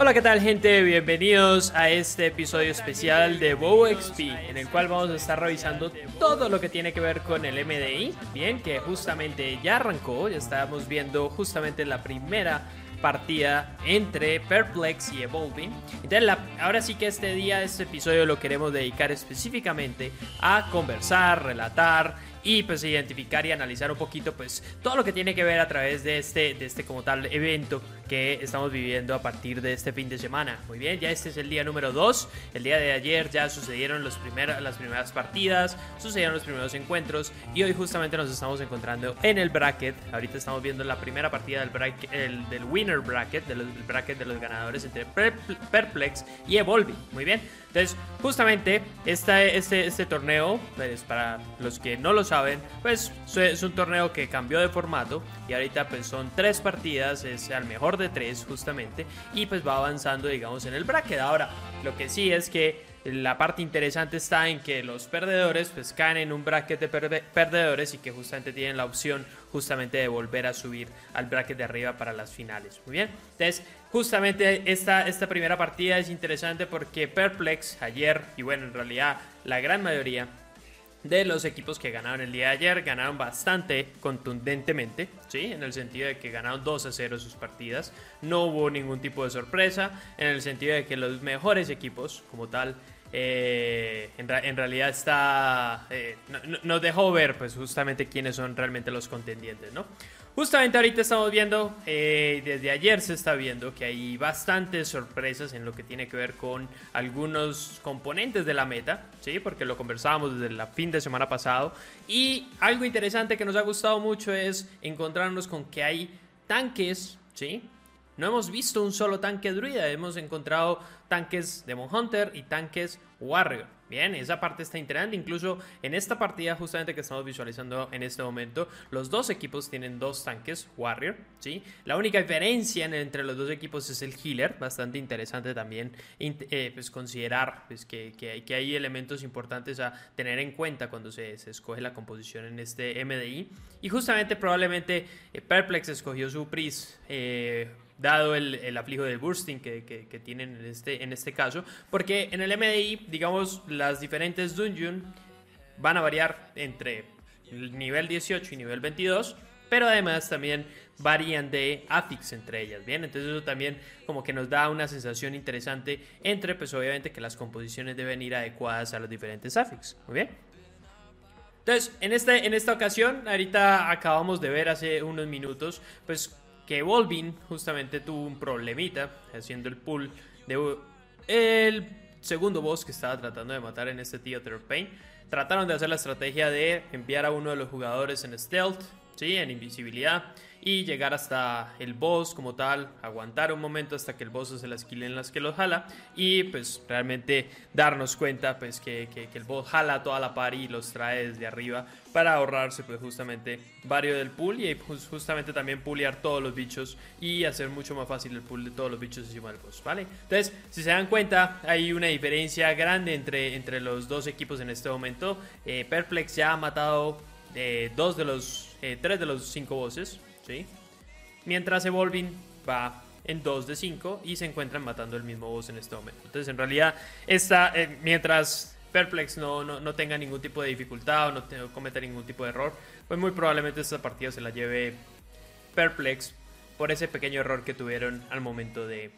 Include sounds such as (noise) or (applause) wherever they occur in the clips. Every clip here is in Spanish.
Hola, ¿qué tal gente? Bienvenidos a este episodio especial de WoW XP, en el cual vamos a estar revisando todo lo que tiene que ver con el MDI. Bien, que justamente ya arrancó, ya estábamos viendo justamente la primera partida entre Perplex y Evolving. Entonces, ahora sí que este día, este episodio lo queremos dedicar específicamente a conversar, relatar y pues identificar y analizar un poquito pues todo lo que tiene que ver a través de este, de este como tal evento que estamos viviendo a partir de este fin de semana. Muy bien, ya este es el día número 2. El día de ayer ya sucedieron los las primeras partidas, sucedieron los primeros encuentros y hoy justamente nos estamos encontrando en el bracket. Ahorita estamos viendo la primera partida del, bracket, el, del winner bracket, del bracket de los ganadores entre Perplex y Evolving. Muy bien. Entonces, justamente este, este torneo, pues, para los que no lo saben, pues es un torneo que cambió de formato y ahorita pues son tres partidas, es al mejor de tres justamente y pues va avanzando digamos en el bracket. Ahora, lo que sí es que la parte interesante está en que los perdedores pues caen en un bracket de perdedores y que justamente tienen la opción justamente de volver a subir al bracket de arriba para las finales. Muy bien. Entonces, justamente esta, esta primera partida es interesante porque Perplex ayer, y bueno, en realidad la gran mayoría de los equipos que ganaron el día de ayer ganaron bastante contundentemente, ¿sí? En el sentido de que ganaron 2 a 0 sus partidas. No hubo ningún tipo de sorpresa, en el sentido de que los mejores equipos, como tal, eh, en, realidad está eh, nos dejó ver pues justamente quiénes son realmente los contendientes, ¿no? Justamente ahorita estamos viendo, eh, desde ayer se está viendo que hay bastantes sorpresas en lo que tiene que ver con algunos componentes de la meta, ¿sí? Porque lo conversábamos desde el fin de semana pasado. Y algo interesante que nos ha gustado mucho es encontrarnos con que hay tanques, ¿sí? No hemos visto un solo tanque druida, hemos encontrado tanques Demon Hunter y tanques Warrior. Bien, esa parte está interesante. Incluso en esta partida, justamente que estamos visualizando en este momento, los dos equipos tienen dos tanques Warrior. ¿sí? La única diferencia entre los dos equipos es el healer. Bastante interesante también eh, pues considerar pues, que, hay elementos importantes a tener en cuenta cuando se, se escoge la composición en este MDI. Y justamente, probablemente, eh, Perplex escogió su Pris. Eh, dado el, el aflijo de bursting que, que, tienen en este, en este caso, porque en el MDI, digamos, las diferentes dungeons van a variar entre el nivel 18 y nivel 22, pero además también varían de affix entre ellas, ¿bien? Entonces eso también como que nos da una sensación interesante entre, pues obviamente que las composiciones deben ir adecuadas a los diferentes affix, ¿muy bien? Entonces, en, este, en esta ocasión, ahorita acabamos de ver hace unos minutos, pues que Volvin justamente tuvo un problemita haciendo el pull de el segundo boss que estaba tratando de matar en este Theater of Pain. Trataron de hacer la estrategia de enviar a uno de los jugadores en stealth, ¿sí? en invisibilidad, y llegar hasta el boss como tal, aguantar un momento hasta que el boss hace las kills en las que los jala y pues realmente darnos cuenta pues que, que, el boss jala toda la party y los trae desde arriba para ahorrarse pues justamente varios del pool y pues, justamente también pulear todos los bichos y hacer mucho más fácil el pool de todos los bichos encima del boss, ¿vale? Entonces, si se dan cuenta, hay una diferencia grande entre, entre los dos equipos en este momento. Eh, Perplex ya ha matado eh, dos de los, eh, tres de los cinco bosses, Mientras Evolving va en 2 de 5 y se encuentran matando el mismo boss en este momento. Entonces, en realidad, esta, eh, mientras Perplex no, no, tenga ningún tipo de dificultad o no, cometa ningún tipo de error, pues muy probablemente esta partida se la lleve Perplex por ese pequeño error que tuvieron al momento de,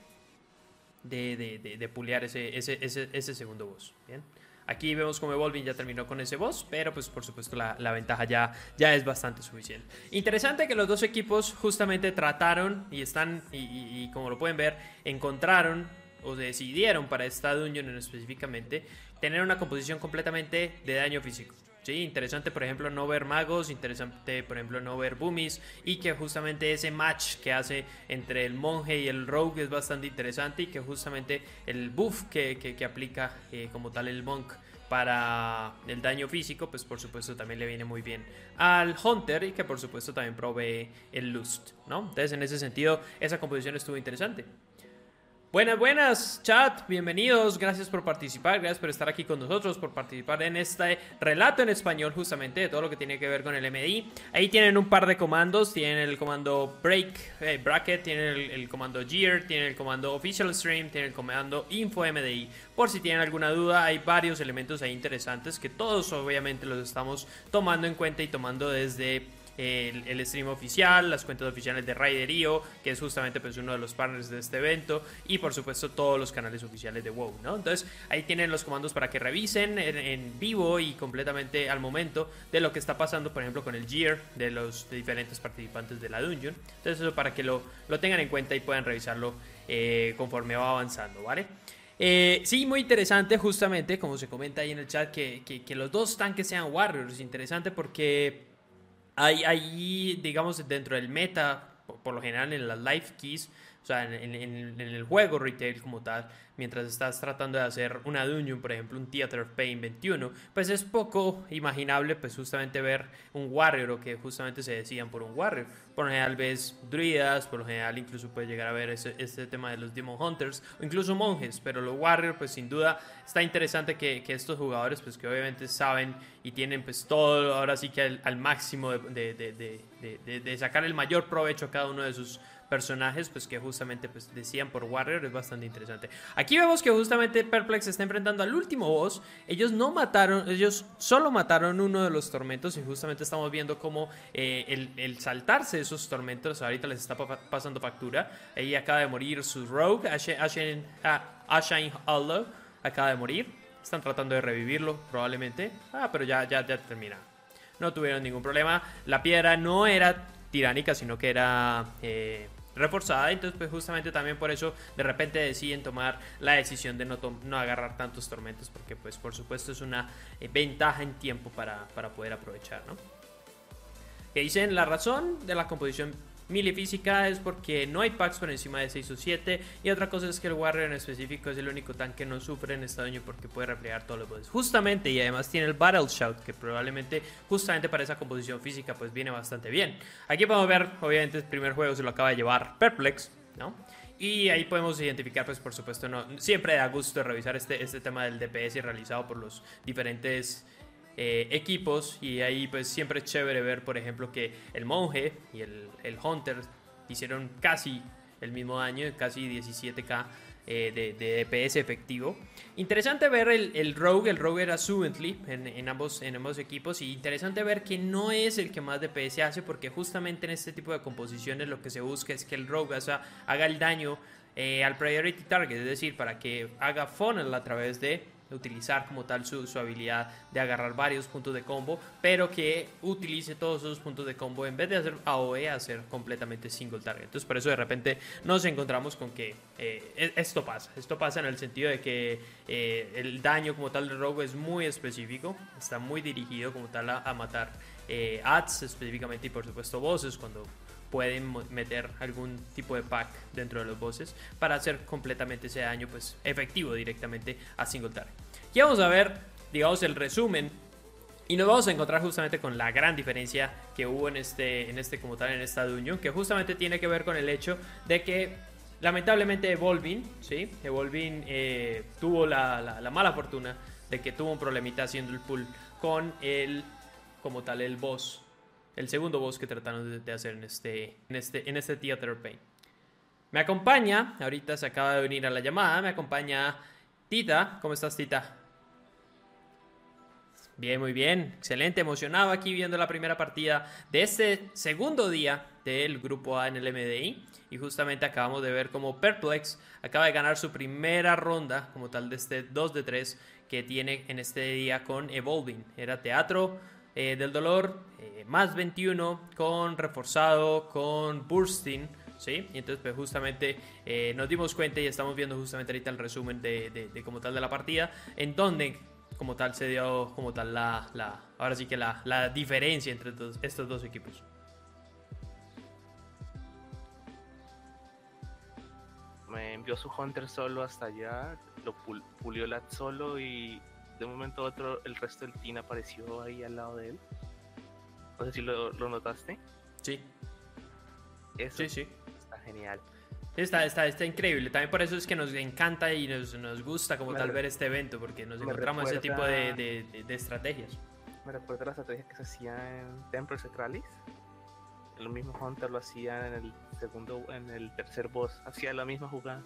de, de, de, pulear ese, ese, ese, ese segundo boss. ¿bien? Aquí vemos como Evolving ya terminó con ese boss, pero pues por supuesto la, ventaja ya, ya es bastante suficiente. Interesante que los dos equipos justamente trataron y están, y, como lo pueden ver, encontraron o decidieron para esta dungeon en específicamente tener una composición completamente de daño físico. Sí, interesante, por ejemplo, no ver magos, interesante, por ejemplo, no ver boomies, y que justamente ese match que hace entre el monje y el rogue es bastante interesante, y que justamente el buff que, que, aplica eh, como tal el monk para el daño físico, pues por supuesto también le viene muy bien al Hunter y que por supuesto también provee el Lust, ¿no? Entonces en ese sentido esa composición estuvo interesante. Buenas, buenas, chat, bienvenidos, gracias por participar, gracias por estar aquí con nosotros, por participar en este relato en español justamente de todo lo que tiene que ver con el MDI. Ahí tienen un par de comandos, tienen el comando break, eh, bracket, tienen el, comando gear, tienen el comando official stream, tienen el comando info MDI. Por si tienen alguna duda, hay varios elementos ahí interesantes que todos obviamente los estamos tomando en cuenta y tomando desde el, stream oficial, las cuentas oficiales de Raiderío, que es justamente pues uno de los partners de este evento, y por supuesto todos los canales oficiales de WoW, ¿no? Entonces ahí tienen los comandos para que revisen en, vivo y completamente al momento de lo que está pasando, por ejemplo, con el gear de los diferentes participantes de la dungeon. Entonces eso para que lo, lo tengan en cuenta y puedan revisarlo eh, conforme va avanzando, ¿vale? Eh, sí, muy interesante, justamente, como se comenta ahí en el chat, que, que, que los dos tanques sean Warriors. Interesante porque hay, digamos, dentro del meta, por, lo general en las life keys, o sea, en, el juego retail como tal, mientras estás tratando de hacer una dungeon, por ejemplo, un Theater of Pain 21, pues es poco imaginable, pues justamente ver un warrior o que justamente se decidan por un warrior. Por lo general ves druidas, por lo general incluso puedes llegar a ver ese, este tema de los Demon Hunters o incluso monjes, pero los warriors, pues sin duda está interesante que, que, estos jugadores, pues que obviamente saben y tienen pues todo ahora sí que al, máximo de, de, de sacar el mayor provecho a cada uno de sus personajes pues que justamente pues decían por Warrior es bastante interesante. Aquí vemos que justamente Perplex está enfrentando al último boss. Ellos no mataron, ellos solo mataron uno de los tormentos y justamente estamos viendo cómo eh, el, saltarse esos tormentos ahorita les está pasando factura. Ahí acaba de morir su rogue, Ashen, Ashen Hollow, acaba de morir. Están tratando de revivirlo probablemente. Ah, pero ya, ya, ya termina. No tuvieron ningún problema. La piedra no era tiránica, sino que era eh, reforzada. Entonces, pues justamente también por eso de repente deciden tomar la decisión de no, no agarrar tantos tormentos, porque pues por supuesto es una eh, ventaja en tiempo para, para poder aprovechar, ¿no? Que dicen la razón de la composición Milifísica es porque no hay packs por encima de 6 o 7. Y otra cosa es que el Warrior en específico es el único tanque que no sufre en este daño porque puede replegar todos los bosses. Justamente, y además tiene el Battle Shout, que probablemente justamente para esa composición física pues viene bastante bien. Aquí podemos ver, obviamente el primer juego se lo acaba de llevar Perplex, ¿no? Y ahí podemos identificar, pues por supuesto, no, siempre da gusto revisar este, este tema del DPS realizado por los diferentes eh, equipos y ahí pues siempre es chévere ver por ejemplo que el monje y el, el hunter hicieron casi el mismo daño, casi 17k eh, de, DPS efectivo. Interesante ver el, el, Rogue, el Rogue era Subently en, en, ambos, en ambos equipos y interesante ver que no es el que más DPS hace porque justamente en este tipo de composiciones lo que se busca es que el Rogue haga el daño eh, al priority target, es decir, para que haga funnel a través de utilizar como tal su, habilidad de agarrar varios puntos de combo, pero que utilice todos esos puntos de combo en vez de hacer AOE, hacer completamente single target. Entonces, por eso de repente nos encontramos con que eh, e, esto pasa. Esto pasa en el sentido de que eh, el daño como tal de Rogue es muy específico, está muy dirigido como tal a, matar eh, ads específicamente y por supuesto bosses cuando pueden meter algún tipo de pack dentro de los bosses para hacer completamente ese daño pues efectivo directamente a single target. Y vamos a ver, digamos, el resumen y nos vamos a encontrar justamente con la gran diferencia que hubo en este, en este como tal, en esta dungeon, que justamente tiene que ver con el hecho de que lamentablemente Evolving, ¿sí? Evolving eh, tuvo la, la, mala fortuna de que tuvo un problemita haciendo el pull con el, como tal, el boss el segundo boss que trataron de, hacer en este, en este, en este Theater Pain. Me acompaña, ahorita se acaba de venir a la llamada, me acompaña Tita. ¿Cómo estás, Tita? Bien, muy bien, excelente, emocionado aquí viendo la primera partida de este segundo día del grupo A en el MDI. Y justamente acabamos de ver cómo Perplex acaba de ganar su primera ronda, como tal, de este 2 de 3 que tiene en este día con Evolving. Era teatro, eh, del dolor, eh, más 21 con reforzado, con bursting. ¿Sí? Y entonces pues justamente eh, nos dimos cuenta y estamos viendo justamente ahorita el resumen de, de, como tal de la partida, en donde como tal se dio como tal la, la ahora sí que la, la diferencia entre estos dos equipos. Me envió su Hunter solo hasta allá, lo pulió la solo y de un momento a otro el resto del team apareció ahí al lado de él. No sé si lo, notaste. Sí. Eso sí, sí. Está genial. Está, está, está increíble. También por eso es que nos encanta y nos, nos gusta como tal ver este evento, porque nos encontramos ese tipo de, de, de, estrategias. Me recuerda la estrategia que se hacía en Temple Centralis. Lo mismo Hunter lo hacía en el segundo, en el tercer boss. Hacía la misma jugada.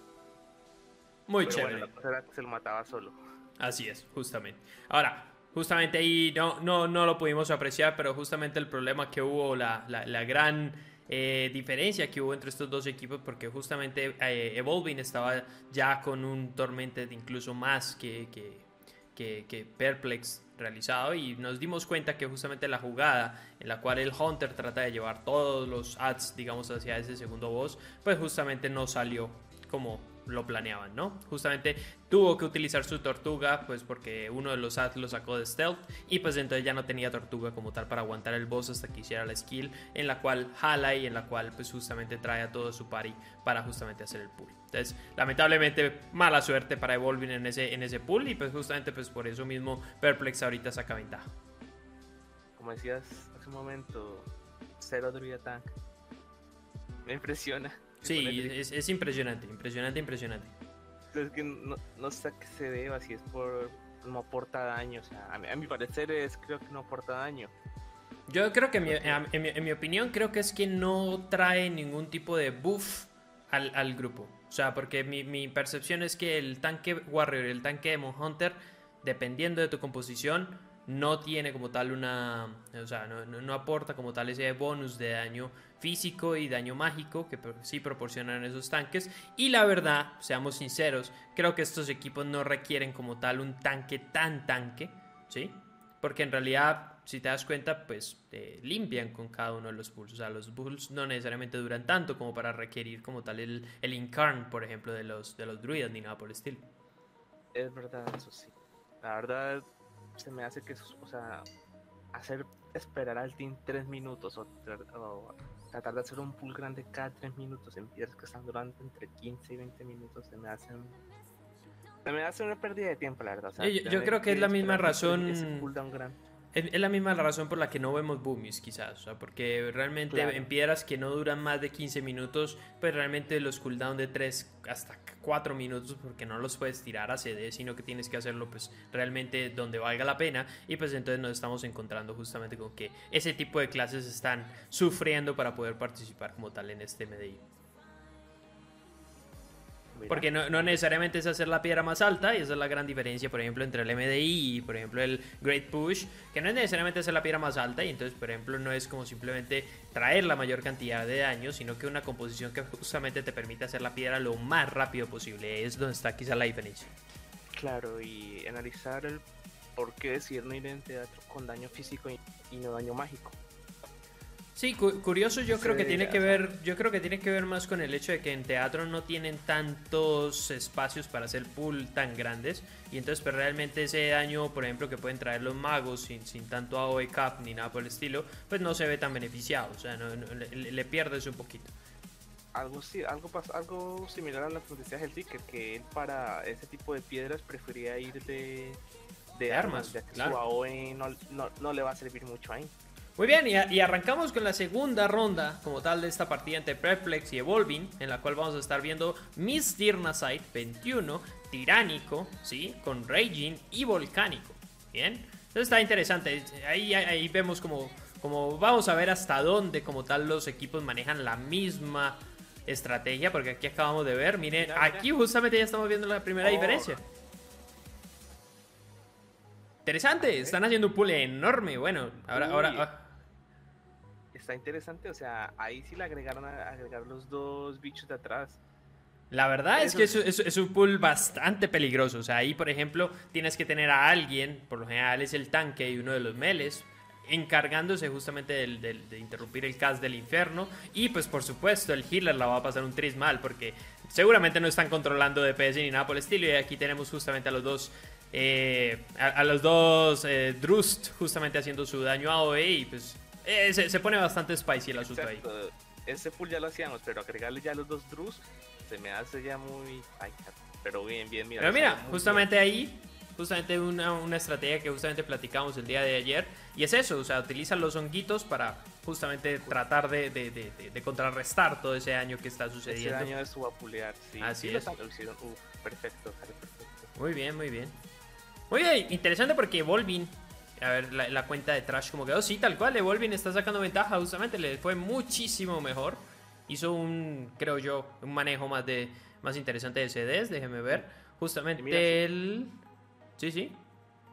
Muy chévere. se lo mataba solo. Así es, justamente. Ahora, justamente ahí no, no, no lo pudimos apreciar, pero justamente el problema que hubo, la, la, la gran eh, diferencia que hubo entre estos dos equipos porque justamente eh, Evolving estaba ya con un Tormented incluso más que, que, que, Perplex realizado y nos dimos cuenta que justamente la jugada en la cual el Hunter trata de llevar todos los ads digamos hacia ese segundo boss pues justamente no salió como lo planeaban, ¿no? Justamente tuvo que utilizar su tortuga, pues porque uno de los ads lo sacó de stealth y pues entonces ya no tenía tortuga como tal para aguantar el boss hasta que hiciera la skill en la cual jala y en la cual pues justamente trae a todo su party para justamente hacer el pull. Entonces, lamentablemente mala suerte para Evolving en ese, en ese pull y pues justamente pues por eso mismo Perplex ahorita saca ventaja. Como decías hace un momento, cero druida. Me impresiona. Sí, es, impresionante, impresionante, impresionante. Es que no, no sé qué se deba, si es por no aporta daño, o sea, a mi, parecer es creo que no aporta daño. Yo creo que en mi, opinión creo que es que no trae ningún tipo de buff al, al grupo. O sea, porque mi, mi, percepción es que el tanque Warrior y el tanque Demon Hunter, dependiendo de tu composición, no tiene como tal una, o sea, no, aporta como tal ese bonus de daño físico y daño mágico que sí proporcionan esos tanques. Y la verdad, seamos sinceros, creo que estos equipos no requieren como tal un tanque tan tanque, ¿sí? Porque en realidad, si te das cuenta, pues limpian con cada uno de los pulls. O sea, los bulls no necesariamente duran tanto como para requerir como tal el, el incarn, por ejemplo, de los, de los druidas ni nada por el estilo. Es verdad, eso sí. La verdad, se me hace que, o sea, hacer esperar al team 3 minutos o, tratar de hacer un pool grande cada 3 minutos en piedras que están durando entre 15 y 20 minutos se me hacen se me hace una pérdida de tiempo la verdad yo, creo que, es la misma razón es, la misma razón por la que no vemos boomies, quizás. O sea, porque realmente en piedras que no duran más de 15 minutos, pues realmente los cooldown de 3 hasta 4 minutos, porque no los puedes tirar a CD, sino que tienes que hacerlo pues realmente donde valga la pena. Y pues entonces nos estamos encontrando justamente con que ese tipo de clases están sufriendo para poder participar como tal en este MDI. Porque no, no, necesariamente es hacer la piedra más alta, y esa es la gran diferencia, por ejemplo, entre el MDI y, por ejemplo, el Great Push, que no es necesariamente hacer la piedra más alta, y entonces, por ejemplo, no es como simplemente traer la mayor cantidad de daño, sino que una composición que justamente te permite hacer la piedra lo más rápido posible. Es donde está quizá la diferencia. Claro, y analizar el por qué decir no ir en teatro con daño físico y no daño mágico. Sí, curioso yo creo que tiene que ver, yo creo que tiene que ver más con el hecho de que en teatro no tienen tantos espacios para hacer pool tan grandes y entonces pero pues, realmente ese daño, por ejemplo, que pueden traer los magos sin, sin tanto AOE cap ni nada por el estilo, pues no se ve tan beneficiado, o sea, le, pierdes un poquito. Algo sí, algo algo similar a lo que decía Ticker, que él para ese tipo de piedras prefería ir de, de, armas, ya que su AOE no, no, no le va a servir mucho ahí. Muy bien, y, arrancamos con la segunda ronda como tal de esta partida entre Perplex y Evolving, en la cual vamos a estar viendo Miss Dirnasite 21, Tiránico, ¿sí? Con Raging y Volcánico. Bien, entonces está interesante. Ahí, ahí vemos como, como vamos a ver hasta dónde como tal los equipos manejan la misma estrategia, porque aquí acabamos de ver, miren, aquí justamente ya estamos viendo la primera oh. diferencia. Interesante, están haciendo un pool enorme. Bueno, ahora, ahora, ah está interesante, o sea, ahí sí le agregaron a agregar los dos bichos de atrás. La verdad es que es, un pool bastante peligroso. O sea, ahí, por ejemplo, tienes que tener a alguien, por lo general es el tanque y uno de los meles, encargándose justamente de interrumpir el cast del infierno. Y pues, por supuesto, el healer la va a pasar un tris mal, porque seguramente no están controlando DPS ni nada por el estilo. Y aquí tenemos justamente a los dos. Eh, a, los dos eh, Drust justamente haciendo su daño a OE y pues eh, se, pone bastante spicy el asunto ahí. Ese full ya lo hacíamos, pero agregarle ya los dos Drus se me hace ya muy. pero bien, bien, mira. Pero mira, justamente ahí justamente una, una estrategia que justamente platicamos el día de ayer. Y es eso, o sea, utiliza los honguitos para justamente tratar de, de, de, de contrarrestar todo ese daño que está sucediendo. Ese daño de su vapulear, sí. Así Sí, es. lo hicieron. Uf, perfecto, perfecto. Muy bien, muy bien. Muy bien, interesante porque Volvin, a ver la, la cuenta de Trash como quedó, sí, tal cual, Volvin está sacando ventaja, justamente le fue muchísimo mejor. Hizo un, creo yo, un manejo más de más interesante de CDs, déjeme ver. Justamente Mira, el... Sí, sí,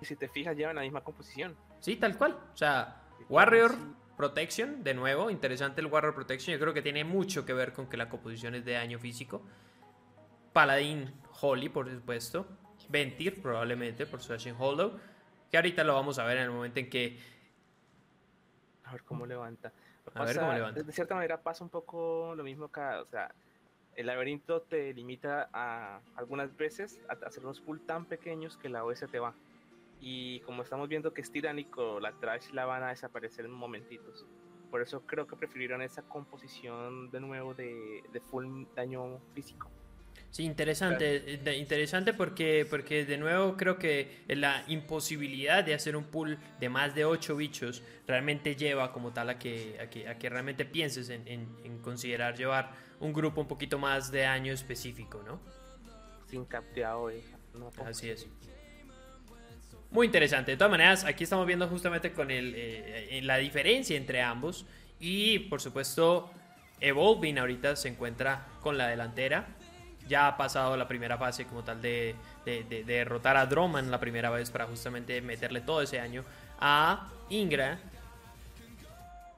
Y si te fijas, llevan la misma composición. sí, tal cual. O sea, Warrior. Protection, de nuevo, interesante el Warrior Protection. Yo creo que tiene mucho que ver con que la composición es de daño físico. Paladin Holy, por supuesto. Ventir, probablemente, por Slashing Hollow. Que ahorita lo vamos a ver en el momento en que. A ver cómo levanta. Lo A ver pasa- cómo levanta. De cierta manera pasa un poco lo mismo acá. O sea, el laberinto te limita a algunas veces a hacer unos pool tan pequeños que la OS te va. Y como estamos viendo que es tiránico, la trash la van a desaparecer en momentitos. Por eso creo que prefirieron esa composición de nuevo de, de full daño físico. Sí, interesante. de- Interesante porque, porque, de nuevo, creo que la imposibilidad de hacer un pool de más de 8 bichos realmente lleva como tal a que, a que, a que realmente pienses en, en- en considerar llevar un grupo un poquito más de daño específico, ¿no? Sin capteado. eh, no, Así es. Muy interesante. De todas maneras, aquí estamos viendo justamente con el, eh, eh, la diferencia entre ambos. Y por supuesto, Evolving ahorita se encuentra con la delantera. Ya ha pasado la primera fase como tal de, de- de- de derrotar a Droman la primera vez para justamente meterle todo ese año a Ingra.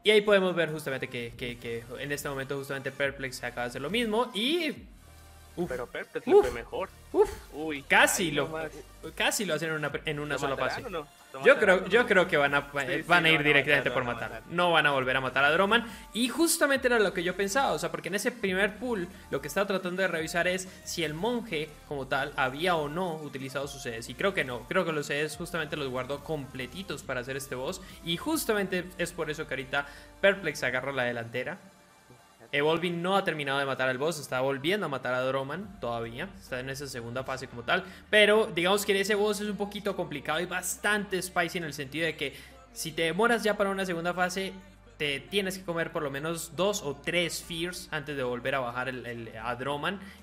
Y ahí podemos ver justamente que, que- que en este momento justamente Perplex acaba de hacer lo mismo. Y... Uf, Pero Perplex Uf. le fue mejor. uf, Uy, Casi lo, nomás. casi lo hacen en una, en una ¿Lo sola fase. o no? ¿Lo Yo creo, yo creo que van a, Sí, sí, van a ir van a directamente matar, por matar. No van a volver a matar a Droman. Y justamente era lo que yo pensaba. O sea, porque en ese primer pool lo que estaba tratando de revisar es si el monje, como tal, había o no utilizado sus sedes. Y creo que no. Creo que los sedes justamente los guardó completitos para hacer este boss. Y justamente es por eso que ahorita Perplex agarra la delantera. Evolving no ha terminado de matar al boss, está volviendo a matar a Droman todavía, está en esa segunda fase como tal, pero digamos que ese boss es un poquito complicado y bastante spicy en el sentido de que si te demoras ya para una segunda fase, tienes que comer por lo menos dos o tres fears antes de volver a bajar el, el-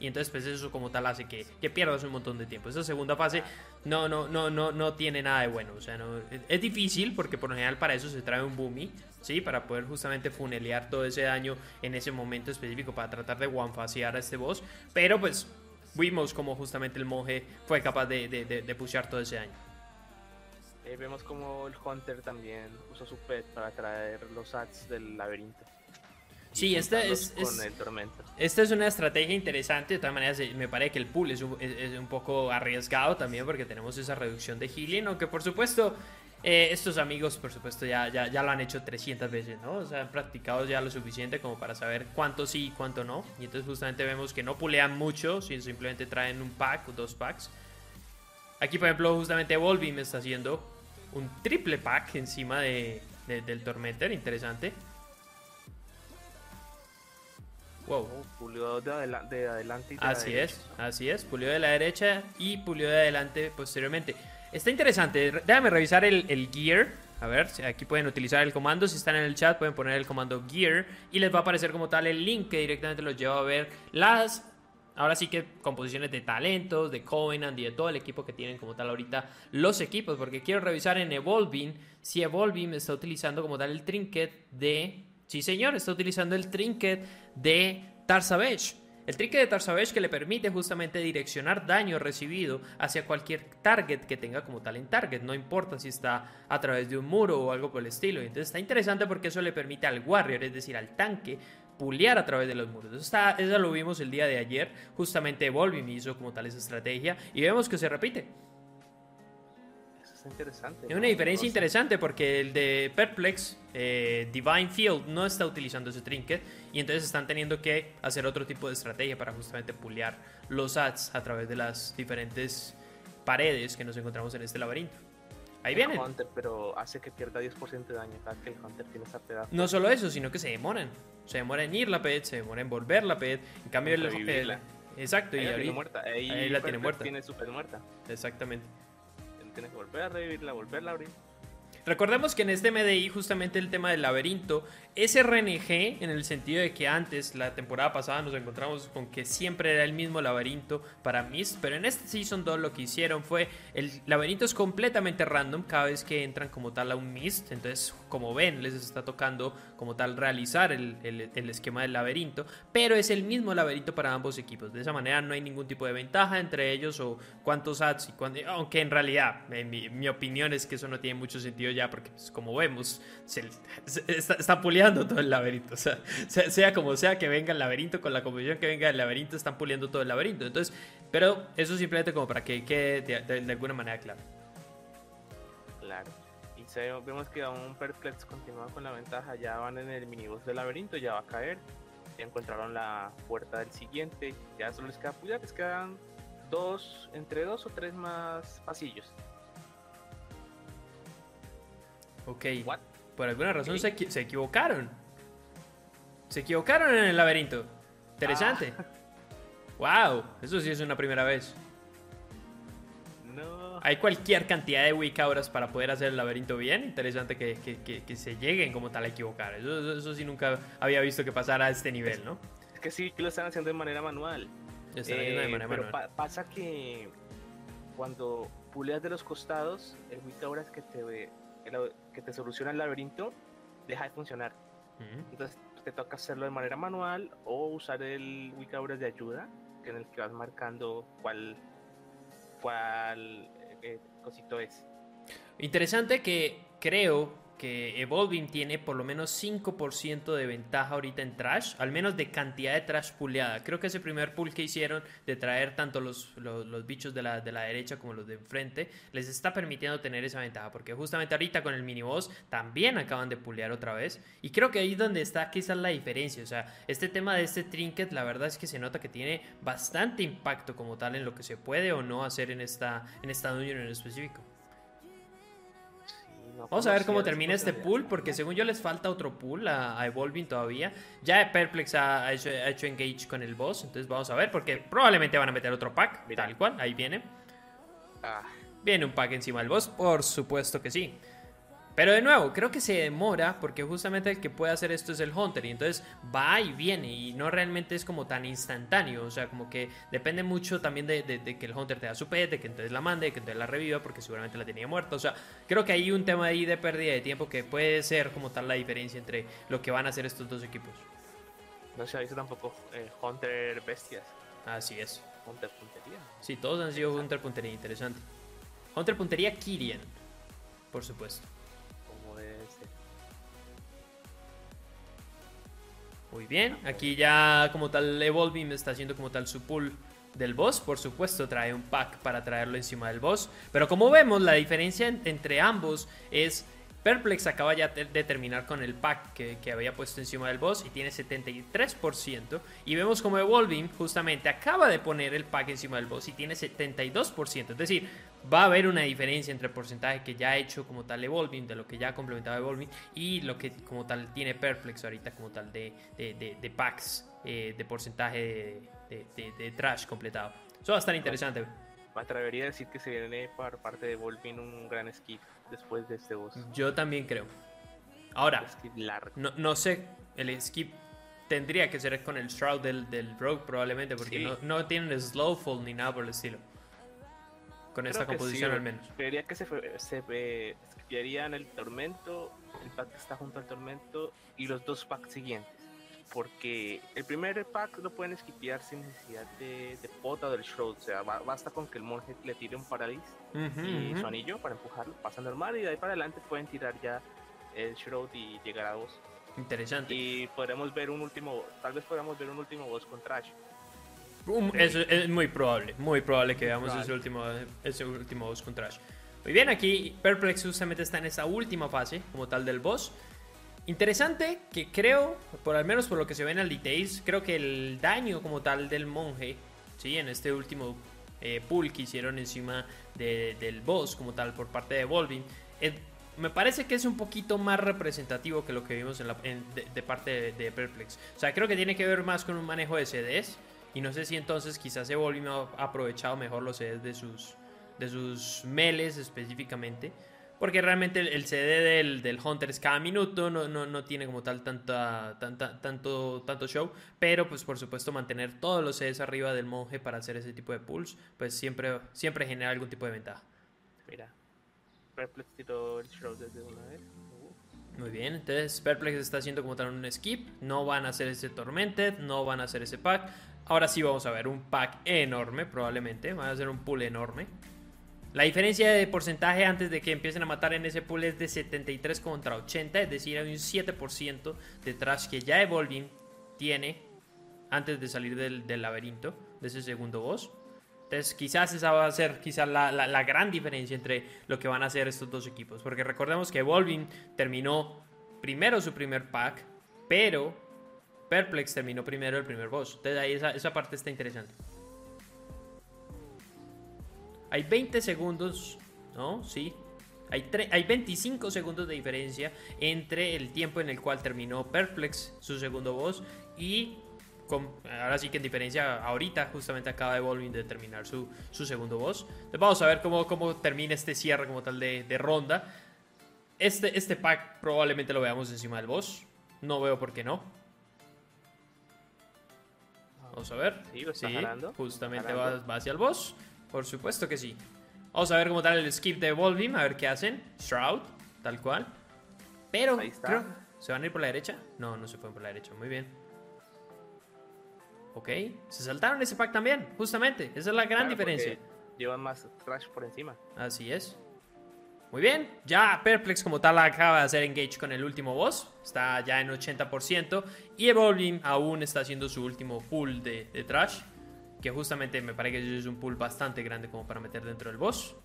y entonces pues eso como tal hace que, pierdas un montón de tiempo. Esa segunda fase no, no, no, no, no tiene nada de bueno, o sea, no, es, difícil porque por lo general para eso se trae un Boomy, ¿sí? Para poder justamente funelear todo ese daño en ese momento específico para tratar de one-facear a este boss, pero pues vimos como justamente el monje fue capaz de, de, todo ese daño. Eh, vemos como el Hunter también usó su pet para traer los ads del laberinto. Sí, esta es- es-. Esta es una estrategia interesante, de todas maneras eh, me parece que el pool es un, es- es un poco arriesgado también porque tenemos esa reducción de healing, aunque por supuesto eh, estos amigos por supuesto ya, ya, ya lo han hecho 300 veces, ¿no? O sea, han practicado ya lo suficiente como para saber cuánto sí y cuánto no. Y entonces justamente vemos que no pulean mucho, sino simplemente traen un pack o dos packs. Aquí por ejemplo justamente Volvi me está haciendo un triple pack encima de, de- del Tormentor, interesante. Wow. Oh, pulió de, adela- de adelante y de la Así derecha. es, así es. Pulió de la derecha y pulió de adelante posteriormente. Está interesante. re- Déjame revisar el, el gear. A ver, aquí pueden utilizar el comando. Si están en el chat, pueden poner el comando gear. Y les va a aparecer como tal el link que directamente los lleva a ver las. Ahora sí que composiciones de talentos, de Covenant y de todo el equipo que tienen como tal ahorita los equipos. Porque quiero revisar en Evolving si Evolving está utilizando como tal el trinket de. Sí, señor, está utilizando el trinket de Tarsavage. El trinket de Tarsavage que le permite justamente direccionar daño recibido hacia cualquier target que tenga como tal en target. No importa si está a través de un muro o algo por el estilo. Entonces está interesante porque eso le permite al warrior, es decir, al tanque, pulear a través de los muros. Eso, está, eso lo vimos el día de ayer. Justamente Evolving hizo como tal esa estrategia. Y vemos que se repite. Eso está interesante. Es una diferencia interesante porque el de Perplex, eh, Divine Field, no está utilizando ese trinket y entonces están teniendo que hacer otro tipo de estrategia para justamente pulear los ads a través de las diferentes paredes que nos encontramos en este laberinto. Ahí el vienen. Hunter, pero hace que pierda 10% de daño cada que el Hunter tiene esa pedazo. No solo eso, sino que se demoran. Se demora en ir la pet, se demora en volver la pet. En cambio, el, el- Exacto, y Ahí la tiene muerta. Ahí, ahí la tiene muerta. Tiene super muerta. Exactamente. tienes que volver a revivirla, volverla a abrir. Recordemos que en este MDI justamente el tema del laberinto es RNG en el sentido de que antes, la temporada pasada, nos encontramos con que siempre era el mismo laberinto para Mist, pero en este Season 2 lo que hicieron fue, el laberinto es completamente random cada vez que entran como tal a un Mist, entonces como ven les está tocando como tal realizar el, esquema del laberinto, pero es el mismo laberinto para ambos equipos, de esa manera no hay ningún tipo de ventaja entre ellos o cuántos ads y cuántos, aunque en realidad mi, opinión es que eso no tiene mucho sentido ya porque pues, como vemos se, está, está todo el laberinto. Sea, como sea que venga el laberinto, con la composición que venga el laberinto, están puliendo todo el laberinto. Entonces, pero eso simplemente como para que quede de, alguna manera claro. Claro. Y vemos que aún Perplex continúa con la ventaja. Ya van en el minibus del laberinto, ya va a caer. Ya encontraron la puerta del siguiente. Ya solo les queda pulir, les quedan dos, entre dos o tres más pasillos. Ok. What? Por alguna razón se, equivocaron. Se equivocaron en el laberinto. Interesante. (laughs) Wow, ah. eso sí es una primera vez. Hay cualquier cantidad de week hours para poder hacer el laberinto bien. Interesante que, se lleguen como tal a equivocar. Eso, sí nunca había visto que pasara a este nivel, ¿no? Es que sí, que lo están haciendo de manera manual. Eh, pero pasa que cuando puleas de los costados, el week hours que te ve que te soluciona el laberinto deja de funcionar. Entonces te toca hacerlo de manera manual o usar el Wikabras de ayuda, que en el que vas marcando cuál, cuál eh, cosito es. Interesante que creo que Evolving tiene por lo menos 5% de ventaja ahorita en trash, al menos de cantidad de trash puleada. Creo que ese primer pull que hicieron de traer tanto los, los, bichos de la, de la, derecha como los de enfrente, les está permitiendo tener esa ventaja, porque justamente ahorita con el mini boss también acaban de pulear otra vez. Y creo que ahí es donde está quizás la diferencia. O sea, este tema de este trinket, la verdad es que se nota que tiene bastante impacto como tal en lo que se puede o no hacer en esta, en esta unión en específico. Vamos a ver cómo termina este pool, porque según yo les falta otro pool a, Evolving todavía. Ya Perplex ha hecho, engage con el boss, entonces vamos a ver, porque probablemente van a meter otro pack, tal cual, ahí viene. Ah. Viene un pack encima del boss, por supuesto que sí. Pero de nuevo, creo que se demora porque justamente el que puede hacer esto es el Hunter y entonces va y viene y no realmente es como tan instantáneo, o sea, como que depende mucho también de, que el Hunter te da su pet, de que entonces la mande, de que entonces la reviva porque seguramente la tenía muerta, o sea, creo que hay un tema ahí de pérdida de tiempo que puede ser como tal la diferencia entre lo que van a hacer estos dos equipos. No se ha visto tampoco eh, Hunter Bestias. Así es. Hunter Puntería. Sí, todos han sido Hunter Puntería, interesante. Hunter Puntería Kirian, por supuesto. Muy bien, aquí ya como tal Evolving está haciendo como tal su pull del boss. Por supuesto trae un pack para traerlo encima del boss. Pero como vemos la diferencia entre ambos es Perplex acaba ya de terminar con el pack que, había puesto encima del boss y tiene 73%. Y vemos como Evolving justamente acaba de poner el pack encima del boss y tiene 72%. Es decir, va a haber una diferencia entre el porcentaje que ya ha hecho como tal Evolving, de lo que ya ha complementado Evolving, y lo que como tal tiene Perplex ahorita como tal de, de, packs, eh, de porcentaje de, trash completado. Eso va a estar interesante. Me atrevería a decir que se viene por parte de Evolving un gran skip después de este boss. Yo también creo. Ahora, no, no, sé, el skip tendría que ser con el Shroud del, del Rogue probablemente, porque no, no tienen Slowfall ni nada por el estilo. Con esta composición al menos. Creería que se, se eh, en el Tormento, el pack que está junto al Tormento y los dos packs siguientes. Porque el primer pack lo pueden skipear sin necesidad de, de pota o del Shroud. O sea, basta con que el monje le tire un Paradise y su anillo para empujarlo, pasa normal y de ahí para adelante pueden tirar ya el Shroud y llegar a boss. Interesante. Y podremos ver un último, tal vez podamos ver un último boss con Trash. es, muy probable, muy probable que veamos ese último, ese último boss con Trash. Muy bien, aquí Perplex justamente está en esa última fase como tal del boss. Interesante que creo, por al menos por lo que se ve en el details, creo que el daño como tal del monje, ¿sí? en este último eh, pull que hicieron encima del boss como tal por parte de Volving, me parece que es un poquito más representativo que lo que vimos de, parte de, Perplex. O sea, creo que tiene que ver más con un manejo de CDs. Y no sé si entonces quizás Evolving ha aprovechado mejor los CDs de sus, de sus meles específicamente. Porque realmente el, CD del, del, Hunter es cada minuto, no, no, no tiene como tal tanta, tanta, tanto, tanto show. Pero pues por supuesto mantener todos los CDs arriba del monje para hacer ese tipo de pulls, pues siempre, siempre genera algún tipo de ventaja. Mira, Perplex tiró el show desde una vez. Muy bien, entonces Perplex está haciendo como tal un skip. No van a hacer ese Tormented, no van a hacer ese pack. Ahora sí vamos a ver un pack enorme, probablemente. Van a hacer un pool enorme. La diferencia de porcentaje antes de que empiecen a matar en ese pool es de 73 contra 80, es decir, hay un 7% de trash que ya Evolving tiene antes de salir del, laberinto, de ese segundo boss. Entonces, quizás esa va a ser quizás la, gran diferencia entre lo que van a hacer estos dos equipos. Porque recordemos que Evolving terminó primero su primer pack, pero Perplex terminó primero el primer boss. Entonces, ahí esa parte está interesante. Hay 20 segundos, ¿no? Sí. Hay, hay 25 segundos de diferencia entre el tiempo en el cual terminó Perplex su segundo boss y con, ahora sí que en diferencia ahorita justamente acaba de Evolving de terminar su, su segundo boss. Entonces vamos a ver cómo, cómo termina este cierre como tal de, de ronda. Este, este pack probablemente lo veamos encima del boss. No veo por qué no. Vamos a ver. Sí, lo está sí justamente va, va, hacia el boss. Por supuesto que sí. Vamos a ver cómo tal el skip de Volvim, a ver qué hacen. Shroud, tal cual. Pero, creo, ¿se van a ir por la derecha? No, no se fueron por la derecha. Muy bien. Ok, se saltaron ese pack también, justamente. Esa es la gran diferencia. Llevan más trash por encima. Así es. Muy bien, ya Perplex como tal acaba de hacer engage con el último boss, está ya en 80% y Evolving aún está haciendo su último pull de, de trash que justamente me parece que es un pool bastante grande como para meter dentro del boss.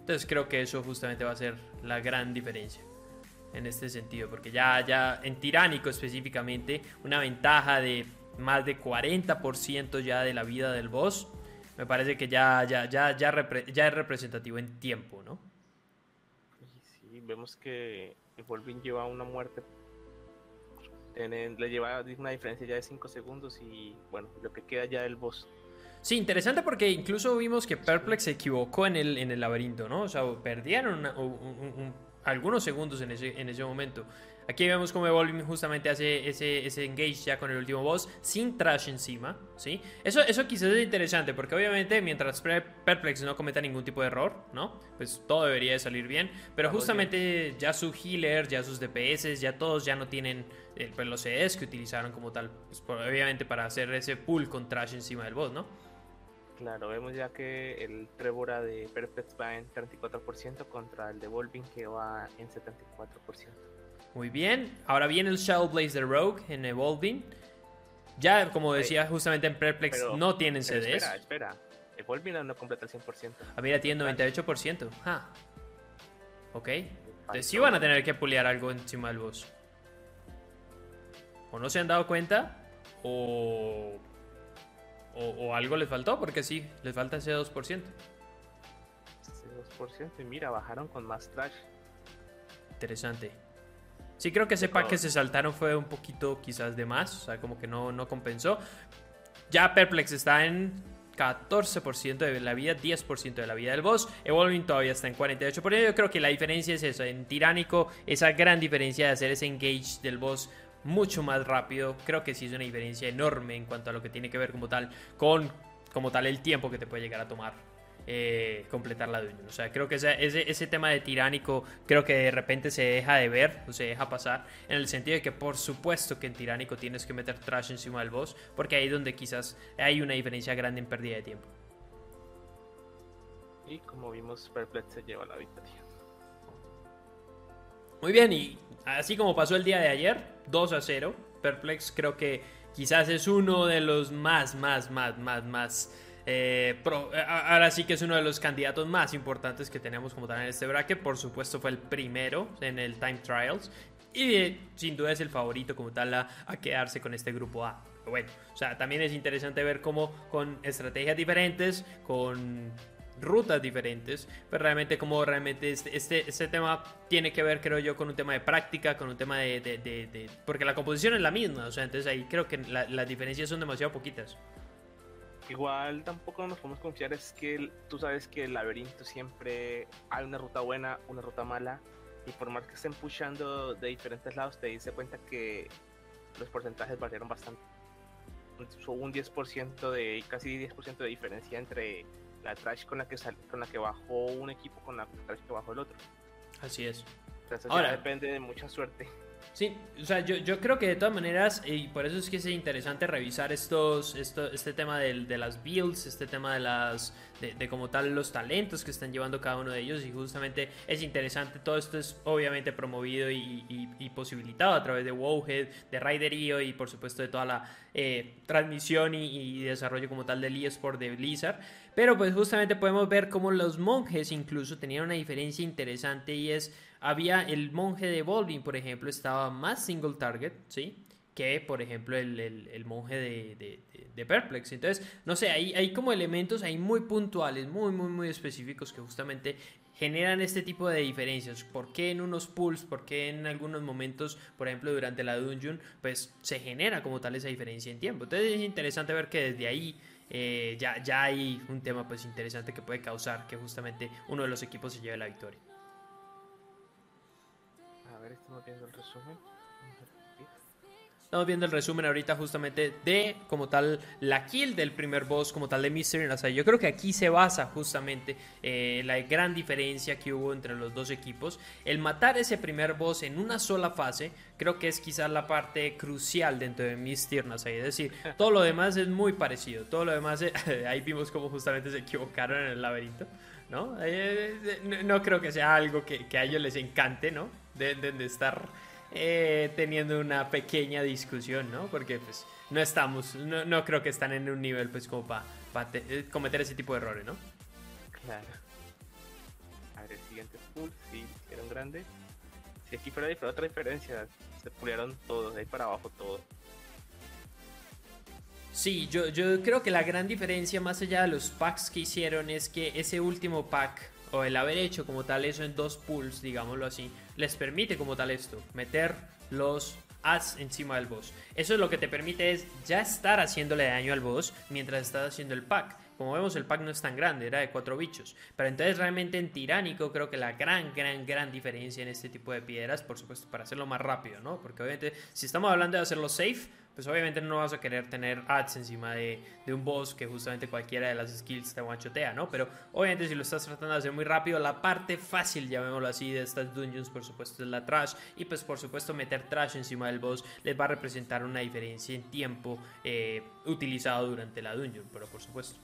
Entonces creo que eso justamente va a ser la gran diferencia en este sentido, porque ya, en Tiránico específicamente, una ventaja de más de 40% ya de la vida del boss, me parece que ya, ya, ya, ya, ya es representativo en tiempo, ¿no? Sí, vemos que Volvin lleva una muerte le lleva una diferencia ya de 5 segundos y bueno, lo que queda ya del boss. Sí, interesante porque incluso vimos que Perplex se equivocó en el, en el laberinto, ¿no? O sea, perdieron algunos segundos en ese, en ese momento. Aquí vemos cómo Evolving justamente hace ese, ese engage ya con el último boss sin trash encima, ¿sí? Eso, eso quizás es interesante porque obviamente mientras Perplex no cometa ningún tipo de error, ¿no? Pues todo debería de salir bien, pero justamente ya su healer, ya sus DPS, ya todos ya no tienen eh, pues los CDs que utilizaron como tal, pues, obviamente para hacer ese pull con trash encima del boss, ¿no? Claro, vemos ya que el Trevora de Perplex va en 34% contra el de Evolving que va en 74%. Muy bien. Ahora viene el Shadow Blaze de Rogue en Evolving. Ya, como decía, justamente en Perplex no tienen CDs. Espera, espera. Evolving no completa el 100%. Ah, mira, tiene 98%. Ah. Ok. Entonces sí van a tener que pulear algo encima del boss. O no se han dado cuenta, o, o, algo les faltó, porque sí, les falta ese 2%. Ese 2%, y mira, bajaron con más trash. Interesante. Sí, creo que ese pack que se saltaron fue un poquito quizás de más, o sea, como que no, no compensó. Ya Perplex está en 14% de la vida, 10% de la vida del boss. Evolving todavía está en 48%. Yo creo que la diferencia es eso. En Tiránico, esa gran diferencia de hacer ese engage del boss mucho más rápido. Creo que sí es una diferencia enorme en cuanto a lo que tiene que ver como tal con como tal el tiempo que te puede llegar a tomar eh, completar la Dungeon. O sea, creo que ese, ese, tema de tiránico, creo que de repente se deja de ver o se deja pasar, en el sentido de que por supuesto que en tiránico tienes que meter trash encima del boss, porque ahí es donde quizás hay una diferencia grande en pérdida de tiempo. Y como vimos, Perplex se lleva la victoria. Muy bien, y así como pasó el día de ayer, 2 a 0, Perplex creo que quizás es uno de los más, más, más, más, más eh, eh, ahora sí que es uno de los candidatos más importantes que tenemos como tal en este bracket. Por supuesto fue el primero en el Time Trials. Y eh, sin duda es el favorito como tal a, quedarse con este grupo A. bueno, o sea, también es interesante ver cómo con estrategias diferentes, con rutas diferentes, pero realmente como realmente este, este, este, tema tiene que ver, creo yo, con un tema de práctica, con un tema de... porque la composición es la misma, o sea, entonces ahí creo que las diferencias son demasiado poquitas. Igual tampoco nos podemos confiar, es que tú sabes que el laberinto siempre hay una ruta buena, una ruta mala, y por más que estén pushando de diferentes lados, te dice cuenta que los porcentajes variaron bastante. Hubo un 10% de, casi 10% de diferencia entre la trash con la que con la que bajó un equipo con la trash que bajó el otro. Así es. Entonces Ahora, depende de mucha suerte. Sí, o sea, yo, yo, creo que de todas maneras, y por eso es que es interesante revisar estos, esto, este tema de, de, las builds, este tema de las, de, como tal los talentos que están llevando cada uno de ellos, y justamente es interesante, todo esto es obviamente promovido y, posibilitado a través de Wowhead, de Riderio y por supuesto de toda la eh, transmisión y, desarrollo como tal del eSport de Blizzard, pero pues justamente podemos ver cómo los monjes incluso tenían una diferencia interesante y es había el monje de Volving, por ejemplo, estaba más single target, ¿sí? Que, por ejemplo, el, monje de, de, Perplex. Entonces, no sé, hay, hay como elementos ahí muy puntuales, muy, muy, muy específicos que justamente generan este tipo de diferencias. ¿Por qué en unos pools, por qué en algunos momentos, por ejemplo, durante la dungeon, pues se genera como tal esa diferencia en tiempo? Entonces es interesante ver que desde ahí eh, ya, ya hay un tema pues interesante que puede causar que justamente uno de los equipos se lleve la victoria estamos viendo el resumen. Estamos viendo el resumen ahorita justamente de como tal la kill del primer boss, como tal de Mystery. O sea, yo creo que aquí se basa justamente eh, la gran diferencia que hubo entre los dos equipos. El matar ese primer boss en una sola fase, creo que es quizás la parte crucial dentro de Mystery. Es decir, (laughs) todo lo demás es muy parecido. Todo lo demás, (laughs) ahí vimos cómo justamente se equivocaron en el laberinto. ¿no? Eh, no creo que sea algo que, que a ellos les encante, ¿no? Deben de estar eh, teniendo una pequeña discusión, ¿no? Porque pues no estamos, no, creo que están en un nivel pues como para eh, cometer ese tipo de errores, ¿no? Claro. A ver, el siguiente pool, sí, hicieron grande. Si aquí fuera otra diferencia, se pulieron todos, de ahí para abajo todo. Sí, yo, yo creo que la gran diferencia más allá de los packs que hicieron es que ese último pack o el haber hecho como tal eso en dos pools, digámoslo así, les permite como tal esto, meter los ads encima del boss. Eso es lo que te permite es ya estar haciéndole daño al boss mientras estás haciendo el pack. Como vemos el pack no es tan grande, era de cuatro bichos. Pero entonces realmente en tiránico creo que la gran, gran, gran diferencia en este tipo de piedras, por supuesto, para hacerlo más rápido, ¿no? Porque obviamente si estamos hablando de hacerlo safe, pues obviamente no vas a querer tener ads encima de, un boss que justamente cualquiera de las skills te guanchotea, ¿no? Pero obviamente si lo estás tratando de hacer muy rápido, la parte fácil, llamémoslo así, de estas dungeons, por supuesto, es la trash. Y pues por supuesto meter trash encima del boss les va a representar una diferencia en tiempo eh, utilizado durante la dungeon, pero por supuesto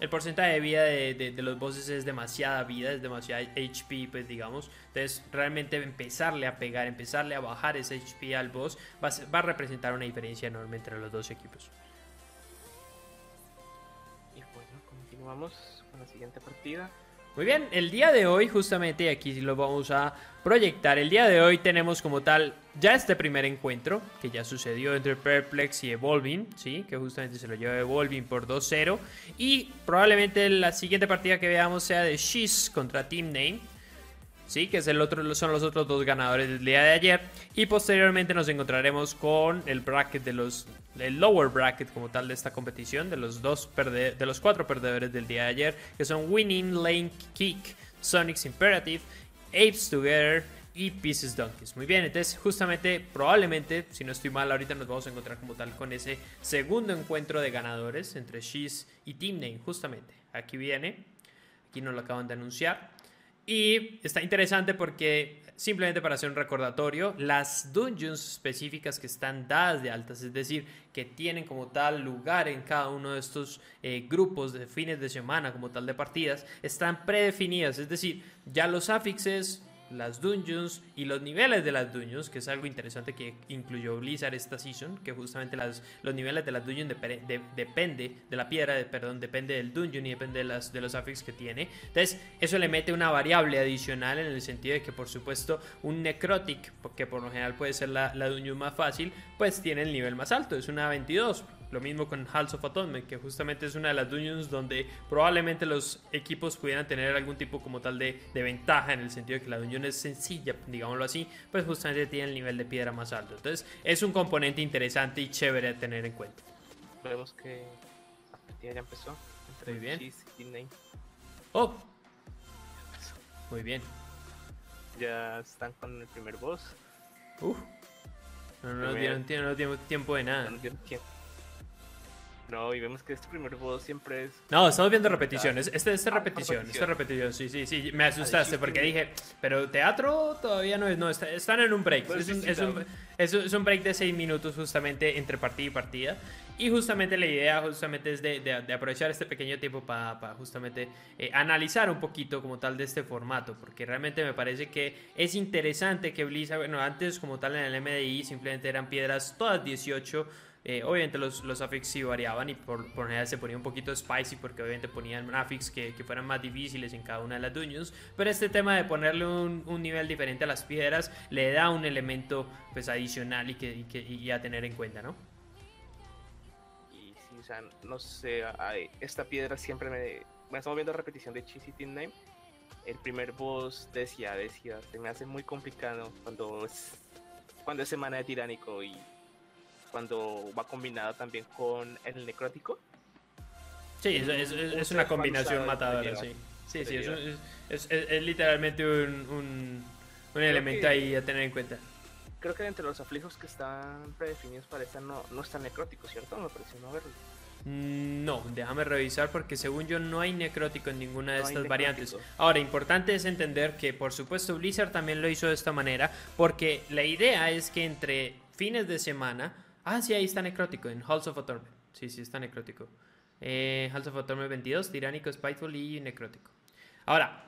el porcentaje de vida de, los bosses es demasiada vida, es demasiada HP, pues digamos. Entonces, realmente empezarle a pegar, empezarle a bajar ese HP al boss va va a representar una diferencia enorme entre los dos equipos. Y bueno, continuamos con la siguiente partida. Muy bien, el día de hoy justamente aquí lo vamos a proyectar. El día de hoy tenemos como tal ya este primer encuentro que ya sucedió entre Perplex y Evolving, ¿sí? que justamente se lo lleva Evolving por 2-0. Y probablemente la siguiente partida que veamos sea de Shiz contra Team Name. Sí, que es el otro, son los otros dos ganadores del día de ayer. Y posteriormente nos encontraremos con el bracket de los. El lower bracket como tal de esta competición. De los dos de los cuatro perdedores del día de ayer. Que son Winning, Lane Kick, Sonic's Imperative, Apes Together y Pieces Donkeys. Muy bien, entonces justamente, probablemente, si no estoy mal, ahorita nos vamos a encontrar como tal con ese segundo encuentro de ganadores entre Shiz y Team Name, justamente. Aquí viene, aquí nos lo acaban de anunciar. Y está interesante porque simplemente para hacer un recordatorio, las dungeons específicas que están dadas de altas, es decir, que tienen como tal lugar en cada uno de estos eh, grupos de fines de semana como tal de partidas, están predefinidas, es decir, ya los afixes las dungeons y los niveles de las dungeons, que es algo interesante que incluyó Blizzard esta season, que justamente las, los niveles de las dungeons depende de la piedra, de, perdón, depende del dungeon y depende de, las, de los affix que tiene. Entonces, eso le mete una variable adicional en el sentido de que, por supuesto, un necrotic, que por lo general puede ser la, la dungeon más fácil, pues tiene el nivel más alto, es una 22 lo mismo con Halls of Atonement, que justamente es una de las dungeons donde probablemente los equipos pudieran tener algún tipo como tal de, ventaja en el sentido de que la dungeon es sencilla, digámoslo así, pues justamente tiene el nivel de piedra más alto. Entonces es un componente interesante y chévere a tener en cuenta. vemos que la partida ya empezó. Entre Muy bien. Y Name. Oh. Muy bien. Ya están con el primer boss. Uf. No, no, Primer- dieron, no dieron tiempo de nada. No, dieron tiempo. No, y vemos que este primer boss siempre es. No, estamos viendo repeticiones. Este, este es Ah, repetición, este es repetición. Sí, sí, sí. Me asustaste chiste. porque dije, pero teatro todavía no es. No, está- están en un break. Pues Es un, es, un, es un- break de seis minutos justamente entre partida y partida. Y justamente la idea justamente es de, de- de aprovechar este pequeño tiempo para justamente eh, analizar un poquito como tal de este formato. Porque realmente me parece que es interesante que Blizzard, bueno, antes como tal en el MDI simplemente eran piedras todas 18. Eh, obviamente los, los affix sí variaban y por, por general se ponía un poquito spicy porque obviamente ponían affix que, que fueran más difíciles en cada una de las dungeons. Pero este tema de ponerle un, un nivel diferente a las piedras le da un elemento pues adicional y, que, y, que, y a tener en cuenta, ¿no? Y sí, o sea, no sé. esta piedra siempre me. Bueno, estamos viendo repetición de Cheese y Team Name. El primer boss decía, decía, se me hace muy complicado cuando es, cuando es semana de tiránico y cuando va combinado también con el necrótico. Sí, es, es- una combinación matadora, sí. Sí, sí, es, es, literalmente un, un, un elemento que- ahí a tener en cuenta. Creo que entre los aflijos que están predefinidos para esta no, no está necrótico, ¿cierto? Me pareció no verlo. Mm, No, déjame revisar porque según yo no hay necrótico en ninguna de No estas variantes. Ahora, importante es entender que por supuesto Blizzard también lo hizo de esta manera porque la idea es que entre fines de semana... Ah, sí, ahí está necrótico, en Halls of Torment. Sí, sí, está necrótico. Eh, Halls of Torment 22, tiránico, spiteful y necrótico. Ahora,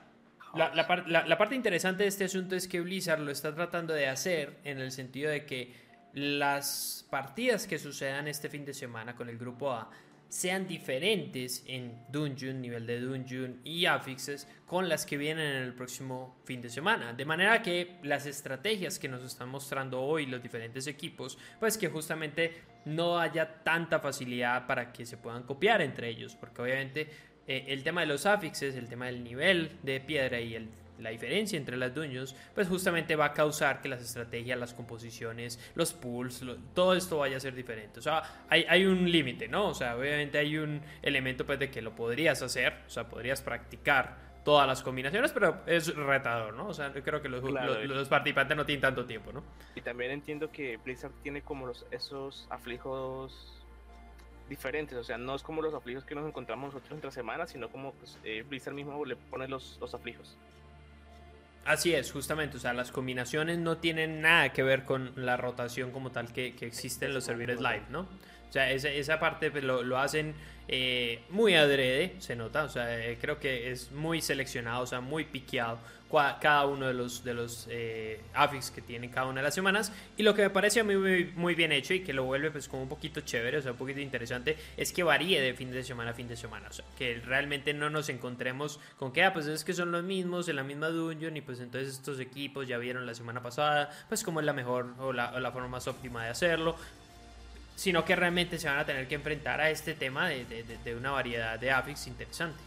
la parte interesante de este asunto es que Blizzard lo está tratando de hacer en el sentido de que las partidas que sucedan este fin de semana con el grupo A sean diferentes en Dungeon, nivel de Dungeon y affixes con las que vienen en el próximo fin de semana. De manera que las estrategias que nos están mostrando hoy los diferentes equipos, pues que justamente no haya tanta facilidad para que se puedan copiar entre ellos, porque obviamente eh, el tema de los affixes, el tema del nivel de piedra y el- la diferencia entre las dungeons, pues justamente va a causar que las estrategias, las composiciones, los pools, lo- todo esto vaya a ser diferente. O sea, hay, hay un límite, ¿no? O sea, obviamente hay un elemento pues de que lo podrías hacer, o sea, podrías practicar todas las combinaciones, pero es retador, ¿no? O sea, yo creo que los, Claro, los- los participantes no tienen tanto tiempo, ¿no? Y también entiendo que Blizzard tiene como los, esos aflijos diferentes, o sea, no es como los aflijos que nos encontramos nosotros entre semanas, sino como pues, eh, Blizzard mismo le pone los, los aflijos. Así es, justamente, o sea, las combinaciones no tienen nada que ver con la rotación como tal que, que existe en los servidores live, ¿no? O sea, esa, esa parte pues, lo, lo hacen eh, muy adrede, se nota, o sea, eh, creo que es muy seleccionado, o sea, muy piqueado cada uno de los, de los eh, affix que tienen cada una de las semanas. Y lo que me parece muy, muy, muy bien hecho y que lo vuelve pues como un poquito chévere, o sea, un poquito interesante, es que varíe de fin de semana a fin de semana. O sea, que realmente no nos encontremos con que, ah, pues es que son los mismos en la misma dungeon y pues entonces estos equipos ya vieron la semana pasada, pues como es la mejor o la, o la forma más óptima de hacerlo sino que realmente se van a tener que enfrentar a este tema de, de- de- una variedad de affix interesante.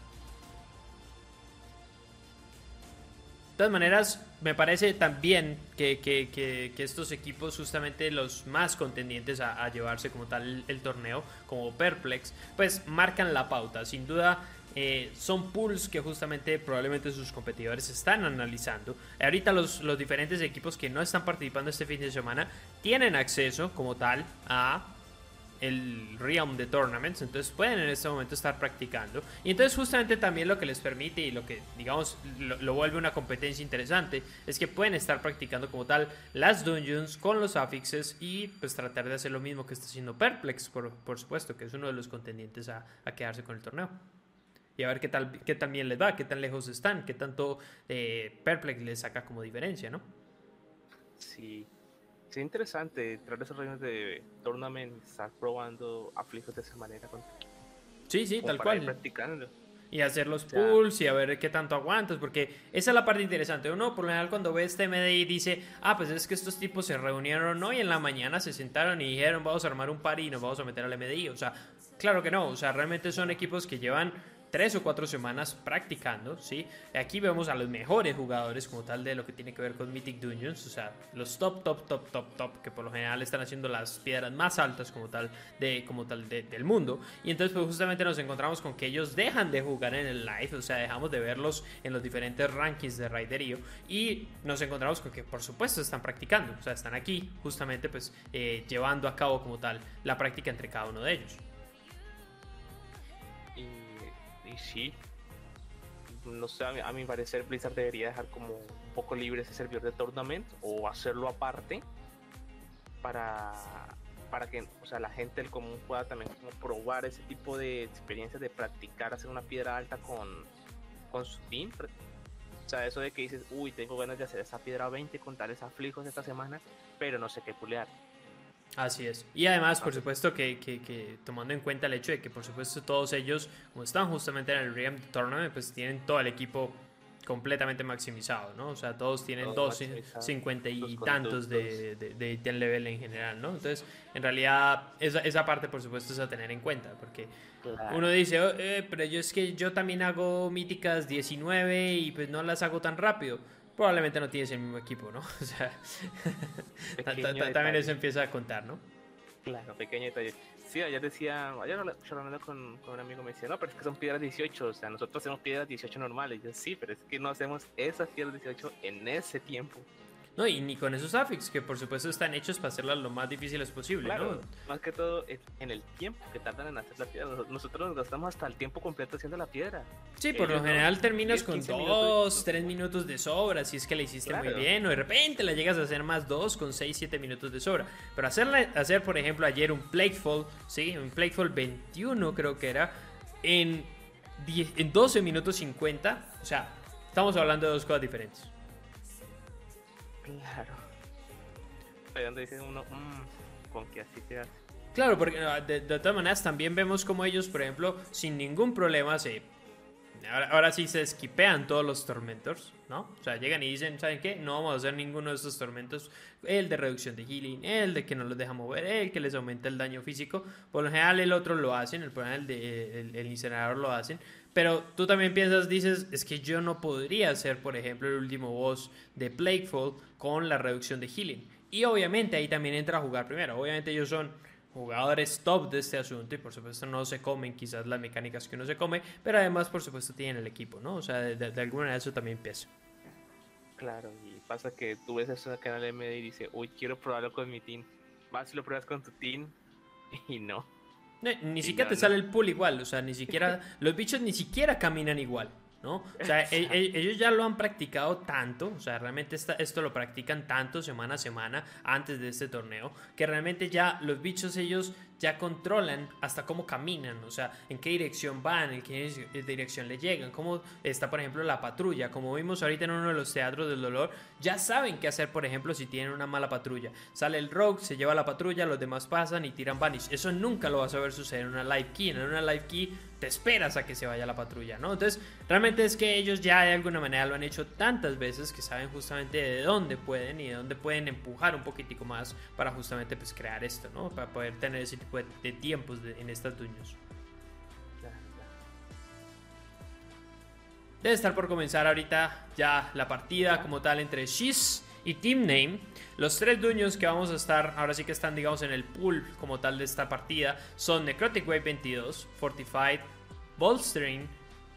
De todas maneras, me parece también que, que- que- estos equipos, justamente los más contendientes a, llevarse como tal el, el torneo, como Perplex, pues marcan la pauta. Sin duda, eh, son pools que justamente probablemente sus competidores están analizando. Ahorita los, los diferentes equipos que no están participando este fin de semana tienen acceso como tal a el realm de tournaments, entonces pueden en este momento estar practicando. Y entonces justamente también lo que les permite y lo que digamos lo, vuelve una competencia interesante es que pueden estar practicando como tal las dungeons con los affixes y pues tratar de hacer lo mismo que está haciendo Perplex, por, por supuesto, que es uno de los contendientes a, a quedarse con el torneo. Y a ver qué tal, qué tan bien les va, qué tan lejos están, qué tanto eh, Perplex les saca como diferencia, ¿no? Sí, sí, interesante entrar a esos reinos de tournament, estar probando aflijos de esa manera. Con, Sí, sí, tal para ir cual. practicando. Y hacer los Ya. pulls y a ver qué tanto aguantas, porque esa es la parte interesante. Uno, por lo general, cuando ve este MDI dice, ah, pues es que estos tipos se reunieron hoy en la mañana, se sentaron y dijeron, vamos a armar un par y nos vamos a meter al MDI. O sea, claro que no, o sea, realmente son equipos que llevan tres o cuatro semanas practicando, ¿sí? Aquí vemos a los mejores jugadores como tal de lo que tiene que ver con Mythic Dungeons, o sea, los top, top, top, top, top, que por lo general están haciendo las piedras más altas como tal, de, como tal del mundo. Y entonces pues justamente nos encontramos con que ellos dejan de jugar en el live, o sea, dejamos de verlos en los diferentes rankings de Raiderío y nos encontramos con que por supuesto están practicando, o sea, están aquí justamente pues eh, llevando a cabo como tal la práctica entre cada uno de ellos. Y sí, no sé, a mi, parecer Blizzard debería dejar como un poco libre ese servidor de tournament o hacerlo aparte para, para que o sea, la gente del común pueda también probar ese tipo de experiencias de practicar hacer una piedra alta con, con su team. O sea, eso de que dices, uy, tengo ganas de hacer esa piedra 20 con tales aflijos esta semana, pero no sé qué pulear. Así es. Y además, por supuesto, que, que, tomando en cuenta el hecho de que, por supuesto, todos ellos, como están justamente en el Ream Tournament, pues tienen todo el equipo completamente maximizado, ¿no? O sea, todos tienen dos, cincuenta y tantos de, de, de, level en general, ¿no? Entonces, en realidad, esa, esa parte, por supuesto, es a tener en cuenta, porque uno dice, oh, eh, pero yo es que yo también hago míticas 19 y pues no las hago tan rápido probablemente no tienes el mismo equipo, ¿no? (laughs) O sea, (laughs) también eso empieza a contar, ¿no? Claro, pequeño detalle. Sí, ayer decía, ayer hablando con, con, un amigo me decía, no, pero es que son piedras 18, o sea, nosotros hacemos piedras 18 normales. Y yo, sí, pero es que no hacemos esas piedras 18 en ese tiempo. No, y ni con esos affix, que por supuesto están hechos para hacerlas lo más difíciles posible, claro, Más que todo en el tiempo que tardan en hacer la piedra. Nosotros nos gastamos hasta el tiempo completo haciendo la piedra. Sí, por lo general terminas con dos, tres minutos de sobra, si es que la hiciste muy bien, o de repente la llegas a hacer más dos con seis, siete minutos de sobra. Pero hacerla, hacer, por ejemplo, ayer un Platefall, sí, un Platefall 21 creo que era, en, en 12 minutos 50, o sea, estamos hablando de dos cosas diferentes. Claro. Ahí donde dice uno, mmm, con que así se hace. Claro, porque de, todas maneras también vemos como ellos, por ejemplo, sin ningún problema se... Ahora, sí se esquipean todos los tormentos, ¿no? O sea, llegan y dicen, ¿saben qué? No vamos a hacer ninguno de estos tormentos. El de reducción de healing, el de que no los deja mover, el que les aumenta el daño físico. Por lo general el otro lo hacen, el, el, de, el, el incinerador lo hacen. Pero tú también piensas, dices, es que yo no podría hacer, por ejemplo, el último boss de Plaguefall con la reducción de healing. Y obviamente ahí también entra a jugar primero. Obviamente ellos son jugadores top de este asunto y por supuesto no se comen quizás las mecánicas que uno se come, pero además por supuesto tienen el equipo, ¿no? O sea, de, alguna manera eso también pesa. Claro, y pasa que tú ves eso en el canal MD y dices, uy, quiero probarlo con mi team. Vas y lo pruebas con tu team (laughs) y no ni siquiera te sale el pool igual, o sea, ni siquiera, (laughs) los bichos ni siquiera caminan igual. ¿no? O sea, e, e, ellos ya lo han practicado tanto, o sea, realmente esto lo practican tanto semana a semana antes de este torneo, que realmente ya los bichos ellos ya controlan hasta cómo caminan, o sea, en qué dirección van, en qué dirección le llegan, cómo está, por ejemplo, la patrulla. Como vimos ahorita en uno de los teatros del dolor, ya saben qué hacer, por ejemplo, si tienen una mala patrulla. Sale el rogue, se lleva la patrulla, los demás pasan y tiran vanish. Eso nunca lo vas a ver suceder en una live key. En una live key te esperas a que se vaya la patrulla, ¿no? Entonces, realmente es que ellos ya de alguna manera lo han hecho tantas veces que saben justamente de dónde pueden y de dónde pueden empujar un poquitico más para justamente pues crear esto, ¿no? Para poder tener ese tipo de, tiempos en estas dueños. Debe estar por comenzar ahorita ya la partida como tal entre Shiz y Team Name. Los tres dueños que vamos a estar, ahora sí que están, digamos, en el pool como tal de esta partida, son Necrotic Wave 22, Fortified, Bolstering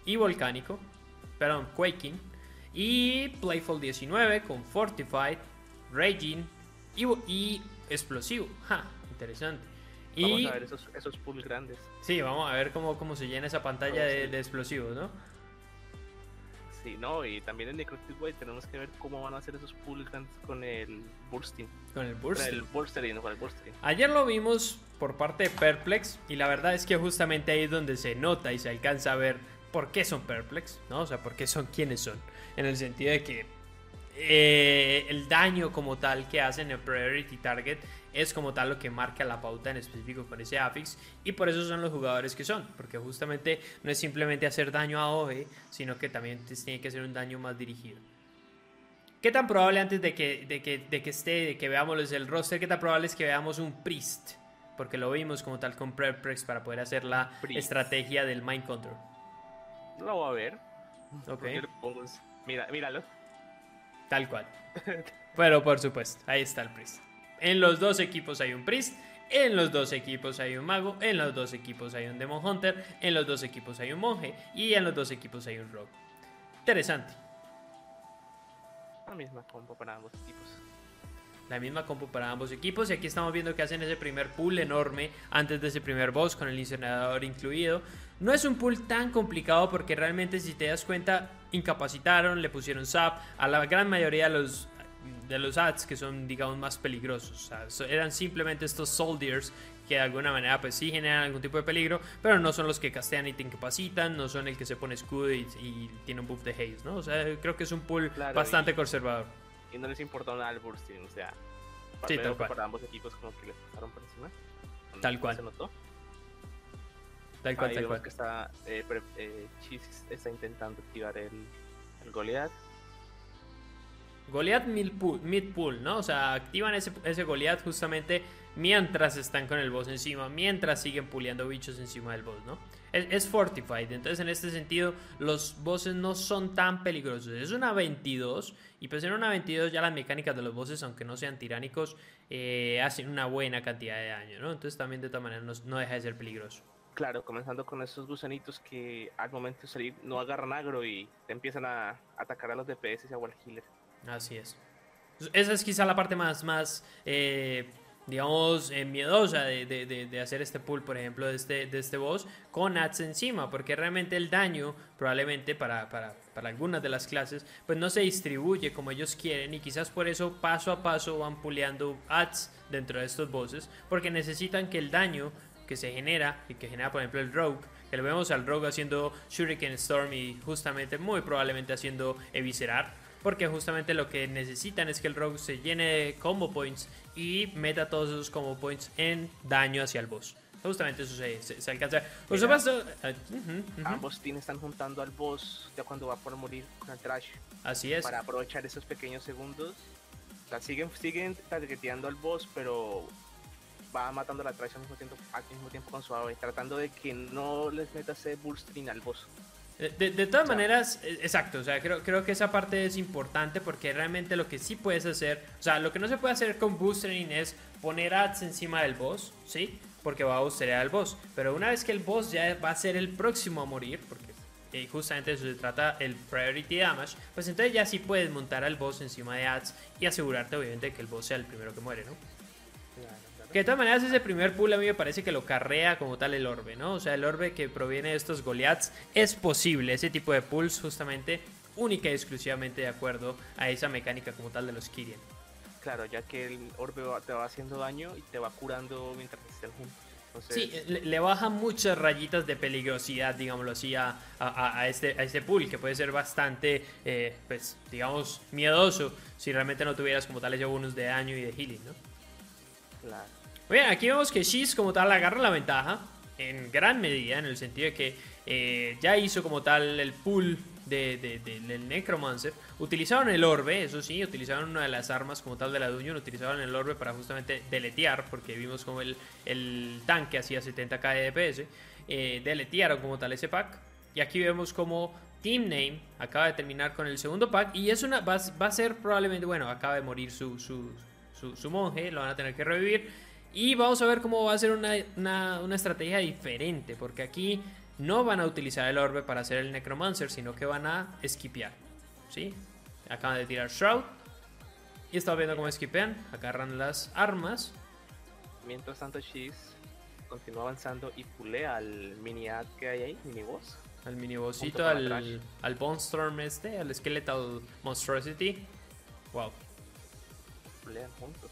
y Volcánico. Perdón, Quaking. Y Playful 19 con Fortified, Raging y, Explosivo. Ja, interesante. Vamos a ver esos, esos pools grandes. Sí, vamos a ver cómo, cómo se llena esa pantalla de, de explosivos, ¿no? Sí, no, y también en Necrotic Way tenemos que ver cómo van a hacer esos pools con el bursting. Con el bursting. Con el con el bursting. Ayer lo vimos por parte de Perplex y la verdad es que justamente ahí es donde se nota y se alcanza a ver por qué son Perplex, ¿no? O sea, por qué son quienes son. En el sentido de que eh, el daño como tal que hacen el Priority Target es como tal lo que marca la pauta en específico con ese affix y por eso son los jugadores que son, porque justamente no es simplemente hacer daño a OE, sino que también tiene que ser un daño más dirigido. ¿Qué tan probable antes de que, de que, de que esté, de que veamos el roster, qué tan probable es que veamos un Priest? Porque lo vimos como tal con Preprex para poder hacer la estrategia del Mind Control. No lo voy a ver. Ok. Mira, míralo. Tal cual. Pero por supuesto, ahí está el Priest. En los dos equipos hay un Priest. En los dos equipos hay un mago, en los dos equipos hay un Demon Hunter, en los dos equipos hay un monje y en los dos equipos hay un rogue. Interesante. La misma combo para ambos equipos. La misma compo para ambos equipos y aquí estamos viendo que hacen ese primer pool enorme antes de ese primer boss con el incinerador incluido. No es un pool tan complicado porque realmente si te das cuenta incapacitaron, le pusieron zap a la gran mayoría de los de los ads que son digamos más peligrosos. O sea, eran simplemente estos soldiers que de alguna manera pues sí generan algún tipo de peligro, pero no son los que castean y te incapacitan, no son el que se pone escudo y, y tiene un buff de haze, ¿no? O sea, creo que es un pool Claro, bastante y- conservador. Y no les importó nada al bursting, o sea. Sí, tal cual. Para ambos equipos como que les pasaron por encima. Tal No cual. Se notó. Tal cual, Ahí tal cual. que está, eh, pre- eh, está intentando activar el, el Goliath. Goliath mid pool, mid pool, ¿no? O sea, activan ese, ese Goliath justamente mientras están con el boss encima, mientras siguen puleando bichos encima del boss, ¿no? Es, es fortified, entonces en este sentido los bosses no son tan peligrosos. Es una 22 y pues en una 22 ya las mecánicas de los bosses, aunque no sean tiránicos, eh, hacen una buena cantidad de daño, ¿no? Entonces también de todas maneras no, no deja de ser peligroso. Claro, comenzando con esos gusanitos que al momento de salir no agarran agro y empiezan a atacar a los DPS y a Wall Healer. Así es. Esa es quizá la parte más, más eh, digamos, eh, miedosa de, de- de- hacer este pull, por ejemplo, de este, de este boss con ads encima, porque realmente el daño, probablemente para, para, para algunas de las clases, pues no se distribuye como ellos quieren y quizás por eso paso a paso van puleando ads dentro de estos bosses, porque necesitan que el daño que se genera y que genera, por ejemplo, el Rogue, que lo vemos al Rogue haciendo Shuriken Storm y justamente, muy probablemente haciendo Eviscerar, porque justamente lo que necesitan es que el Rogue se llene de combo points y meta todos esos combo points en daño hacia el boss. Justamente eso se, se- se alcanza. Por supuesto, eh, ujú, ujú, Ambos teams están juntando al boss ya cuando va por morir con el trash así es. para aprovechar esos pequeños segundos. O sea, siguen, siguen targeteando al boss, pero va matando la trash al mismo tiempo, al mismo tiempo con suave, tratando de que no les meta ese bullstring al boss. De, de- de todas O sea- maneras, eh, exacto, o sea, creo, creo que esa parte es importante porque realmente lo que sí puedes hacer, o sea, lo que no se puede hacer con boostering es poner ads encima del boss, ¿sí? Porque va a boosterear al boss. Pero una vez que el boss ya va a ser el próximo a morir, porque eh, justamente de eso se trata el priority damage, pues entonces ya sí puedes montar al boss encima de ads y asegurarte obviamente que el boss sea el primero que muere, ¿no? Que de todas maneras ese primer pool a mí me parece que lo carrea como tal el orbe, ¿no? O sea, el orbe que proviene de estos Goliaths es posible, ese tipo de pools justamente única y exclusivamente de acuerdo a esa mecánica como tal de los Kyrian. Claro, ya que el orbe te va haciendo daño y te va curando mientras estén juntos. Entonces, Sí, le, le baja muchas rayitas de peligrosidad, digámoslo así, a, a- a este, a este pool, que puede ser bastante, eh, pues, digamos, miedoso si realmente no tuvieras como tal ese bonus de daño y de healing, ¿no? claro. Bien, aquí vemos que Shiz como tal agarra la ventaja en gran medida, en el sentido de que eh, ya hizo como tal el pool de, de- de- del Necromancer. Utilizaron el orbe, eso sí, utilizaron una de las armas como tal de la Dungeon, utilizaron el orbe para justamente deletear, porque vimos como el, tanque hacía 70k de DPS. Eh, deletearon como tal ese pack. Y aquí vemos como Team Name acaba de terminar con el segundo pack. Y es una va, va a ser probablemente, bueno, acaba de morir su, su, su monje, lo van a tener que revivir. Y vamos a ver cómo va a ser una, una- una estrategia diferente, porque aquí no van a utilizar el orbe para hacer el Necromancer, sino que van a esquipear. ¿Sí? Acaban de tirar Shroud. Y estamos viendo cómo esquipean. Agarran las armas. Mientras tanto, Cheese continúa avanzando y pulea al mini ad que hay ahí, mini boss. Al con la al, al Bone Storm este, al Skeletal Monstrosity. Wow. Pulean juntos.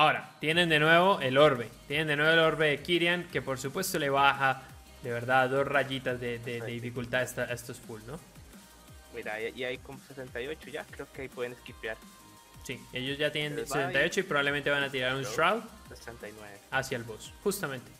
Ahora, tienen de nuevo el orbe. Tienen de nuevo el orbe de Kyrian, que por supuesto le baja de verdad dos rayitas de, de- de Sí. dificultad a, estos full, ¿no? Mira, y, hay como 68 ya, creo que ahí pueden skipear. Sí, ellos ya tienen va 78 y probablemente van a tirar un Shroud 69. hacia el boss, justamente.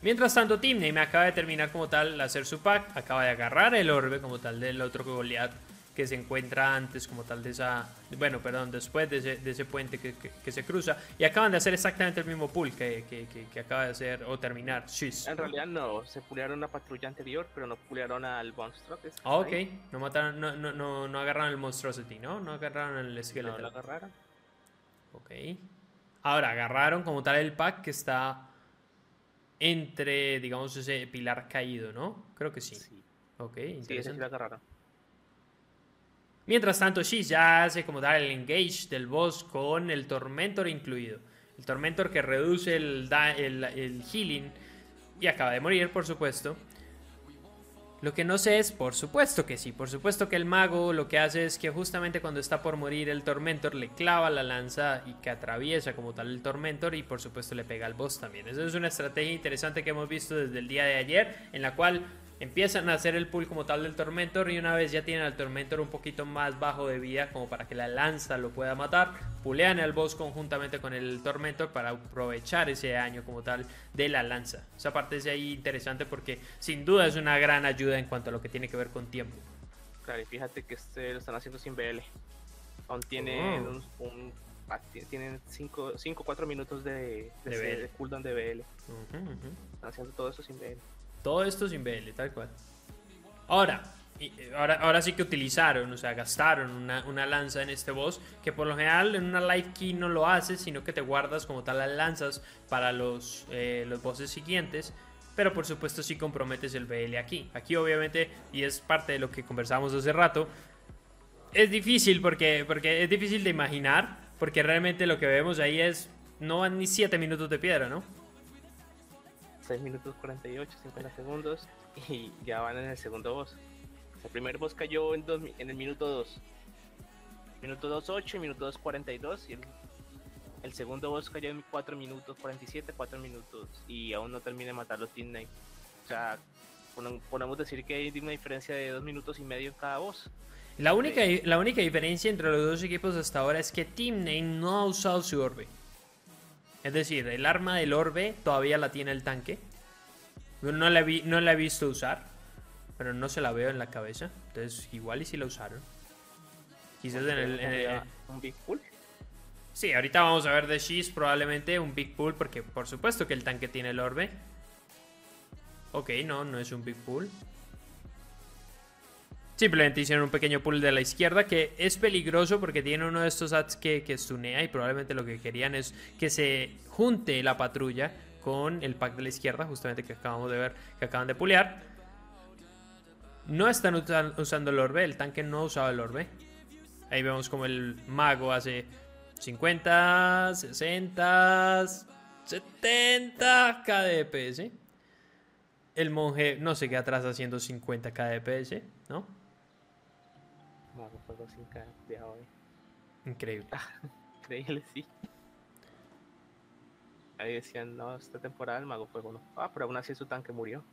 Mientras tanto, Team Name acaba de terminar como tal hacer su pack, acaba de agarrar el orbe como tal del otro Goliath que se encuentra antes como tal de esa, bueno, perdón, después de ese, de ese puente que, que, se cruza y acaban de hacer exactamente el mismo pool que, que acaba de hacer o terminar En realidad no, se pulearon una patrulla anterior, pero no pulearon al monstruo. Ah, ok, no mataron, no, no, no, no agarraron el monstrosity, ¿no? No agarraron el esqueleto. No lo agarraron. Ok. Ahora, agarraron como tal el pack que está entre, digamos, ese pilar caído, ¿no? Creo que sí. sí. Ok, interesante. Sí, agarraron. Mientras tanto, Shiz ya hace como tal el engage del boss con el Tormentor incluido. El Tormentor que reduce el, el, healing y acaba de morir, por supuesto. Lo que no sé es, por supuesto que sí, por supuesto que el mago lo que hace es que justamente cuando está por morir el Tormentor le clava la lanza y que atraviesa como tal el Tormentor y por supuesto le pega al boss también. Eso es una estrategia interesante que hemos visto desde el día de ayer en la cual empiezan a hacer el pull como tal del Tormentor y una vez ya tienen al Tormentor un poquito más bajo de vida como para que la lanza lo pueda matar, pulean al boss conjuntamente con el Tormentor para aprovechar ese daño como tal de la lanza. Esa parte es ahí interesante porque sin duda es una gran ayuda en cuanto a lo que tiene que ver con tiempo. Claro, y fíjate que este lo están haciendo sin BL. Aún tiene oh. un, ah, tienen 5 o 4 minutos de, de, cooldown de BL. Están haciendo todo eso sin BL. Todo esto sin BL, tal cual. Ahora, ahora, ahora sí que utilizaron, o sea, gastaron una, lanza en este boss, que por lo general en una live key no lo haces, sino que te guardas como tal las lanzas para los, eh, los bosses siguientes. Pero por supuesto sí comprometes el BL aquí. Aquí obviamente, y es parte de lo que conversamos hace rato, es difícil porque, porque es difícil de imaginar, porque realmente lo que vemos ahí es, no van ni 7 minutos de piedra, ¿no? 6 minutos 48, 50 segundos y ya van en el segundo boss. El primer boss cayó en, en el minuto 2. Minuto 2.8 y minuto 2.42 y el, el, segundo boss cayó en 4 minutos 47, 4 minutos y aún no termina de matar los Team Nine. O sea, podemos decir que hay una diferencia de 2 minutos y medio en cada boss. La única, la única diferencia entre los dos equipos hasta ahora es que Team Nine no ha usado su orbe. Es decir, el arma del orbe todavía la tiene el tanque. No la, vi, no la he visto usar, pero no se la veo en la cabeza. Entonces, igual y si la usaron. Quizás en el, ¿Un Big Pool? Sí, ahorita vamos a ver de Shiz probablemente un Big Pool, porque por supuesto que el tanque tiene el orbe. Ok, no, no es un Big Pool. Simplemente hicieron un pequeño pull de la izquierda que es peligroso porque tiene uno de estos ads que, que stunea y probablemente lo que querían es que se junte la patrulla con el pack de la izquierda, justamente que acabamos de ver que acaban de pulear. No están usando el orbe, el tanque no usaba el orbe. Ahí vemos como el mago hace 50, 60, 70 KDPS. El monje no se queda atrás haciendo 50 KDPS, ¿no? De hoy. Increíble. (laughs) Increíble, sí. Ahí decían, no, esta temporada el Mago Fuego no. Ah, pero aún así su tanque murió.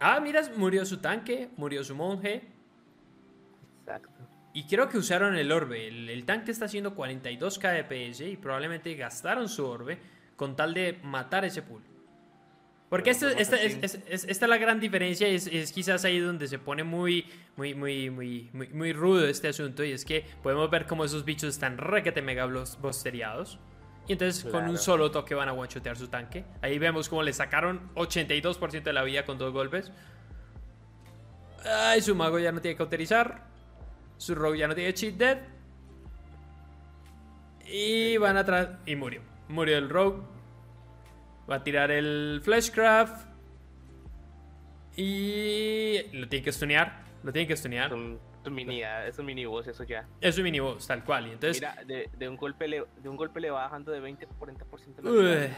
ah, mira, murió su tanque, murió su monje. Exacto. Y creo que usaron el orbe. El, tanque está haciendo 42k de PS y probablemente gastaron su orbe con tal de matar ese pool. Porque esta, esta, es, la gran diferencia, es, es, quizás ahí donde se pone muy, muy, muy, muy, muy, rudo este asunto, y es que podemos ver cómo esos bichos están requete mega bosteriados. Y entonces con un solo toque van a one su tanque. Ahí vemos cómo le sacaron 82% de la vida con dos golpes. Ay, su mago ya no tiene que cauterizar. Su rogue ya no tiene cheat dead. Y van atrás. Y murió. Murió el rogue. Va a tirar el Fleshcraft. Y lo tiene que stunear. Lo tiene que stunear. Es un, mini, es un mini boss, eso ya. Es un mini boss, tal cual. Y entonces... Mira, de, un golpe le, de un golpe le va bajando de 20 a 40%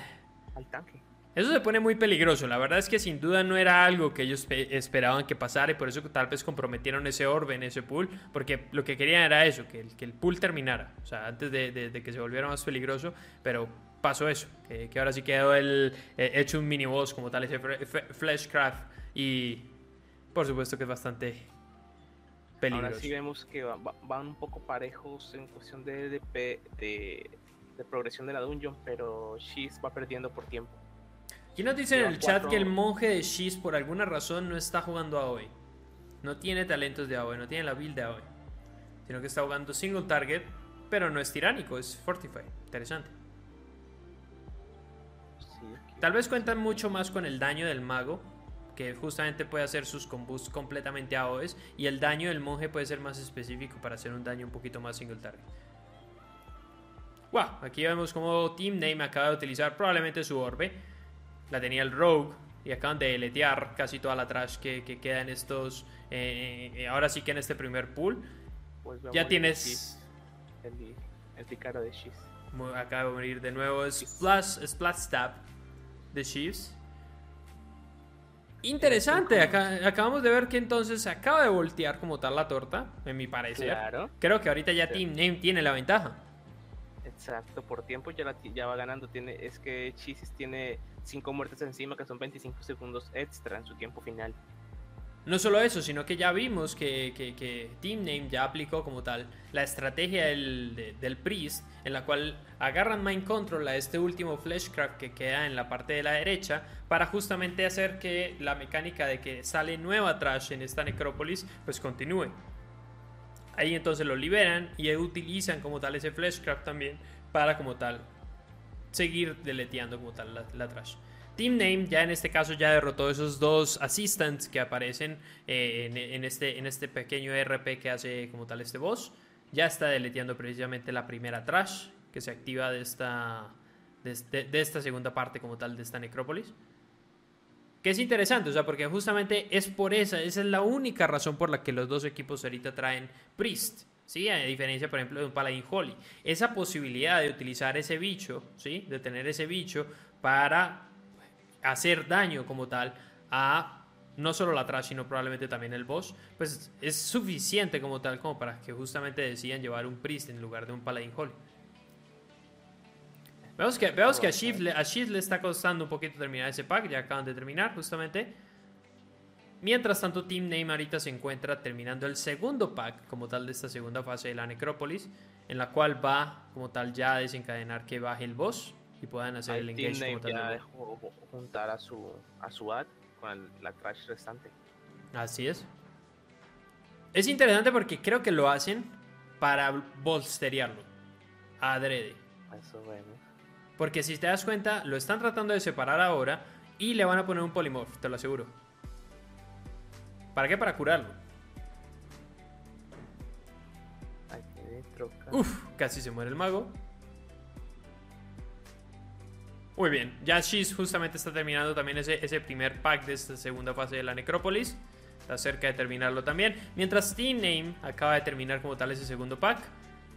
al tanque. Eso se pone muy peligroso. La verdad es que sin duda no era algo que ellos esperaban que pasara y por eso tal vez comprometieron ese orbe en ese pool. Porque lo que querían era eso, que el, que el pool terminara. O sea, antes de, de que se volviera más peligroso. Pero pasó eso, que, ahora sí quedó el, eh, hecho un mini boss como tal, ese Fleshcraft. Y por supuesto que es bastante peligroso. Ahora sí vemos que van un poco parejos en cuestión de, de, de, progresión de la dungeon, pero Shiz va perdiendo por tiempo. ¿Quién nos dice en el chat que el monje de Shiz por alguna razón no está jugando a hoy? No tiene talentos de AOE, no tiene la build de AOE. Sino que está jugando single target, pero no es tiránico, es Fortify. Interesante. Tal vez cuentan mucho más con el daño del mago, que justamente puede hacer sus combos completamente AOEs, y el daño del monje puede ser más específico para hacer un daño un poquito más single target. Wow, aquí vemos como Team Name acaba de utilizar probablemente su orbe. La tenía el Rogue y acaban de deletear casi toda la trash que, queda en estos. Eh, eh, ahora sí que en este primer pool. Pues ya tienes. El, el, picaro de Chiefs. Acaba de morir de nuevo. Splash, Splash Stab de Chiefs. Interesante, acabamos de ver que entonces se acaba de voltear como tal la torta, en mi parecer. Creo que ahorita ya Team Name tiene la ventaja. Exacto, por tiempo ya, ya va ganando. Tiene, es que Chisis tiene 5 muertes encima, que son 25 segundos extra en su tiempo final. No solo eso, sino que ya vimos que, Team Name ya aplicó como tal la estrategia del, del, Priest, en la cual agarran Mind Control a este último Fleshcraft que queda en la parte de la derecha, para justamente hacer que la mecánica de que sale nueva trash en esta necrópolis, pues continúe. Ahí entonces lo liberan y utilizan como tal ese Fleshcraft también para como tal seguir deleteando como tal la, trash. Team Name ya en este caso ya derrotó esos dos assistants que aparecen eh, en, este, en este pequeño RP que hace como tal este boss. Ya está deleteando precisamente la primera trash que se activa de esta, de, esta segunda parte como tal de esta necrópolis. Que es interesante, o sea, porque justamente es por esa, esa es la única razón por la que los dos equipos ahorita traen Priest. ¿sí? A diferencia, por ejemplo, de un Paladin Holy. Esa posibilidad de utilizar ese bicho, ¿sí? De tener ese bicho para hacer daño como tal a no solo la trash, sino probablemente también el boss, pues es suficiente como tal como para que justamente decidan llevar un priest en lugar de un Paladin Holy. Vemos que, vemos que a Shift, le, a le está costando un poquito terminar ese pack, ya acaban de terminar justamente. Mientras tanto, Team Name se encuentra terminando el segundo pack como tal de esta segunda fase de la necrópolis, en la cual va como tal ya a desencadenar que baje el boss y puedan hacer el engage como tal. juntar a su, a su ad con la trash restante. Así es. Es interesante porque creo que lo hacen para bolsteriarlo. Adrede. Eso bueno. Porque si te das cuenta, lo están tratando de separar ahora y le van a poner un polymorph, te lo aseguro. ¿Para qué? Para curarlo. Uf, casi se muere el mago. Muy bien, ya Shiz justamente está terminando también ese, ese primer pack de esta segunda fase de la necrópolis. Está cerca de terminarlo también. Mientras Team Name acaba de terminar como tal ese segundo pack.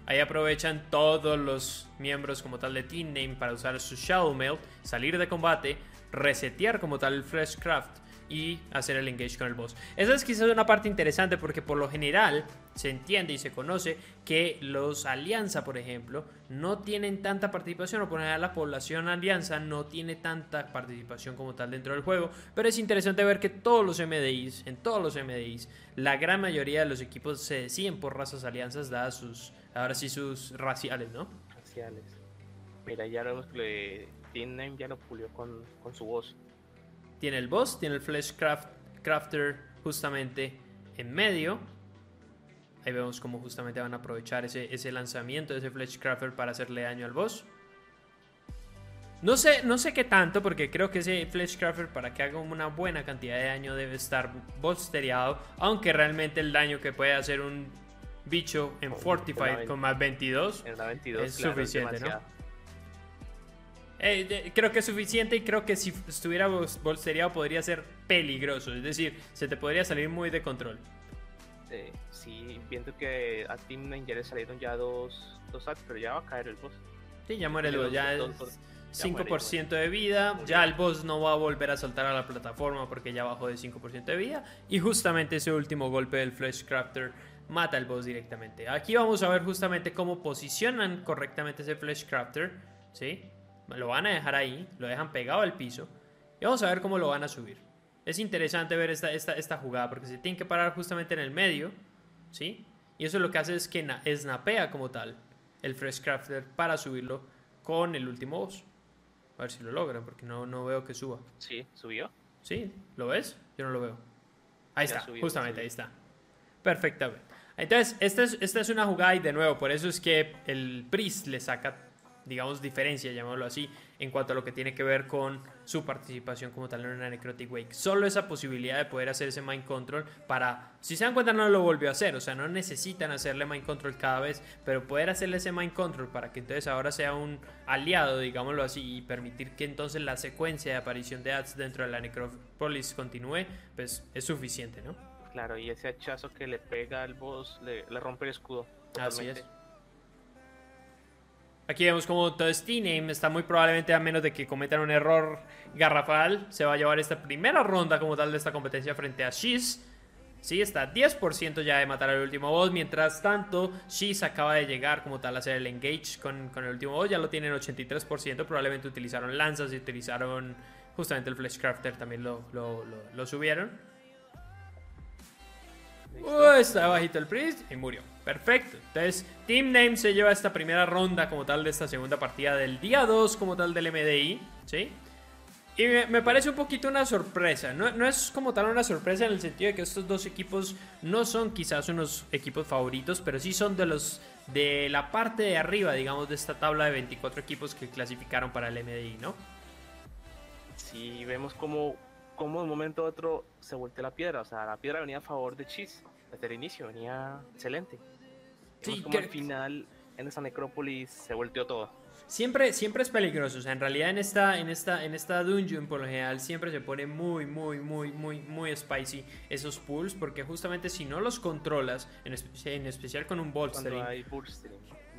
Ahí aprovechan todos los miembros como tal de Team Name para usar su Shadow Mail, salir de combate, resetear como tal el Freshcraft y hacer el engage con el boss. Esa es quizás una parte interesante porque por lo general se entiende y se conoce que los alianza, por ejemplo, no tienen tanta participación o por la población alianza no tiene tanta participación como tal dentro del juego, pero es interesante ver que todos los MDIs, en todos los MDIs, la gran mayoría de los equipos se deciden por razas alianzas dadas sus, ahora sí sus raciales, ¿no? Raciales. Mira, ya vemos que Team ya lo pulió con, con su voz. Tiene el boss, tiene el Flesh Crafter justamente en medio. Ahí vemos cómo justamente van a aprovechar ese, ese lanzamiento de ese Flesh Crafter para hacerle daño al boss. No sé, no sé qué tanto, porque creo que ese Flesh Crafter para que haga una buena cantidad de daño debe estar bolstereado. Aunque realmente el daño que puede hacer un bicho en Fortified con más 22, es suficiente, ¿no? Eh, creo que es suficiente y creo que si estuviera bolsteriado podría ser peligroso. Es decir, se te podría salir muy de control. Eh, sí, viendo que a Team Ninja le salieron ya dos, dos pero ya va a caer el boss. Sí, ya muere el boss, ya es 5% de vida. Ya el boss no va a volver a saltar a la plataforma porque ya bajó de 5% de vida. Y justamente ese último golpe del Flesh Crafter mata al boss directamente. Aquí vamos a ver justamente cómo posicionan correctamente ese Flesh Crafter. ¿Sí? Lo van a dejar ahí, lo dejan pegado al piso y vamos a ver cómo lo van a subir. Es interesante ver esta, esta, esta jugada porque se tiene que parar justamente en el medio, ¿sí? Y eso lo que hace es que snapea como tal el Fresh Crafter para subirlo con el último boss. A ver si lo logran porque no, no veo que suba. Sí, subió. Sí, ¿lo ves? Yo no lo veo. Ahí está, justamente ahí está. Perfectamente. Entonces, esta es, esta es una jugada y de nuevo, por eso es que el Priest le saca, digamos, diferencia, llamémoslo así, en cuanto a lo que tiene que ver con su participación como tal en una Necrotic Wake. Solo esa posibilidad de poder hacer ese Mind Control para, si se dan cuenta, no lo volvió a hacer, o sea, no necesitan hacerle Mind Control cada vez, pero poder hacerle ese Mind Control para que entonces ahora sea un aliado, digámoslo así, y permitir que entonces la secuencia de aparición de ads dentro de la Necropolis continúe, pues es suficiente, ¿no? Claro, y ese hachazo que le pega al boss le, rompe el escudo. Así es. Aquí vemos como todo Name está muy probablemente a menos de que cometan un error garrafal. Se va a llevar esta primera ronda como tal de esta competencia frente a Shiz. Sí, está 10% ya de matar al último boss. Mientras tanto, Shiz acaba de llegar como tal a hacer el engage con, el último boss. Ya lo tienen 83%. Probablemente utilizaron lanzas y utilizaron justamente el Fleshcrafter. También lo, lo subieron. Uh, está bajito el Priest y murió. Perfecto. Entonces, Team Name se lleva esta primera ronda como tal de esta segunda partida del día 2 como tal del MDI. ¿Sí? Y me, parece un poquito una sorpresa. No, no, es como tal una sorpresa en el sentido de que estos dos equipos no son quizás unos equipos favoritos, pero sí son de los de la parte de arriba, digamos, de esta tabla de 24 equipos que clasificaron para el MDI, ¿no? Sí, vemos como como de un momento a otro se volteó la piedra. O sea, la piedra venía a favor de Cheese. Desde el inicio venía excelente. Sí, como al final en esa necrópolis se volteó todo. Siempre, siempre es peligroso. O sea, en realidad en esta, en esta, en esta dungeon por lo general siempre se pone muy, muy, muy, muy, muy spicy esos pools. Porque justamente si no los controlas, en, en especial con un bolstering. hay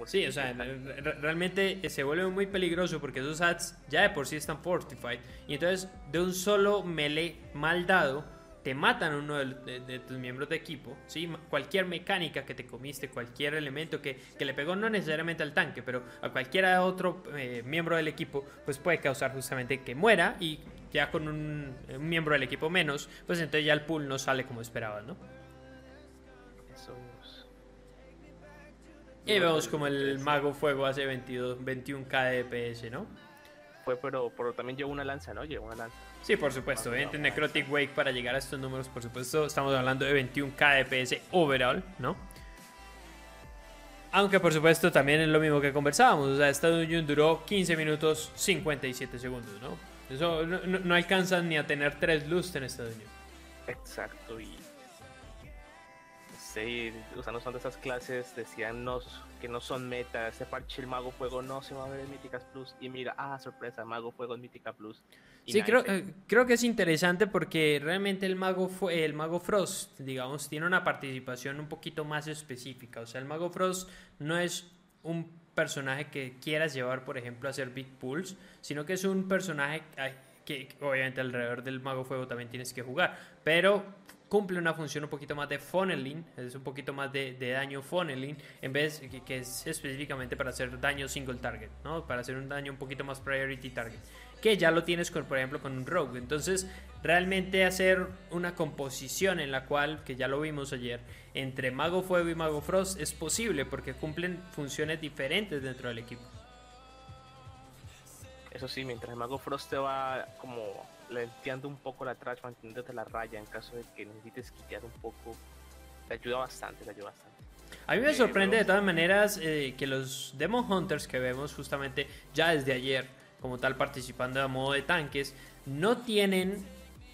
Sí, o sea, realmente se vuelve muy peligroso porque esos ads ya de por sí están fortified. Y entonces, de un solo melee mal dado, te matan uno de, tus miembros de equipo. ¿sí? Cualquier mecánica que te comiste, cualquier elemento que, le pegó, no necesariamente al tanque, pero a cualquier otro eh, miembro del equipo, pues puede causar justamente que muera. Y ya con un, un miembro del equipo menos, pues entonces ya el pool no sale como esperabas, ¿no? Y vemos como el Mago Fuego hace 22, 21k de DPS, ¿no? Fue, pero, pero también llevó una lanza, ¿no? Llevó una lanza. Sí, por supuesto. Obviamente Necrotic Wake para llegar a estos números, por supuesto, estamos hablando de 21k DPS overall, ¿no? Aunque por supuesto también es lo mismo que conversábamos. O sea, esta dungeon duró 15 minutos 57 segundos, ¿no? Eso no, no, alcanzan ni a tener 3 lust en esta dungeon. Exacto, y Sí, usando son de esas clases, decían que no son meta, ese parche el Mago Fuego no se va a ver en Míticas Plus. Y mira, ah, sorpresa, Mago Fuego en Mítica Plus. sí, creo, eh, creo que es interesante porque realmente el Mago, el Mago Frost, digamos, tiene una participación un poquito más específica. O sea, el Mago Frost no es un personaje que quieras llevar, por ejemplo, a hacer Big Pools, sino que es un personaje que obviamente alrededor del Mago Fuego también tienes que jugar. Pero cumple una función un poquito más de funneling, es un poquito más de, daño funneling, en vez que, que, es específicamente para hacer daño single target, ¿no? Para hacer un daño un poquito más priority target, que ya lo tienes con, por ejemplo, con un rogue. Entonces, realmente hacer una composición en la cual, que ya lo vimos ayer, entre Mago Fuego y Mago Frost es posible porque cumplen funciones diferentes dentro del equipo. Eso sí, mientras el Mago Frost te va como lenteando un poco la trash, manteniéndote la raya en caso de que necesites quitear un poco. Te ayuda bastante, te ayuda bastante. A mí me sorprende de todas maneras eh, que los Demon Hunters que vemos justamente ya desde ayer, como tal participando a modo de tanques, no tienen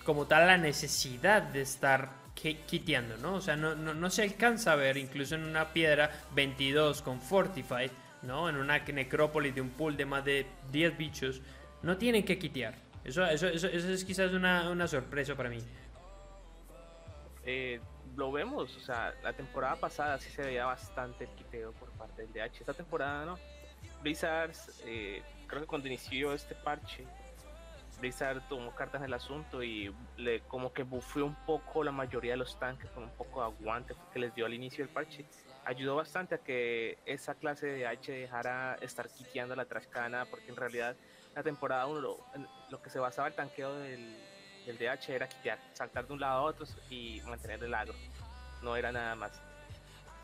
como tal la necesidad de estar quiteando, ¿no? O sea, no, no, no, se alcanza a ver, incluso en una piedra 22 con Fortified, ¿no? En una necrópolis de un pool de más de 10 bichos, no tienen que quitear. Eso, eso, eso, es quizás una, una sorpresa para mí. Eh, lo vemos, o sea, la temporada pasada sí se veía bastante el quiteo por parte del DH. Esta temporada no. Blizzards, eh, creo que cuando inició este parche, Blizzard tomó cartas en el asunto y le como que bufeó un poco la mayoría de los tanques con un poco de aguante que les dio al inicio del parche. Ayudó bastante a que esa clase de DH dejara estar quiteando la trascana porque en realidad la temporada 1 lo, que se basaba el tanqueo del, DH era quitear, saltar de un lado a otro y mantener el agro. No era nada más.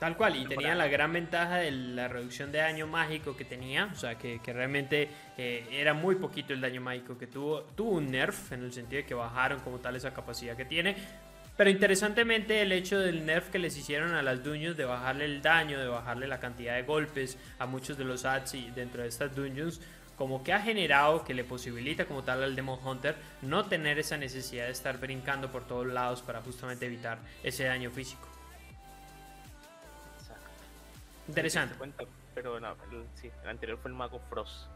Tal cual, y tenía la gran ventaja de la reducción de daño mágico que tenía, o sea, que, realmente eh, era muy poquito el daño mágico que tuvo. Tuvo un nerf en el sentido de que bajaron como tal esa capacidad que tiene, Pero interesantemente el hecho del nerf que les hicieron a las dungeons de bajarle el daño, de bajarle la cantidad de golpes a muchos de los ads y dentro de estas dungeons, como que ha generado que le posibilita como tal al Demon Hunter no tener esa necesidad de estar brincando por todos lados para justamente evitar ese daño físico. Exacto. Interesante. Cuenta, pero no, el, sí, el anterior fue el Mago Frost.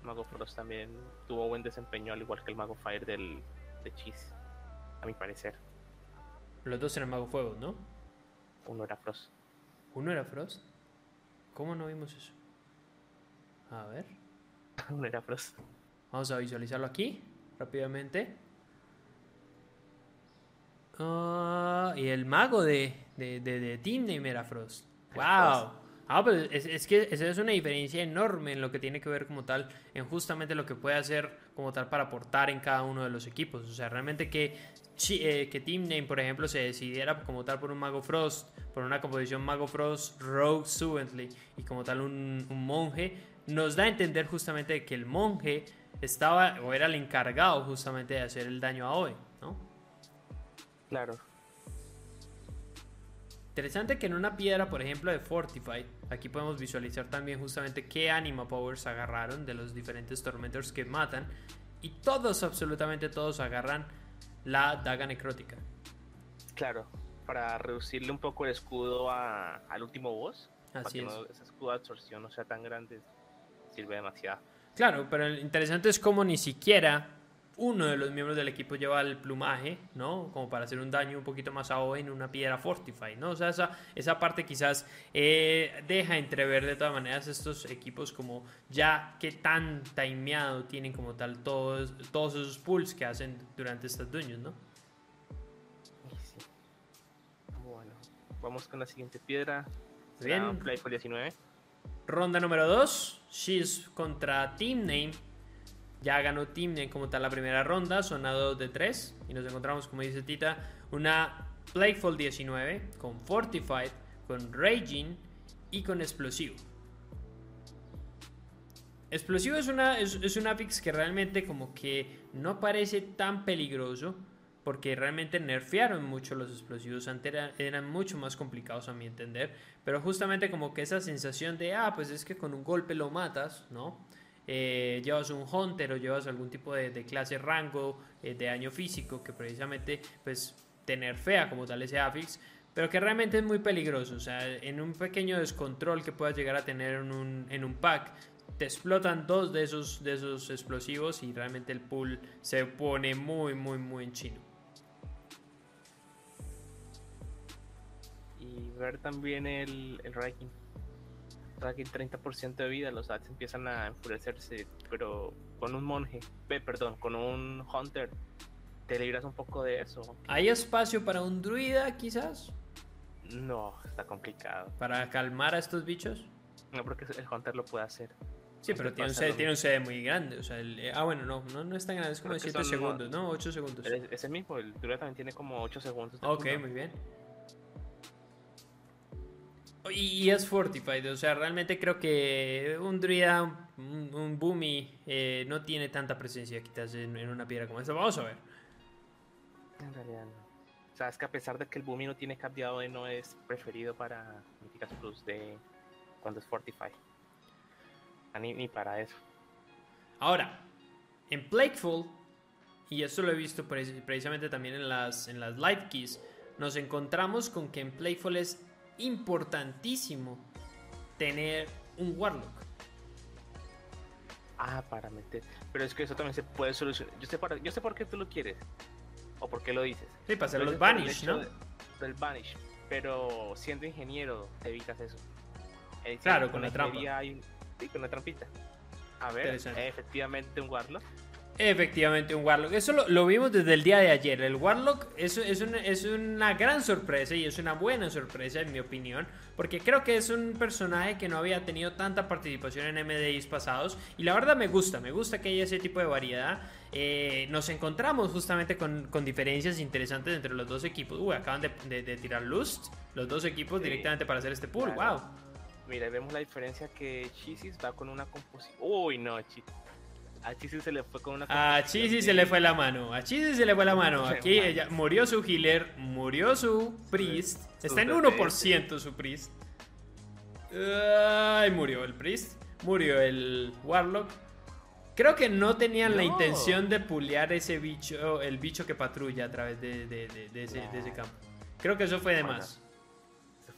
El Mago Frost también tuvo buen desempeño, al igual que el Mago Fire del, de Cheese, a mi parecer. Los dos eran Mago Fuego, ¿no? Uno era Frost. ¿Uno era Frost? ¿Cómo no vimos eso? A ver. (laughs) Vamos a visualizarlo aquí, rápidamente. Ah, y el mago de, de, de, de Team Name era Frost. ¡Wow! Ah, pues es, es, que esa es una diferencia enorme en lo que tiene que ver como tal, en justamente lo que puede hacer como tal para aportar en cada uno de los equipos. O sea, realmente que, eh, que Team Name, por ejemplo, se decidiera como tal por un Mago Frost, por una composición Mago Frost, Rogue Suently y como tal un, un monje, nos da a entender justamente que el monje estaba o era el encargado justamente de hacer el daño a hoy, ¿no? Claro. Interesante que en una piedra, por ejemplo, de Fortify, aquí podemos visualizar también justamente qué Anima Powers agarraron de los diferentes Tormentors que matan. Y todos, absolutamente todos, agarran la daga necrótica. Claro, para reducirle un poco el escudo a, al último boss. para Así que es. no- ese escudo de absorción no sea tan grande, sirve demasiado. Claro, pero lo interesante es como ni siquiera uno de los miembros del equipo lleva el plumaje, ¿no? Como para hacer un daño un poquito más a en una piedra Fortify, ¿no? O sea, esa, esa parte quizás eh, deja entrever de todas maneras estos equipos como ya que tan timeado tienen como tal todos, todos esos pulls que hacen durante estas dungeons, ¿no? Sí. Bueno, vamos con la siguiente piedra. Bien. Playful 19. Ronda número 2, Shiz contra Team Name. Ya ganó Team Name como tal la primera ronda, son a 2 de 3. Y nos encontramos, como dice Tita, una Plagueful 19 con Fortified, con Raging y con Explosivo. Explosivo es una, es, una que realmente como que no parece tan peligroso porque realmente nerfearon mucho los explosivos, antes era- eran mucho más complicados a mi entender, pero justamente como que esa sensación de, ah, pues es que con un golpe lo matas, ¿no? Eh, llevas un hunter o llevas algún tipo de, de clase rango eh, de daño físico que precisamente pues te nerfea como tal ese affix, pero que realmente es muy peligroso, o sea, en un pequeño descontrol que puedas llegar a tener en un, en un pack, te explotan dos de esos, de esos explosivos y realmente el pool se pone muy, muy, muy en chino. Y ver también el, el ranking. Ranking 30% de vida, los ads empiezan a enfurecerse, pero con un monje, ve, perdón, con un hunter, te libras un poco de eso. ¿Hay espacio para un druida quizás? No, está complicado. ¿Para calmar a estos bichos? No, porque el hunter lo puede hacer. Sí, Este pero tiene un, CD, tiene un CD muy grande. O sea, el- eh, ah, bueno, no, no, no es tan grande, es como de Creo 7 que son, segundos, ¿no? 8 segundos. Es, es el mismo, el druida también tiene como 8 segundos. Ok, cooldown. muy bien. Y, es Fortified, o sea, realmente creo que un druida, un, un Boomy, eh, no tiene tanta presencia quizás en, en una piedra como esta. Vamos a ver. En realidad no. O sea, es que a pesar de que el Boomy no tiene de no es preferido para Míticas Plus de cuando es Fortify. Ah, Ni, ni para eso. Ahora, en Plagueful, y esto lo he visto pre- precisamente también en las, en las live keys, nos encontramos con que en Plagueful es importantísimo tener un Warlock. Ah, para meter. Pero es que eso también se puede solucionar. Yo sé, para, yo sé por qué tú lo quieres. O por qué lo dices. Sí, para hacer los Vanish, ¿no? de- del Vanish. Pero siendo ingeniero, te evitas eso. Eh, Claro, con la trampa. un- Sí, con la trampita. A ver, efectivamente un Warlock. Efectivamente, un Warlock. Eso lo, lo vimos desde el día de ayer. El Warlock es, es, una, es una gran sorpresa y es una buena sorpresa, en mi opinión. Porque creo que es un personaje que no había tenido tanta participación en MDIs pasados. Y la verdad me gusta, me gusta que haya ese tipo de variedad. Eh, nos encontramos justamente con, con diferencias interesantes entre los dos equipos. Uy, acaban de, de- de tirar Lust, los dos equipos Sí. directamente para hacer este pool. Claro. ¡Wow! Mira, vemos la diferencia que Chisis va con una composición. Uy, no, Chi- A Chisi se le fue con una. A Chisi se le fue la mano. A Chisi se le fue la mano. (laughs) Aquí ella, murió su healer, murió su priest. Está en 1% su priest. Ay, murió el priest. Murió el warlock. Creo que no tenían la intención de pulear ese bicho, el bicho que patrulla a través de, ese, de ese campo. Creo que eso fue de más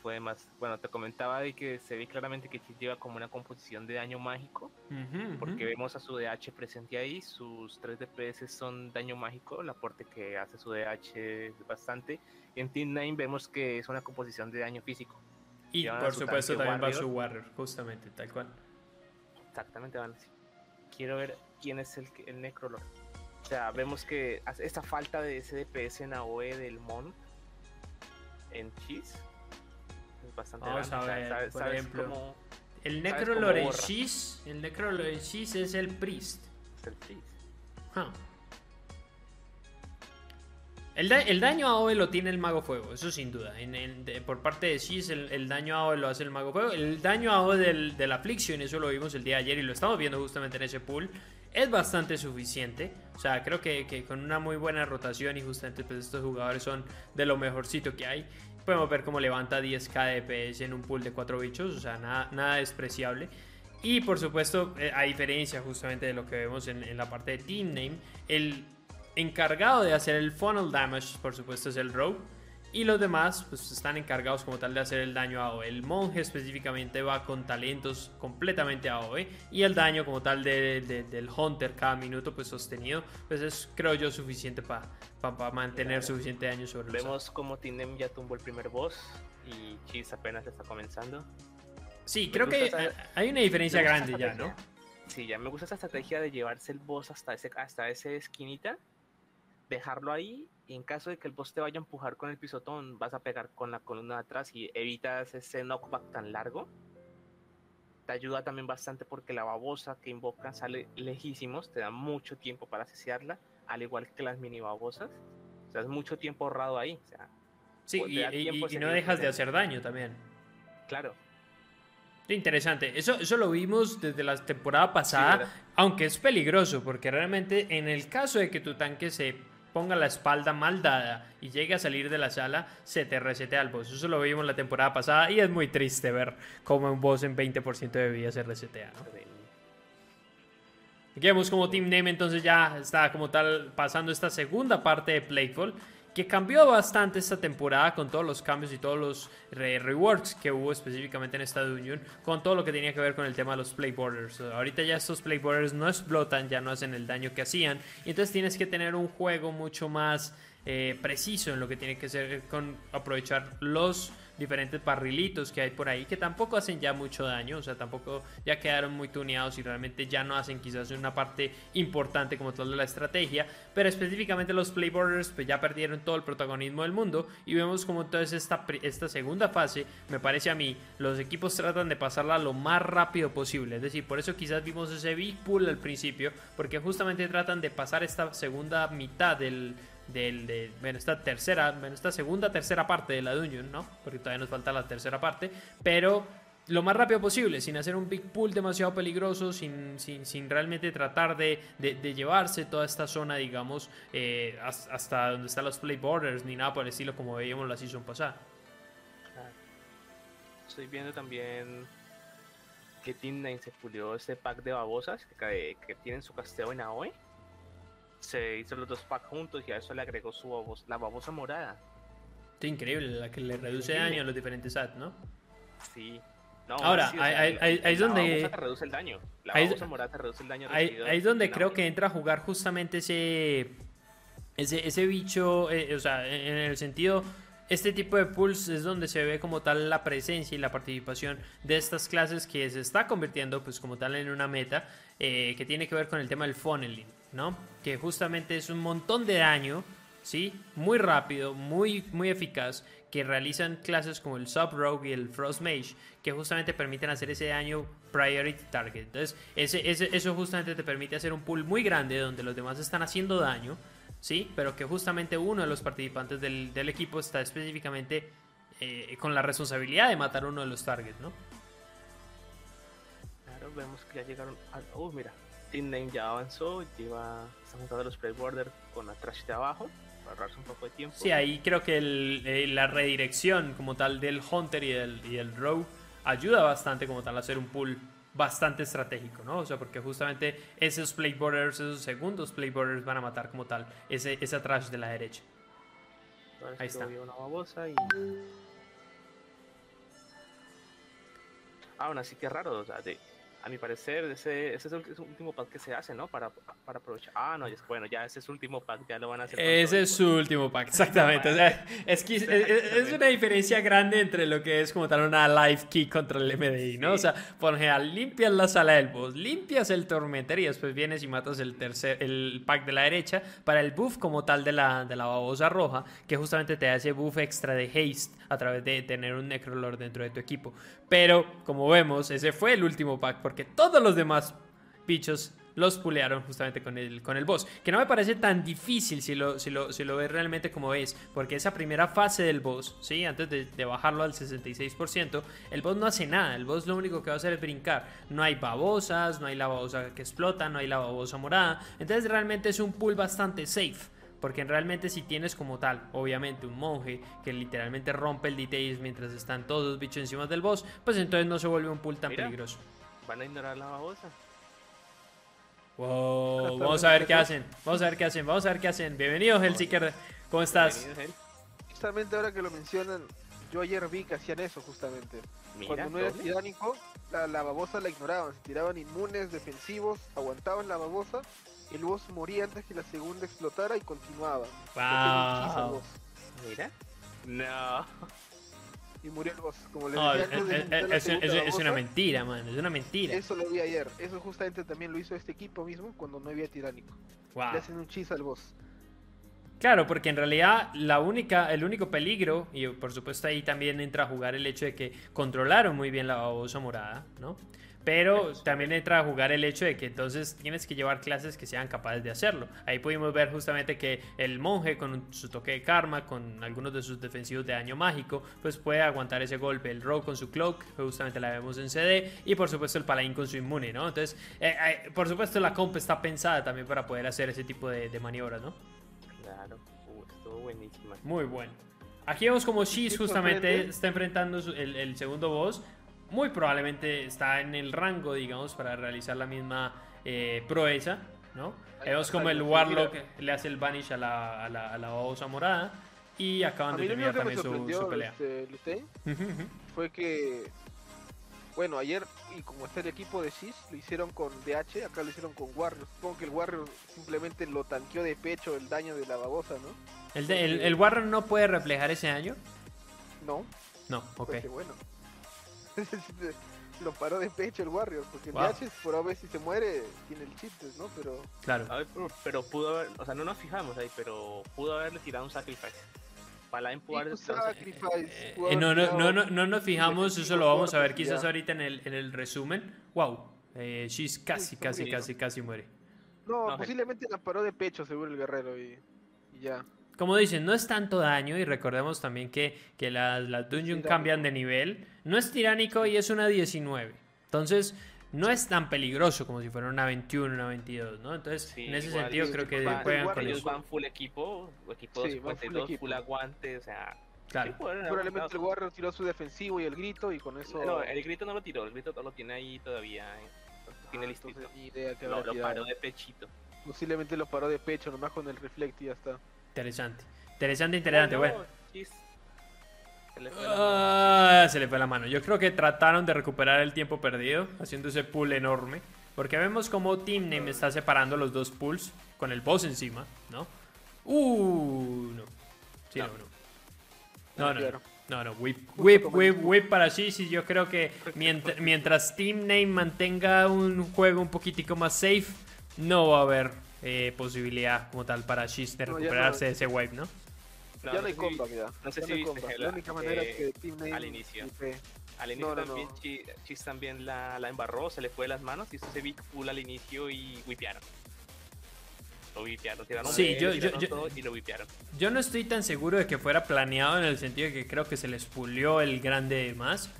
fue más. Bueno, te comentaba de que se ve claramente que lleva como una composición de daño mágico, porque vemos a su DH presente ahí, sus 3 DPS son daño mágico, el aporte que hace su DH es bastante. En Team 9 vemos que es una composición de daño físico. Y por supuesto también va su Warrior, justamente, tal cual. Exactamente, van Quiero ver quién es el, el Necrolord. O sea, vemos que esta falta de ese DPS en AOE del Mon en Cheese bastante Vamos a ver, por ejemplo, el Necrolore el Necrolore es el Priest. Es el Priest. El, el, daño a OE lo tiene el Mago Fuego, eso sin duda. En, por parte de Shis, el, el, daño a OE lo hace el Mago Fuego. El daño a OE del, de la Affliction, eso lo vimos el día de ayer y lo estamos viendo justamente en ese pool, es bastante suficiente. O sea, creo que, que con una muy buena rotación y justamente pues estos jugadores son de lo mejorcito que hay. Podemos ver cómo levanta 10k de PS en un pool de 4 bichos, o sea, nada, nada despreciable. Y por supuesto, eh, a diferencia justamente de lo que vemos en, la parte de Team Name, el encargado de hacer el funnel damage, por supuesto, es el Rogue. Y los demás pues están encargados como tal de hacer el daño a AOE. El monje específicamente va con talentos completamente a AOE. Y el daño como tal del hunter cada minuto pues sostenido. Pues es creo yo suficiente para mantener suficiente daño sobre Vemos como Tinem ya tumbó el primer boss. Y Cheese apenas está comenzando. Sí, creo que hay una diferencia grande ya, ¿no? Sí, ya me gusta esa estrategia de llevarse el boss hasta ese, hasta esa esquinita. Dejarlo ahí y en caso de que el boss te vaya a empujar con el pisotón, vas a pegar con la columna de atrás y evitas ese knockback tan largo. Te ayuda también bastante porque la babosa que invocan sale lejísimos, te da mucho tiempo para asesiarla, al igual que las mini babosas. O sea, es mucho tiempo ahorrado ahí. O sea, sí, pues, y, no dejas de hacer daño también. Claro. Interesante, eso, eso lo vimos desde la temporada pasada, aunque es peligroso, porque realmente en el caso de que tu tanque se ponga la espalda mal dada y llegue a salir de la sala, se te resetea el boss. Eso lo vimos la temporada pasada y es muy triste ver cómo un boss en 20% de vida se resetea. Aquí vemos como Team Name entonces ya está como tal pasando esta segunda parte de Playful que cambió bastante esta temporada con todos los cambios y todos los rewards que hubo específicamente en esta Union, con todo lo que tenía que ver con el tema de los play borders. Ahorita ya estos play borders no explotan, ya no hacen el daño que hacían, y entonces tienes que tener un juego mucho más eh, preciso en lo que tiene que ser con aprovechar los diferentes barrilitos que hay por ahí que tampoco hacen ya mucho daño, o sea, tampoco ya quedaron muy tuneados y realmente ya no hacen quizás una parte importante como tal de la estrategia, pero específicamente los Playboarders pues ya perdieron todo el protagonismo del mundo y vemos como entonces esta, esta segunda fase, me parece a mí, los equipos tratan de pasarla lo más rápido posible, es decir, por eso quizás vimos ese big pool al principio, porque justamente tratan de pasar esta segunda mitad del del, de, bueno, esta tercera, bueno, esta segunda, tercera parte de la Dungeon, ¿no? Porque todavía nos falta la tercera parte, pero lo más rápido posible, sin hacer un big pool demasiado peligroso, sin, sin, sin realmente tratar de, de, llevarse toda esta zona, digamos, eh, hasta donde están los play borders, ni nada por el estilo como veíamos la season pasada. Estoy viendo también que Team 9 se pulió ese pack de babosas que, que tienen su casteo en AOE se hizo los dos packs juntos y a eso le agregó su babosa, la babosa morada. Esto increíble, la que le reduce daño a los diferentes ads, ¿no? Sí. Ahora, ahí, es donde. La babosa te reduce el daño. La babosa morada te reduce el daño. Ahí, es donde creo que entra a jugar justamente ese. Ese, ese bicho, eh, o sea, en el sentido este tipo de pools es donde se ve como tal la presencia y la participación de estas clases que se está convirtiendo pues como tal en una meta eh, que tiene que ver con el tema del funneling, ¿no? Que justamente es un montón de daño, ¿sí? Muy rápido, muy, muy eficaz, que realizan clases como el Sub Rogue y el Frost Mage, que justamente permiten hacer ese daño priority target. Entonces, ese, eso justamente te permite hacer un pool muy grande donde los demás están haciendo daño ¿sí? Pero que justamente uno de los participantes del, equipo está específicamente eh, con la responsabilidad de matar uno de los targets, ¿no? Claro, vemos que ya llegaron a... Uh, mira, Team Name ya avanzó, lleva, está juntando los Play Border con la trash de abajo para ahorrarse un poco de tiempo. Sí, ahí creo que el- eh, la redirección como tal del Hunter y el, y el Rogue ayuda bastante como tal a hacer un pool bastante estratégico, ¿no? O sea, porque justamente esos plate borders, esos segundos plate borders van a matar como tal ese, esa trash de la derecha. Entonces, ahí está. una babosa y... Ah, aún así que raro, o sea, de, a mi parecer ese, ese es el, último pack que se hace, ¿no? Para, para aprovechar. Ah, no, es, bueno, ya ese es su último pack, ya lo van a hacer. Ese es su último pack, exactamente. O sea, es, que es, es- una diferencia grande entre lo que es como tal una live key contra el MDI, ¿no? O sea, por general, limpias la sala del boss, limpias el tormentor y después vienes y matas el tercer, el pack de la derecha para el buff como tal de la, de la babosa roja, que justamente te ese buff extra de haste a través de tener un Necrolord dentro de tu equipo. Pero, como vemos, ese fue el último pack, porque todos los demás bichos los pulearon justamente con el, con el boss. Que no me parece tan difícil si lo, si lo, si lo ves realmente como es. Porque esa primera fase del boss, ¿sí? antes de, de bajarlo al 66%, el boss no hace nada. El boss lo único que va a hacer es brincar. No hay babosas, no hay la babosa que explota, no hay la babosa morada. Entonces realmente es un pool bastante safe. Porque realmente si tienes como tal, obviamente, un monje que literalmente rompe el details mientras están todos los bichos encima del boss, pues entonces no se vuelve un pool tan Mira. peligroso. Van a ignorar la babosa. Wow, vamos a ver qué hacen. Vamos a ver qué hacen. Vamos a ver qué hacen. Bienvenido, Hellseeker. ¿Cómo estás? Justamente ahora que lo mencionan, yo ayer vi que hacían eso justamente. Mira, Cuando no doble. tiránico, la, la babosa la ignoraban, se tiraban inmunes, defensivos, aguantaban la babosa, el boss moría antes que la segunda explotara y continuaba. Wow. Mira. No. Y murió el boss. Como les No, decía es, una mentira, man. Es una mentira. Eso lo vi ayer. Eso justamente también lo hizo este equipo mismo cuando no había tiránico. Wow. Le hacen un chis al boss. Claro, porque en realidad la única, el único peligro, y por supuesto ahí también entra a jugar el hecho de que controlaron muy bien la babosa morada, ¿no? Pero también entra a jugar el hecho de que entonces tienes que llevar clases que sean capaces de hacerlo. Ahí pudimos ver justamente que el monje con su toque de karma, con algunos de sus defensivos de daño mágico, pues puede aguantar ese golpe. El rogue con su cloak, justamente la vemos en CD, y por supuesto el paladín con su inmune, ¿no? Entonces, eh, eh, por supuesto la comp está pensada también para poder hacer ese tipo de, de maniobras, ¿no? Claro. Uh, estuvo buenísima. Muy bueno. Aquí vemos como Shiz Sí, justamente está enfrentando el, el segundo boss. Muy probablemente está en el rango, digamos, para realizar la misma eh, proeza, ¿no? Vemos como el Warlock le hace el vanish a la, a la, a la babosa morada. Y acaban de terminar también su, su pelea. este, Lutey, (laughs) fue que, bueno, ayer, y como está el equipo de Shiz, lo hicieron con DH, acá lo hicieron con Warrior. Supongo que el Warrior simplemente lo tanqueó de pecho el daño de la babosa, ¿no? ¿El, de- el, el Warren no puede reflejar ese daño? No, No, ok. pues bueno. (laughs) lo paró de pecho el Warrior, porque el Wow. DH, por a ver si se muere, tiene el chip, pues, ¿no? Pero Claro. A ver, pero, pero pudo haber, o sea, no nos fijamos ahí, pero pudo haberle tirado un sacrifice. Paladín pudo haberle tirado un sacrifice. Eh, eh, no, no, no, no, no nos fijamos, eso lo vamos a ver quizás ahorita en el, en el resumen. Wow, eh, Shiz casi, casi, muy casi, casi muere. No, No, posiblemente la paró de pecho, seguro el guerrero, y, y ya. Como dicen, no es tanto daño y recordemos también que, que las, las dungeon tiránico. cambian de nivel. No es tiránico y es una 19. Entonces, no es tan peligroso como si fuera una 21, una 22, ¿no? Entonces, Sí, en ese igual, sentido creo que va- juegan igual con Ellos eso. van full equipo, equipo Sí, van full 52, full, equipo. aguante, o sea. Claro. sí Probablemente el. Warrior tiró su defensivo y el grito, y con eso. No, el grito no lo tiró, el grito lo tiene ahí todavía. eh, Lo tiene Ah, listito. idea que Lo, lo paró de pechito. Posiblemente lo paró de pecho, nomás con el reflect y ya está. Interesante. Interesante, interesante. Oh, no, Bueno. Chis. Se le fue la mano. Ah, se le fue la mano. Yo creo que trataron de recuperar el tiempo perdido, haciendo ese pool enorme. Porque vemos como Team Name está separando los dos pools con el boss encima, ¿no? Uh, no. Sí, no, No. no. No, no, no, no, whip, whip, whip, para Shiz y yo creo que mientras, mientras Team Name mantenga un juego un poquitico más safe, no va a haber eh, posibilidad como tal para Shiz de recuperarse de ese wave, ¿no? No, ya no hay sé si- comeback ya. no sé Ya si hay viste, La única manera eh, es que Team Name al inicio. Al inicio No, no, también no. Chi- Chis también la, la embarró, se le fue de las manos, hizo ese big pull al inicio y wipearon. Lo wipearon, tiraron Sí, de yo- yo- tiraron yo- todo y lo wipearon. Yo no estoy tan seguro de que fuera planeado en el sentido de que creo que se les pulió el grande más.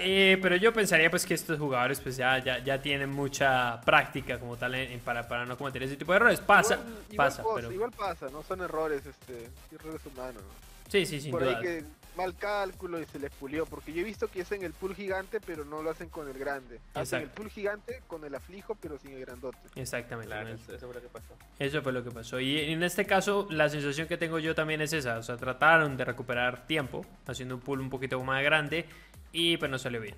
Eh, pero yo pensaría pues que estos jugadores pues ya, ya, ya tienen mucha práctica como tal en- en- para, para no cometer ese tipo de errores. Pasa, Igual- igual pasa, pero... Igual pasa, ¿no? Son errores, este, errores humanos. Sí, sí, sin Por duda. ahí que mal cálculo y se les pulió, porque yo he visto que hacen el pool gigante, pero no lo hacen con el grande. Hacen el Exacto. pool gigante con el aflijo, pero sin el grandote. Exactamente. Claro, ¿no? eso, eso fue lo que pasó. Eso fue lo que pasó. Y en este caso, la sensación que tengo yo también es esa. O sea, trataron de recuperar tiempo, haciendo un pool un poquito más grande, y pues no salió bien.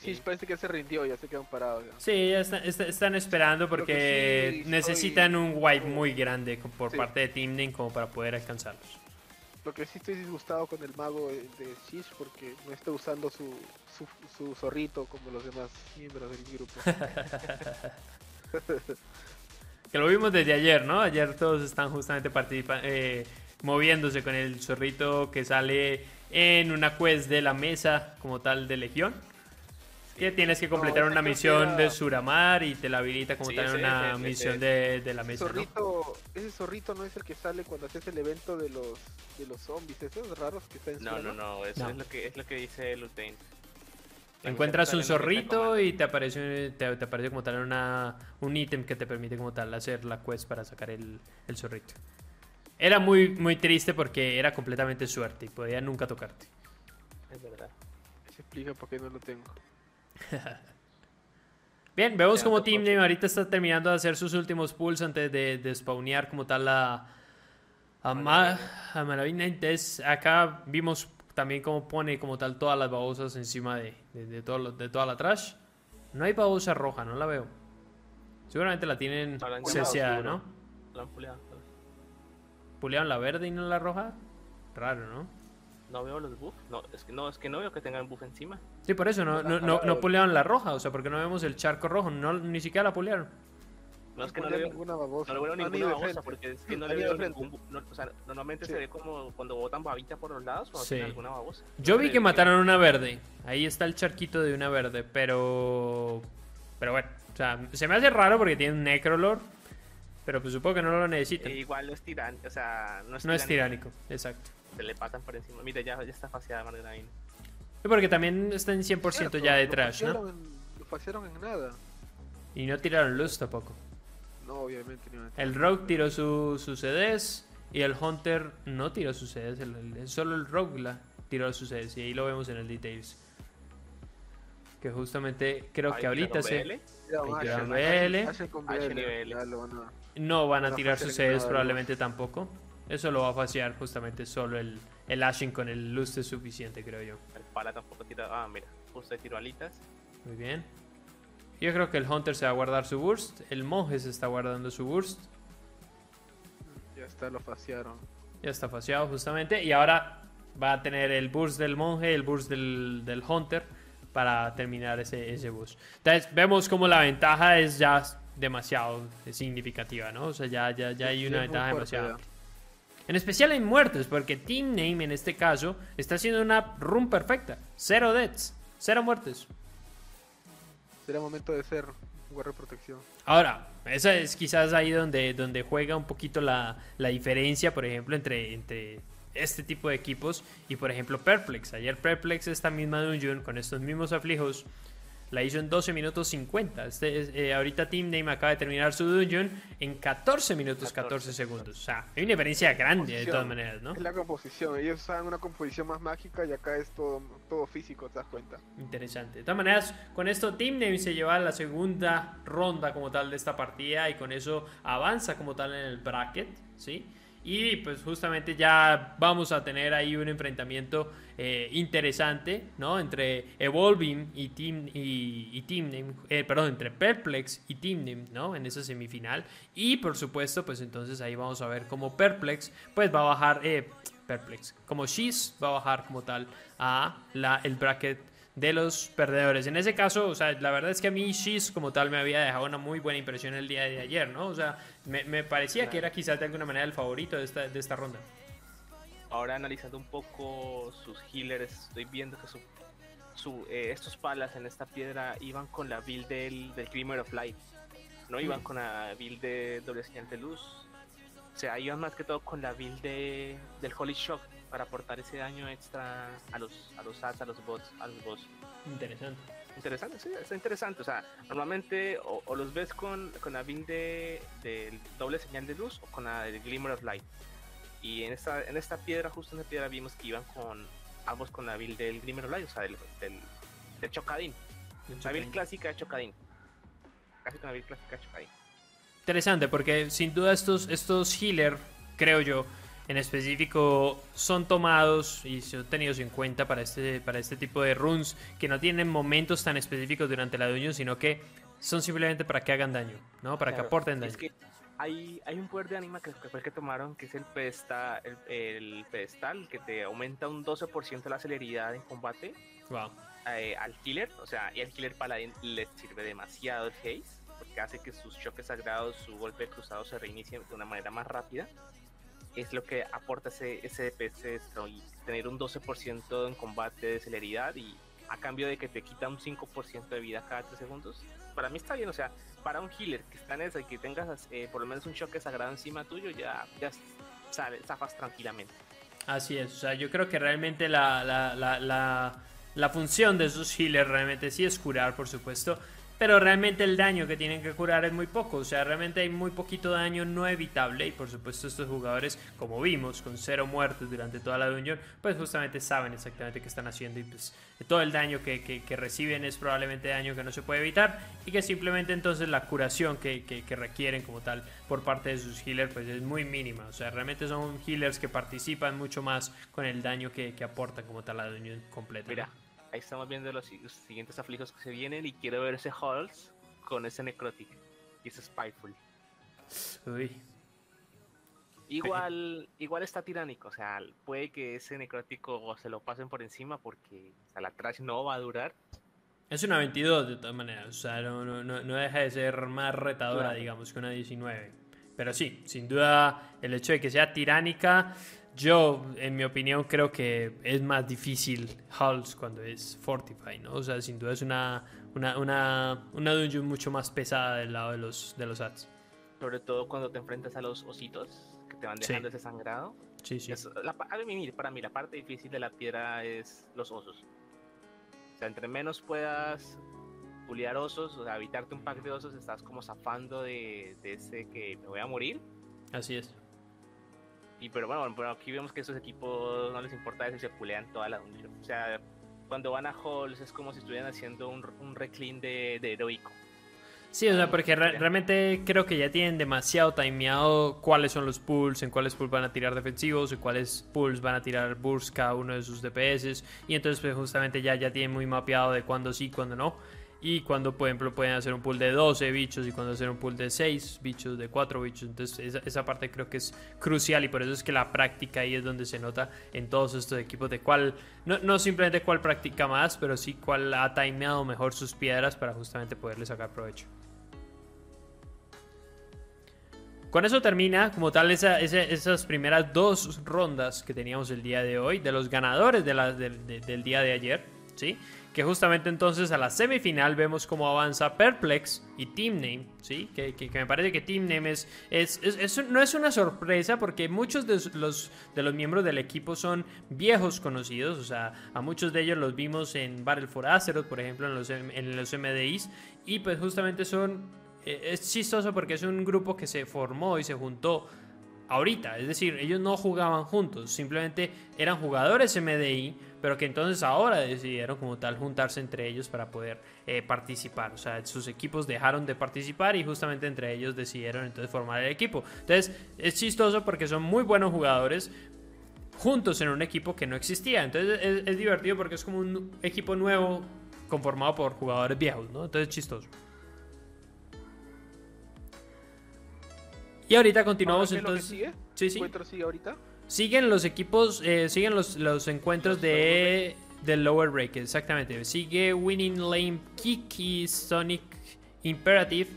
Sí, parece que se rindió, ya se quedaron parados. Sí, ya está- está- están esperando porque sí necesitan un wipe muy grande por Sí. parte de Team Name como para poder alcanzarlos. Lo que sí estoy disgustado con el mago de Shish porque no está usando su, su, su zorrito como los demás miembros del grupo. (laughs) (laughs) Que lo vimos desde ayer, ¿no? Ayer todos están justamente participando, moviéndose con el zorrito que sale en una quest de la mesa como tal de Legión. Que tienes que completar una misión era- de Suramar y te la habilita como Sí, tal ese, una ese, ese, misión ese. de, de la mesa, ese zorrito no es el que sale cuando haces el evento de los de los zombies, esos raros que están en No, no, no, eso No. es lo que es lo que dice Lutain. Encuentras un zorrito y te aparece, te, te aparece como tal una, un ítem que te permite como tal hacer la quest para sacar el, el zorrito. Era muy, muy triste porque era completamente suerte y podía nunca tocarte. Es verdad. Se explica por qué no lo tengo. (laughs) Bien, vemos Ya, como Team. Name ahorita está terminando de hacer sus últimos pulls antes de, de spawnear como tal a, a, Ma- a Maravilla. Entonces, acá vimos también cómo pone como tal todas las babosas encima de, de, de todo de toda la trash. No hay babosa roja, no la veo. Seguramente la tienen la llamado, ¿no? Lo han puleado. Pulearon la verde y no la roja. Raro, ¿no? No veo los buffs. No, es que no, es que no veo que tengan buff encima. Sí, por eso no, no, no, no pulearon la roja. O sea, porque no vemos el charco rojo. No, ni siquiera la pulearon. No es que no le veo, ninguna babosa. no le veo ni ninguna babosa porque es que no le veo ningún no, o sea, normalmente Sí. se ve como cuando botan babita por los lados o Sí. alguna babosa. Yo vi que mataron una verde. Ahí está el charquito de una verde, pero. Pero bueno, o sea, se me hace raro porque tiene un Necrolord. Pero pues supongo que no lo necesitan. e igual no es tiránico, o sea, no es, No es tiránico, exacto. Se le pasan por encima. Mira, ya, ya está faseada Margarine. Y porque también está en 100% Cierto, ya de lo trash, ¿no? en- Lo faciaron en nada. Y no tiraron luz tampoco. No, obviamente. nada. El Rogue tiró su- sus CDs y el Hunter no tiró sus CDs. el- el- solo el Rogue la tiró sus CDs. Y ahí lo vemos en el Details. Que justamente creo Ahí que ahorita se... BL. Ahí tiraron BL. Ashen con Ashen BL, y BL. ya lo van a- No van a tirar sus nada, probablemente tampoco. Eso lo va a faciar justamente solo el, el Ashen con el lustre suficiente, creo yo. El pala tampoco tira. Ah, mira, justo alitas. Muy bien. Yo creo que el Hunter se va a guardar su burst. El monje se está guardando su burst. Ya está, lo faciaron. Ya está faciado justamente. Y ahora va a tener el burst del monje, el burst del, del Hunter para terminar ese, ese burst. Entonces vemos como la ventaja es ya demasiado significativa, ¿no? O sea, ya, ya, ya hay una ventaja demasiado. En especial en muertos, porque Team Name en este caso está haciendo una run perfecta. Cero deaths, cero muertes. Será momento de ser guardia de protección. Ahora, esa es quizás ahí donde, donde juega un poquito la, la diferencia, por ejemplo, entre, entre este tipo de equipos y, por ejemplo, Perplex. Ayer Perplex, esta misma dungeon, con estos mismos aflijos, la hizo en 12 minutos 50. Este, es- eh, ahorita Team Name acaba de terminar su dungeon en 14 minutos 14, 14. segundos. O sea, hay una diferencia grande de todas maneras, ¿no? Es la composición. Ellos usaban una composición más mágica y acá es todo, todo físico, te das cuenta. Interesante. De todas maneras, con esto Team Name se lleva la segunda ronda como tal de esta partida y con eso avanza como tal en el bracket, ¿sí? Y pues justamente ya vamos a tener ahí un enfrentamiento eh, interesante, ¿no? Entre Evolving y Team, y, y Team Name, eh, perdón, entre Perplex y Team Name, ¿no? En esa semifinal. Y por supuesto, pues entonces ahí vamos a ver cómo Perplex, pues va a bajar, eh, Perplex, como Shiz va a bajar como tal a la, el bracket de los perdedores. En ese caso, o sea, la verdad es que a mí Shiz como tal me había dejado una muy buena impresión el día de ayer, ¿no? O sea, me, me parecía que era quizás de alguna manera el favorito de esta, de esta ronda. Ahora analizando un poco sus healers, estoy viendo que su, su, eh, estos palas en esta piedra iban con la build del, del Glimmer of Light. No iban Mm. con la build de doble señal de luz. O sea, iban más que todo con la build de, del Holy Shock. Para aportar ese daño extra a los a los ads, a los bots, a los boss. Interesante. Interesante, sí, está interesante. O sea, normalmente o, o los ves con, con la build de, del doble señal de luz o con la del Glimmer of Light. Y en esta, en esta piedra, justo en esta piedra, vimos que iban con ambos con la build del Glimmer of Light, o sea, del, del, del Chocadín. La build clásica de Chocadín. Casi con la build clásica de Chocadín. Interesante, porque sin duda estos, estos healer, creo yo, en específico son tomados y son tenidos en cuenta para este, para este tipo de runes que no tienen momentos tan específicos durante la dungeon, sino que son simplemente para que hagan daño, ¿no? Para que Claro, aporten daño. Es que hay, hay un poder de anima que, que fue el que tomaron, que es el pedestal, el, el pedestal, que te aumenta un 12% la celeridad en combate Wow. eh, al healer. O sea, y al healer paladín le sirve demasiado el haze, porque hace que sus choques sagrados, su golpe cruzado se reinicien de una manera más rápida. Es lo que aporta ese, ese DPS y tener un 12% en combate de celeridad y a cambio de que te quita un 5% de vida cada 3 segundos. Para mí está bien, o sea, para un healer que está en esa y que tengas eh, por lo menos un choque sagrado encima tuyo, ya, ya zafas tranquilamente. Así es, o sea, yo creo que realmente la, la, la, la función de esos healers realmente sí es curar, por supuesto, pero realmente el daño que tienen que curar es muy poco, o sea, realmente hay muy poquito daño no evitable y por supuesto estos jugadores, como vimos, con cero muertos durante toda la dungeon, pues justamente saben exactamente qué están haciendo y pues todo el daño que, que, reciben es probablemente daño que no se puede evitar y que simplemente entonces la curación que, que, requieren como tal por parte de sus healers pues es muy mínima, o sea, realmente son healers que participan mucho más con el daño que, aportan como tal la dungeon completa. Mira, ahí estamos viendo los, si- los siguientes aflijos que se vienen y quiero ver ese Halls con ese Necrotic y ese Spiteful. Uy, Igual, igual está tiránico, o sea, puede que ese necrótico se lo pasen por encima porque o sea, la trash no va a durar. Es una 22 de todas maneras, o sea, no, no, no, no deja de ser más retadora, Claro. digamos, que una 19. Pero sí, sin duda, el hecho de que sea tiránica, yo, en mi opinión, creo que es más difícil Hulls cuando es Fortify, ¿no? O sea, sin duda es una, una, una, una dungeon mucho más pesada del lado de los, de los ads. Sobre todo cuando te enfrentas a los ositos que te van Sí. dejando ese sangrado. Sí, sí. Es la pa- a mí, para mí, la parte difícil de la piedra es los osos. O sea, entre menos puedas puliar osos, o sea, evitarte un pack de osos, estás como zafando de, de ese que me voy a morir. Así es. Y pero bueno, pero aquí vemos que esos equipos no les importa eso y se pulean toda la dungeon. O sea, cuando van a halls es como si estuvieran haciendo un, un reclean de, de heroico. Sí, o sea, porque re- realmente creo que ya tienen demasiado timeado cuáles son los pools, en cuáles pools van a tirar defensivos, en cuáles pools van a tirar burst cada uno de sus DPS. Y entonces, pues justamente ya, ya tienen muy mapeado de cuándo sí, cuándo no. Y cuando, por ejemplo, pueden hacer un pool de 12 bichos y cuando hacer un pool de 6 bichos, de 4 bichos. Entonces, esa, esa parte creo que es crucial y por eso es que la práctica ahí es donde se nota en todos estos equipos de cuál, no, no simplemente cuál practica más, pero sí cuál ha timeado mejor sus piedras para justamente poderle sacar provecho. Con eso termina como tal esa- esa- esas primeras dos rondas que teníamos el día de hoy, de los ganadores de la- de- del día de ayer, ¿sí? Que justamente entonces a la semifinal vemos cómo avanza Perplex y Team Name, ¿sí? Que, que- me parece que Team Name es, es, es- no es una sorpresa porque muchos de los, de los miembros del equipo son viejos conocidos, o sea, a muchos de ellos los vimos en Battle for Azeroth, por ejemplo, en los, en los MDIs, y pues justamente son eh, es chistoso porque es un grupo que se formó y se juntó ahorita. Es decir, ellos no jugaban juntos, simplemente eran jugadores MDI, pero que entonces ahora decidieron como tal juntarse entre ellos para poder eh, participar. O sea, sus equipos dejaron de participar y justamente entre ellos decidieron entonces formar el equipo. Entonces es chistoso porque son muy buenos jugadores juntos en un equipo que no existía. Entonces es, es divertido porque es como un equipo nuevo conformado por jugadores viejos, ¿no? Entonces es chistoso. Y ahorita continuamos Ahora, ¿qué es lo que entonces. sigue? Sí, sí. ¿Encuentro sigue ahorita? Siguen los equipos, eh, siguen los, los encuentros Los de del Lower Break, exactamente. Sigue Winning Lane Kiki, Sonic Imperative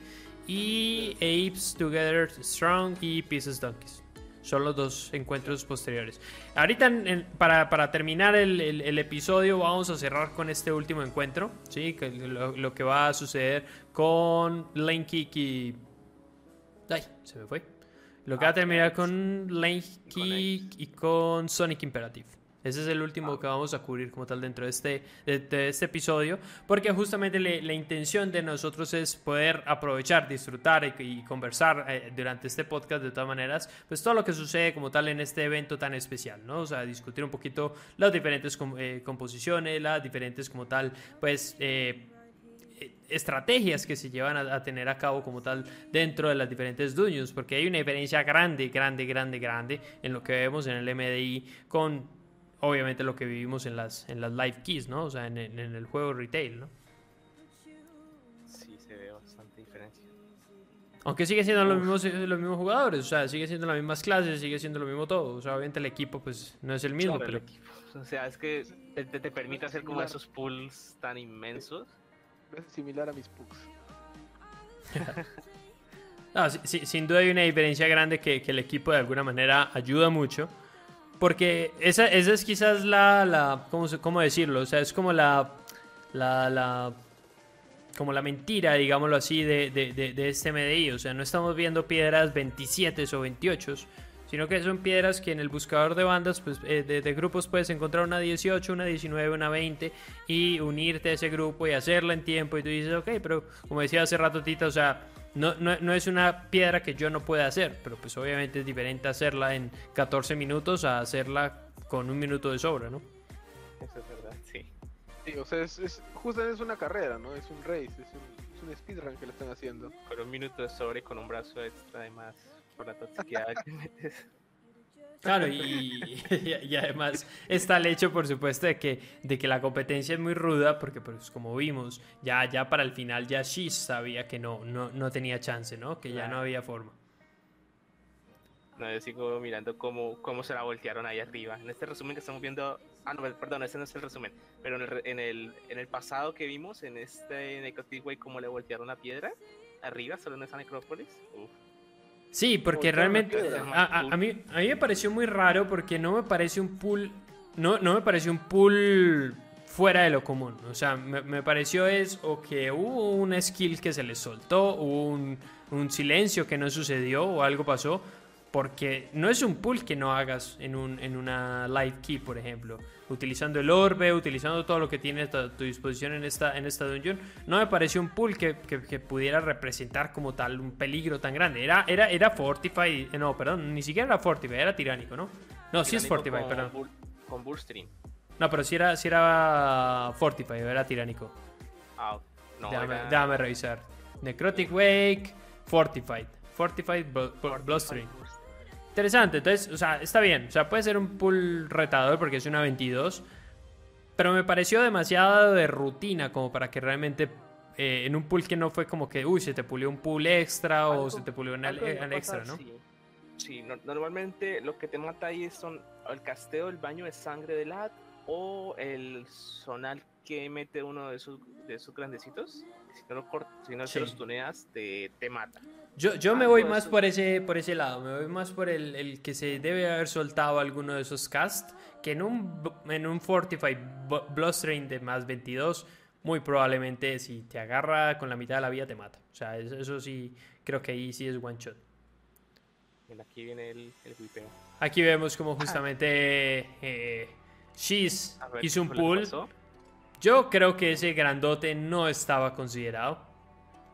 y Apes Together Strong y Pieces Donkeys. Son los dos encuentros posteriores. Ahorita, en- para, para terminar el, el- el episodio, vamos a cerrar con este último encuentro. ¿sí? Que lo, lo que va a suceder con Lane Kick y Ay, se me fue. Lo que va a terminar con Lane Key y con Sonic Imperative. Ese es el último Ah. que vamos a cubrir como tal dentro de este, de, de este episodio, porque justamente le- la intención de nosotros es poder aprovechar, disfrutar y, y conversar eh, durante este podcast de todas maneras, pues todo lo que sucede como tal en este evento tan especial, ¿no? O sea, discutir un poquito las diferentes com- eh, composiciones, las diferentes como tal, pues... eh, estrategias que se llevan a, a tener a cabo como tal dentro de las diferentes dungeons, porque hay una diferencia grande, grande, grande, grande en lo que vemos en el MDI con obviamente lo que vivimos en las, en las live keys, ¿no? O sea, en, en- en el juego retail, ¿no? Sí, se ve bastante diferencia. Aunque sigue siendo los mismos, los mismos jugadores, o sea, sigue siendo las mismas clases, sigue siendo lo mismo todo. O sea, obviamente el equipo pues no es el mismo, Pero el pero... equipo, (laughs) O sea, es que te, te- te permite hacer como esos pools tan inmensos. Similar a mis pugs. (laughs) Sin duda hay una diferencia grande que, que el equipo de alguna manera ayuda mucho. Porque esa, esa es quizás la, la ¿cómo, cómo decirlo? O sea, es como la, la, la- como la mentira, digámoslo así, de, de, de- de este MDI. O sea, no estamos viendo piedras 27 o 28, sino que son piedras que en el buscador de bandas, pues, eh, de, de grupos puedes encontrar una 18, una 19, una 20 y unirte a ese grupo y hacerla en tiempo. Y tú dices, ok, pero como decía hace rato Tita, o sea, no, no, no es una piedra que yo no pueda hacer, pero pues obviamente es diferente hacerla en 14 minutos a hacerla con un minuto de sobra, ¿no? Eso es verdad, sí. Sí, o sea, es, es justamente es una carrera, ¿no? Es un race, es un, es un speedrun que le están haciendo. Con un minuto de sobre con un brazo extra además por la toxiqueada que metes. Claro, y, y- además está el hecho, por supuesto, de que, de que la competencia es muy ruda, porque pues como vimos, ya, ya para el final ya Shiz sabía que no, no, no tenía chance, ¿no? Que ya no Claro. había forma. No, yo sigo mirando cómo, cómo se la voltearon ahí arriba. En este resumen que estamos viendo. Ah, no, perdón, ese no es el resumen. Pero en el, en el, en el pasado que vimos, en este Necrotic Way, cómo le voltearon la piedra arriba, solo en esa necrópolis. Uf. Sí, porque realmente a, a- a mí, a mí me pareció muy raro porque no me parece un pool, no, no me pareció un pool fuera de lo común. O sea, me, me pareció es o que hubo una skill que se le soltó, hubo un, un silencio que no sucedió o algo pasó. Porque no es un pool que no hagas en, un, en una live key, por ejemplo. Utilizando el orbe, utilizando todo lo que tienes a tu disposición en esta, en esta dungeon. No me pareció un pool que, que- que pudiera representar como tal un peligro tan grande. Era, era, era Fortify. eh, No, perdón, ni siquiera era Fortify, era tiránico, ¿no? No, sí es Fortify, con perdón. Bull- Con Bullstream. No, pero sí era, sí era Fortify, era tiránico. Ah, no, déjame, era- déjame revisar. Necrotic Wake, Fortified. Fortified Blo- Bloodstream. Interesante, entonces, o sea, está bien. O sea, puede ser un pool retador porque es una 22. Pero me pareció demasiado de rutina como para que realmente eh, en un pool que no fue como que, uy, se te pulió un pool extra o se te pulió un, pasa, extra, ¿no? Sí, Sí, no- normalmente lo que te mata ahí son el casteo, el baño de sangre del ad o el sonal que mete uno de sus, de sus grandecitos. Si no, lo si no Sí. se los tuneas, te, te mata. Yo, yo me Algo voy más eso. por ese, por ese lado, me voy más por el, el que se debe haber soltado alguno de esos cast, que en un, en un Fortify Bloodstream de más 22, muy probablemente si te agarra con la mitad de la vida te mata. O sea, eso, eso sí, creo que ahí sí es one shot. Aquí viene el, el whipeo. Aquí vemos como justamente eh, ver, hizo un ¿qué le pool. pasó? Yo creo que ese grandote no estaba considerado.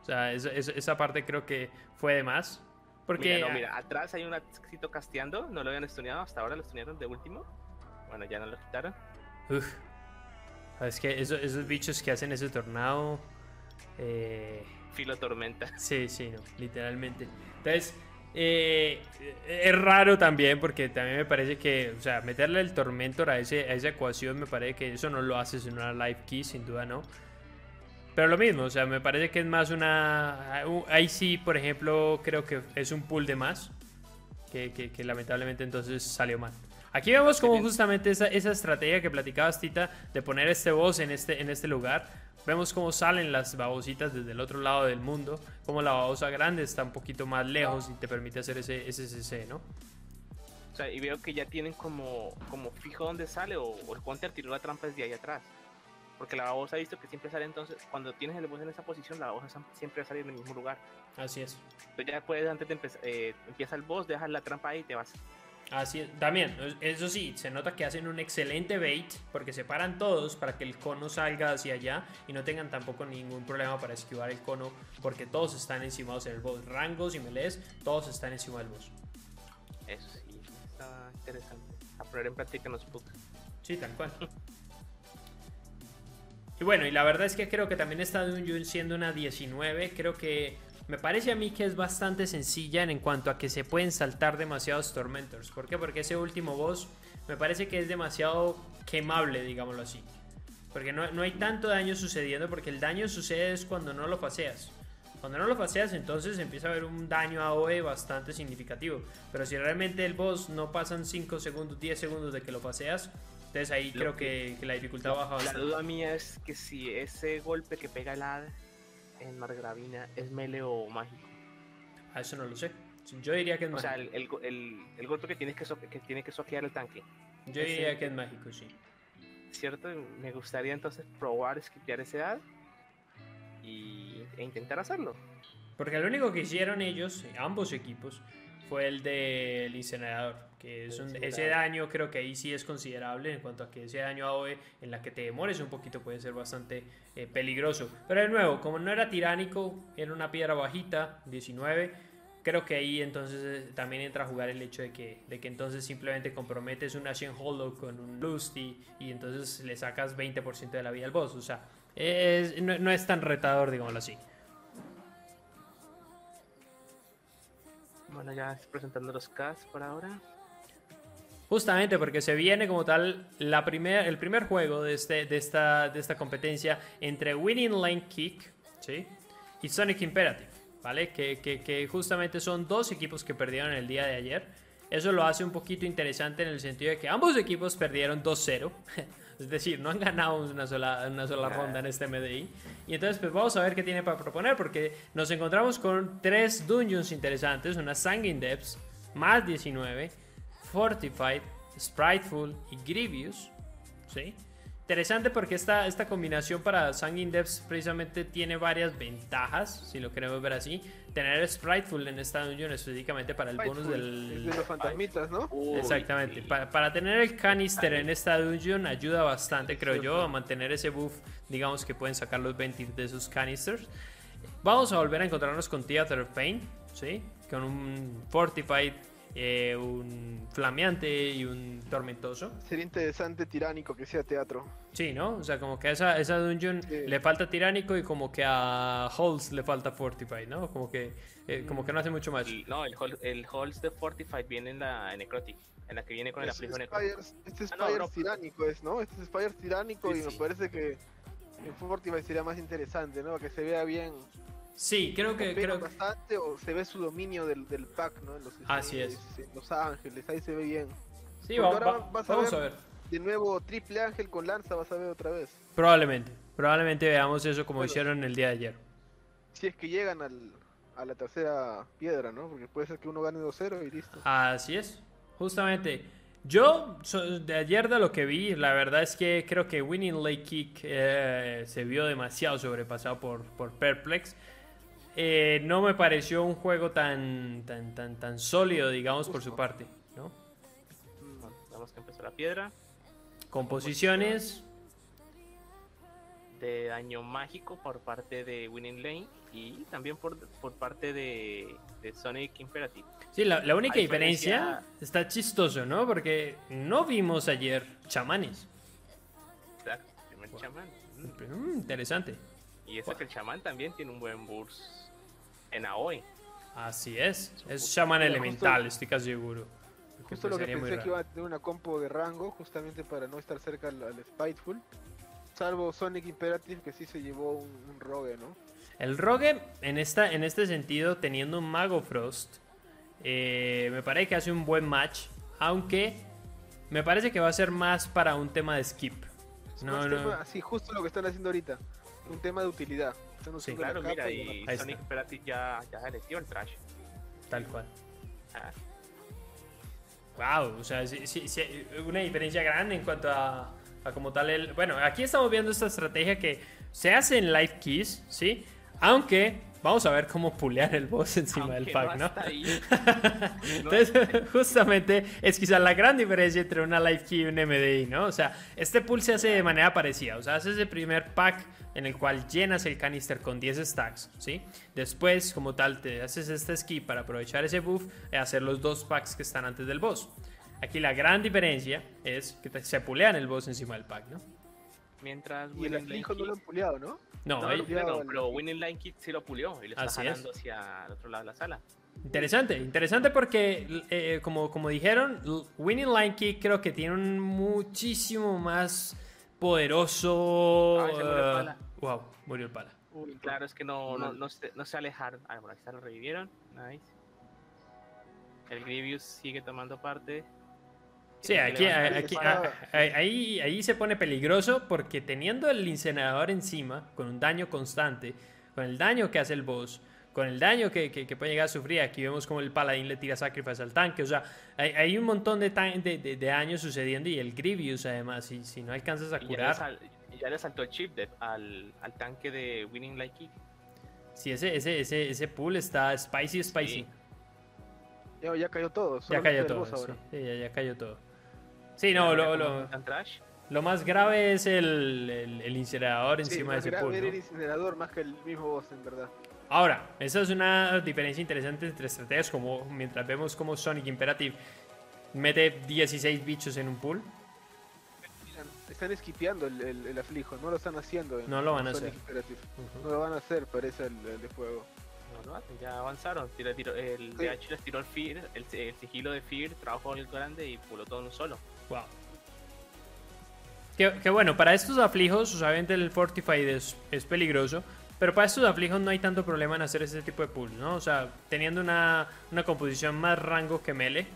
O sea, esa- esa parte creo que fue de más. Porque Mira, no, mira, atrás hay un adcito casteando, no lo habían estuneado, hasta ahora lo estunearon de último. Bueno, ya no lo quitaron. Uf. Es que eso- esos bichos que hacen ese tornado. eh, Filo tormenta. (laughs) sí, sí, no, literalmente. Entonces, eh, es raro también porque también me parece que, o sea, meterle el Tormentor a, ese, a esa ecuación me parece que eso no lo haces en una live key, sin duda no. Pero lo mismo, o sea, me parece que es más una. Ahí sí, por ejemplo, creo que es un pool de más. Que, que- que lamentablemente entonces salió mal. Aquí vemos como justamente esa, esa estrategia que platicabas, Tita, de poner este boss en este, en este lugar. Vemos cómo salen las babositas desde el otro lado del mundo. Como la babosa grande está un poquito más lejos y te permite hacer ese, ese CC, ¿no? O sea, y veo que ya tienen como, como fijo dónde sale o, o el counter tiró la trampa desde ahí atrás. Porque la babosa ha visto que siempre sale entonces, cuando tienes el boss en esa posición, la babosa siempre sale en el mismo lugar. Así es. Entonces ya puedes, antes de empezar, eh, empieza el boss, dejas la trampa ahí y te vas. Así es. También, eso sí, se nota que hacen un excelente bait porque se paran todos para que el cono salga hacia allá y no tengan tampoco ningún problema para esquivar el cono porque todos están encimados en el boss. Rangos y melees, todos están encima del boss. Eso sí, está interesante. A poner en práctica en los pugs. Sí, tal cual. (laughs) Y bueno, y la verdad es que creo que también esta Dungeon siendo una 19, creo que me parece a mí que es bastante sencilla en cuanto a que se pueden saltar demasiados Tormentors. ¿Por qué? Porque ese último boss me parece que es demasiado quemable, digámoslo así. Porque no, no hay tanto daño sucediendo, porque el daño sucede es cuando no lo paseas. Cuando no lo paseas, entonces empieza a haber un daño AOE bastante significativo. Pero si realmente el boss no pasan 5 segundos, 10 segundos de que lo paseas, entonces ahí creo que- la dificultad baja La bastante. duda mía es que si ese golpe que pega el hada en Margravina es melee o mágico. A eso no lo sé. Yo diría que es O sea, mágico. el, el, go- el- el golpe que tienes que, so- que tiene que soquear el tanque. Yo ese- diría que es mágico, sí. ¿Cierto? Me gustaría entonces probar skipear ese hada y, e intentar hacerlo. Porque lo único que hicieron ellos, ambos equipos, fue el del incinerador. Que es un- ese daño creo que ahí sí es considerable en cuanto a que ese daño AOE en la que te demores un poquito puede ser bastante eh, peligroso. Pero de nuevo, como no era tiránico, era una piedra bajita, 19. Creo que ahí entonces eh, también entra a jugar el hecho de que, de que entonces simplemente comprometes un Ashen Hollow con un Lusty y entonces le sacas 20% de la vida al boss. O sea, es- no, no es tan retador, digámoslo así. Bueno, ya presentando los cast por ahora. Justamente porque se viene como tal la primer, el primer juego de, este, de, esta, de esta competencia entre Winning Lane Kick ¿sí? y Sonic Imperative, ¿vale? Que, que- que justamente son dos equipos que perdieron el día de ayer. Eso lo hace un poquito interesante en el sentido de que ambos equipos perdieron 2-0. (laughs) Es decir, no han ganado una sola, una sola ronda en este MDI. Y entonces, pues vamos a ver qué tiene para proponer, porque nos encontramos con tres dungeons interesantes: una Sanguine Depths, más 19, Fortified, Spriteful y Grievous. ¿sí? Interesante porque esta, esta combinación para Sanguine Depths precisamente tiene varias ventajas, si lo queremos ver así. Tener Spriteful en esta dungeon específicamente para el bonus del... es de los fantasmitas, ¿no? Uy, Exactamente. sí. Pa- para tener el canister en esta dungeon ayuda bastante, creo yo, a mantener ese buff, digamos que pueden sacar los 20 de esos canisters. Vamos a volver a encontrarnos con Theater of Pain, ¿sí? Con un Fortified, eh, un Flameante y un Tormentoso. Sería interesante tiránico que sea teatro. Sí, ¿no? O sea, como que a esa, esa dungeon Sí. le falta Tiránico y como que a Halls le falta Fortified, ¿no? Como que, eh, como que no hace mucho más. No, el, el Halls de Fortified viene en la Necrotic. En la que viene con el Este aflijo Necrotic. Spires, este Ah, no, tiránico es, ¿no? Este es Spires tiránico Sí, y me sí. parece que en Fortify sería más interesante, ¿no? Que se vea bien. Sí, creo que... Creo, bastante o se ve su dominio del, del pack, ¿no? En los, Así es. en Los Ángeles, ahí se ve bien. sí, va- ahora va- vas a vamos a ver-. De nuevo, triple ángel con lanza vas a ver otra vez. Probablemente. Probablemente veamos eso como Bueno. hicieron el día de ayer. Si es que llegan al, a la tercera piedra, ¿no? Porque puede ser que uno gane 2-0 y listo. Así es. Justamente. Yo, de ayer de lo que vi, la verdad es que creo que Winning Lake Kick eh, se vio demasiado sobrepasado por, por Perplex. Eh, no me pareció un juego tan, tan, tan, tan sólido, digamos, por su parte. ¿no? Bueno, vemos que empezó la piedra. Composiciones. De daño mágico por parte de Winning Lane. Y también por, por parte de, de Sonic Imperative. Sí, la, la única diferencia diferencia- está chistoso, ¿no? Porque no vimos ayer chamanes. Exacto, primer chamán. Mm, interesante. Y eso que el chamán también tiene un buen burst en AOE. Así es. Es justo- shaman Mira, elemental, estoy casi seguro. Justo lo que pensé que iba a tener una compo de rango, justamente para no estar cerca al, al Spiteful. Salvo Sonic Imperative, que sí se llevó un, un rogue, ¿no? El Rogue, en, esta, en este sentido, teniendo un Mago Frost, eh, me parece que hace un buen match. Aunque me parece que va a ser más para un tema de skip. No, no. tema- así, justo lo que están haciendo ahorita. Un tema de utilidad. Están Sí, usando la Claro, capa mira, y la- Sonic. Imperative ya, ya se le dio el trash. Tal cual. Ah, Wow, o sea, sí- sí- sí, una diferencia grande en cuanto a, a como tal el... Bueno, aquí estamos viendo esta estrategia que se hace en Life Keys, ¿sí? Aunque vamos a ver cómo pulear el boss encima del pack, (laughs) ¿no? Entonces, justamente es quizá la gran diferencia entre una Life Key y un MDI, ¿no? O sea, este pull se hace de manera parecida. O sea, haces el primer pack en el cual llenas el canister con 10 stacks, ¿sí? Después, como tal, te haces este skip para aprovechar ese buff y hacer los dos packs que están antes del boss. Aquí la gran diferencia es que se pulean el boss encima del pack, ¿no? Mientras y el aflijo no lo han puleado, ¿no? No, no, no pero Winning Line Kit sí lo pulió y lo está jalando hacia el otro lado de la sala. Interesante, interesante porque, eh, como, como dijeron, Winning Line Kick creo que tiene un muchísimo más poderoso. se murió el pala. wow, murió el pala. Uy, claro, es que no, no, no, se, no se alejaron. Ah, bueno, aquí está, lo revivieron. Nice. El Grievous sigue tomando parte. Sí, aquí, aquí, ahí, ahí se pone peligroso porque teniendo el incinerador encima, con un daño constante, con el daño que hace el boss, con el daño que, que, puede llegar a sufrir, aquí vemos como el paladín le tira sacrifice al tanque, o sea, hay, hay un montón de, de, de, de, daño sucediendo y el Grievous además, si, si no alcanzas a curar... Ya le, ya le saltó el chip al, al, tanque de Winning Like Kick. Sí, ese, ese, ese, ese pool está spicy, spicy. Sí. Ya, ya, cayó todo. Ya cayó todo. Sí, sí, ya, ya cayó todo. Sí, no, lo, lo, lo, más grave es el, el, incinerador encima de ese pool. ¿no? el incinerador más que el mismo boss, en verdad. Ahora, esa es una diferencia interesante entre estrategias, como mientras vemos como Sonic Imperative mete 16 bichos en un pool. Están esquipeando el, el, aflijo, no lo están haciendo. no lo van a hacer. No lo van a hacer, parece el, de fuego. No, no, ya avanzaron. el DH les tiró el Fear, el, sigilo de Fear, trabajó el grande y puló todo en un solo. Wow. Que, bueno, para estos aflijos, obviamente el Fortified es, es, peligroso, pero para estos aflijos no hay tanto problema en hacer ese tipo de pulls, ¿no? O sea, teniendo una, una composición más rango que Mele,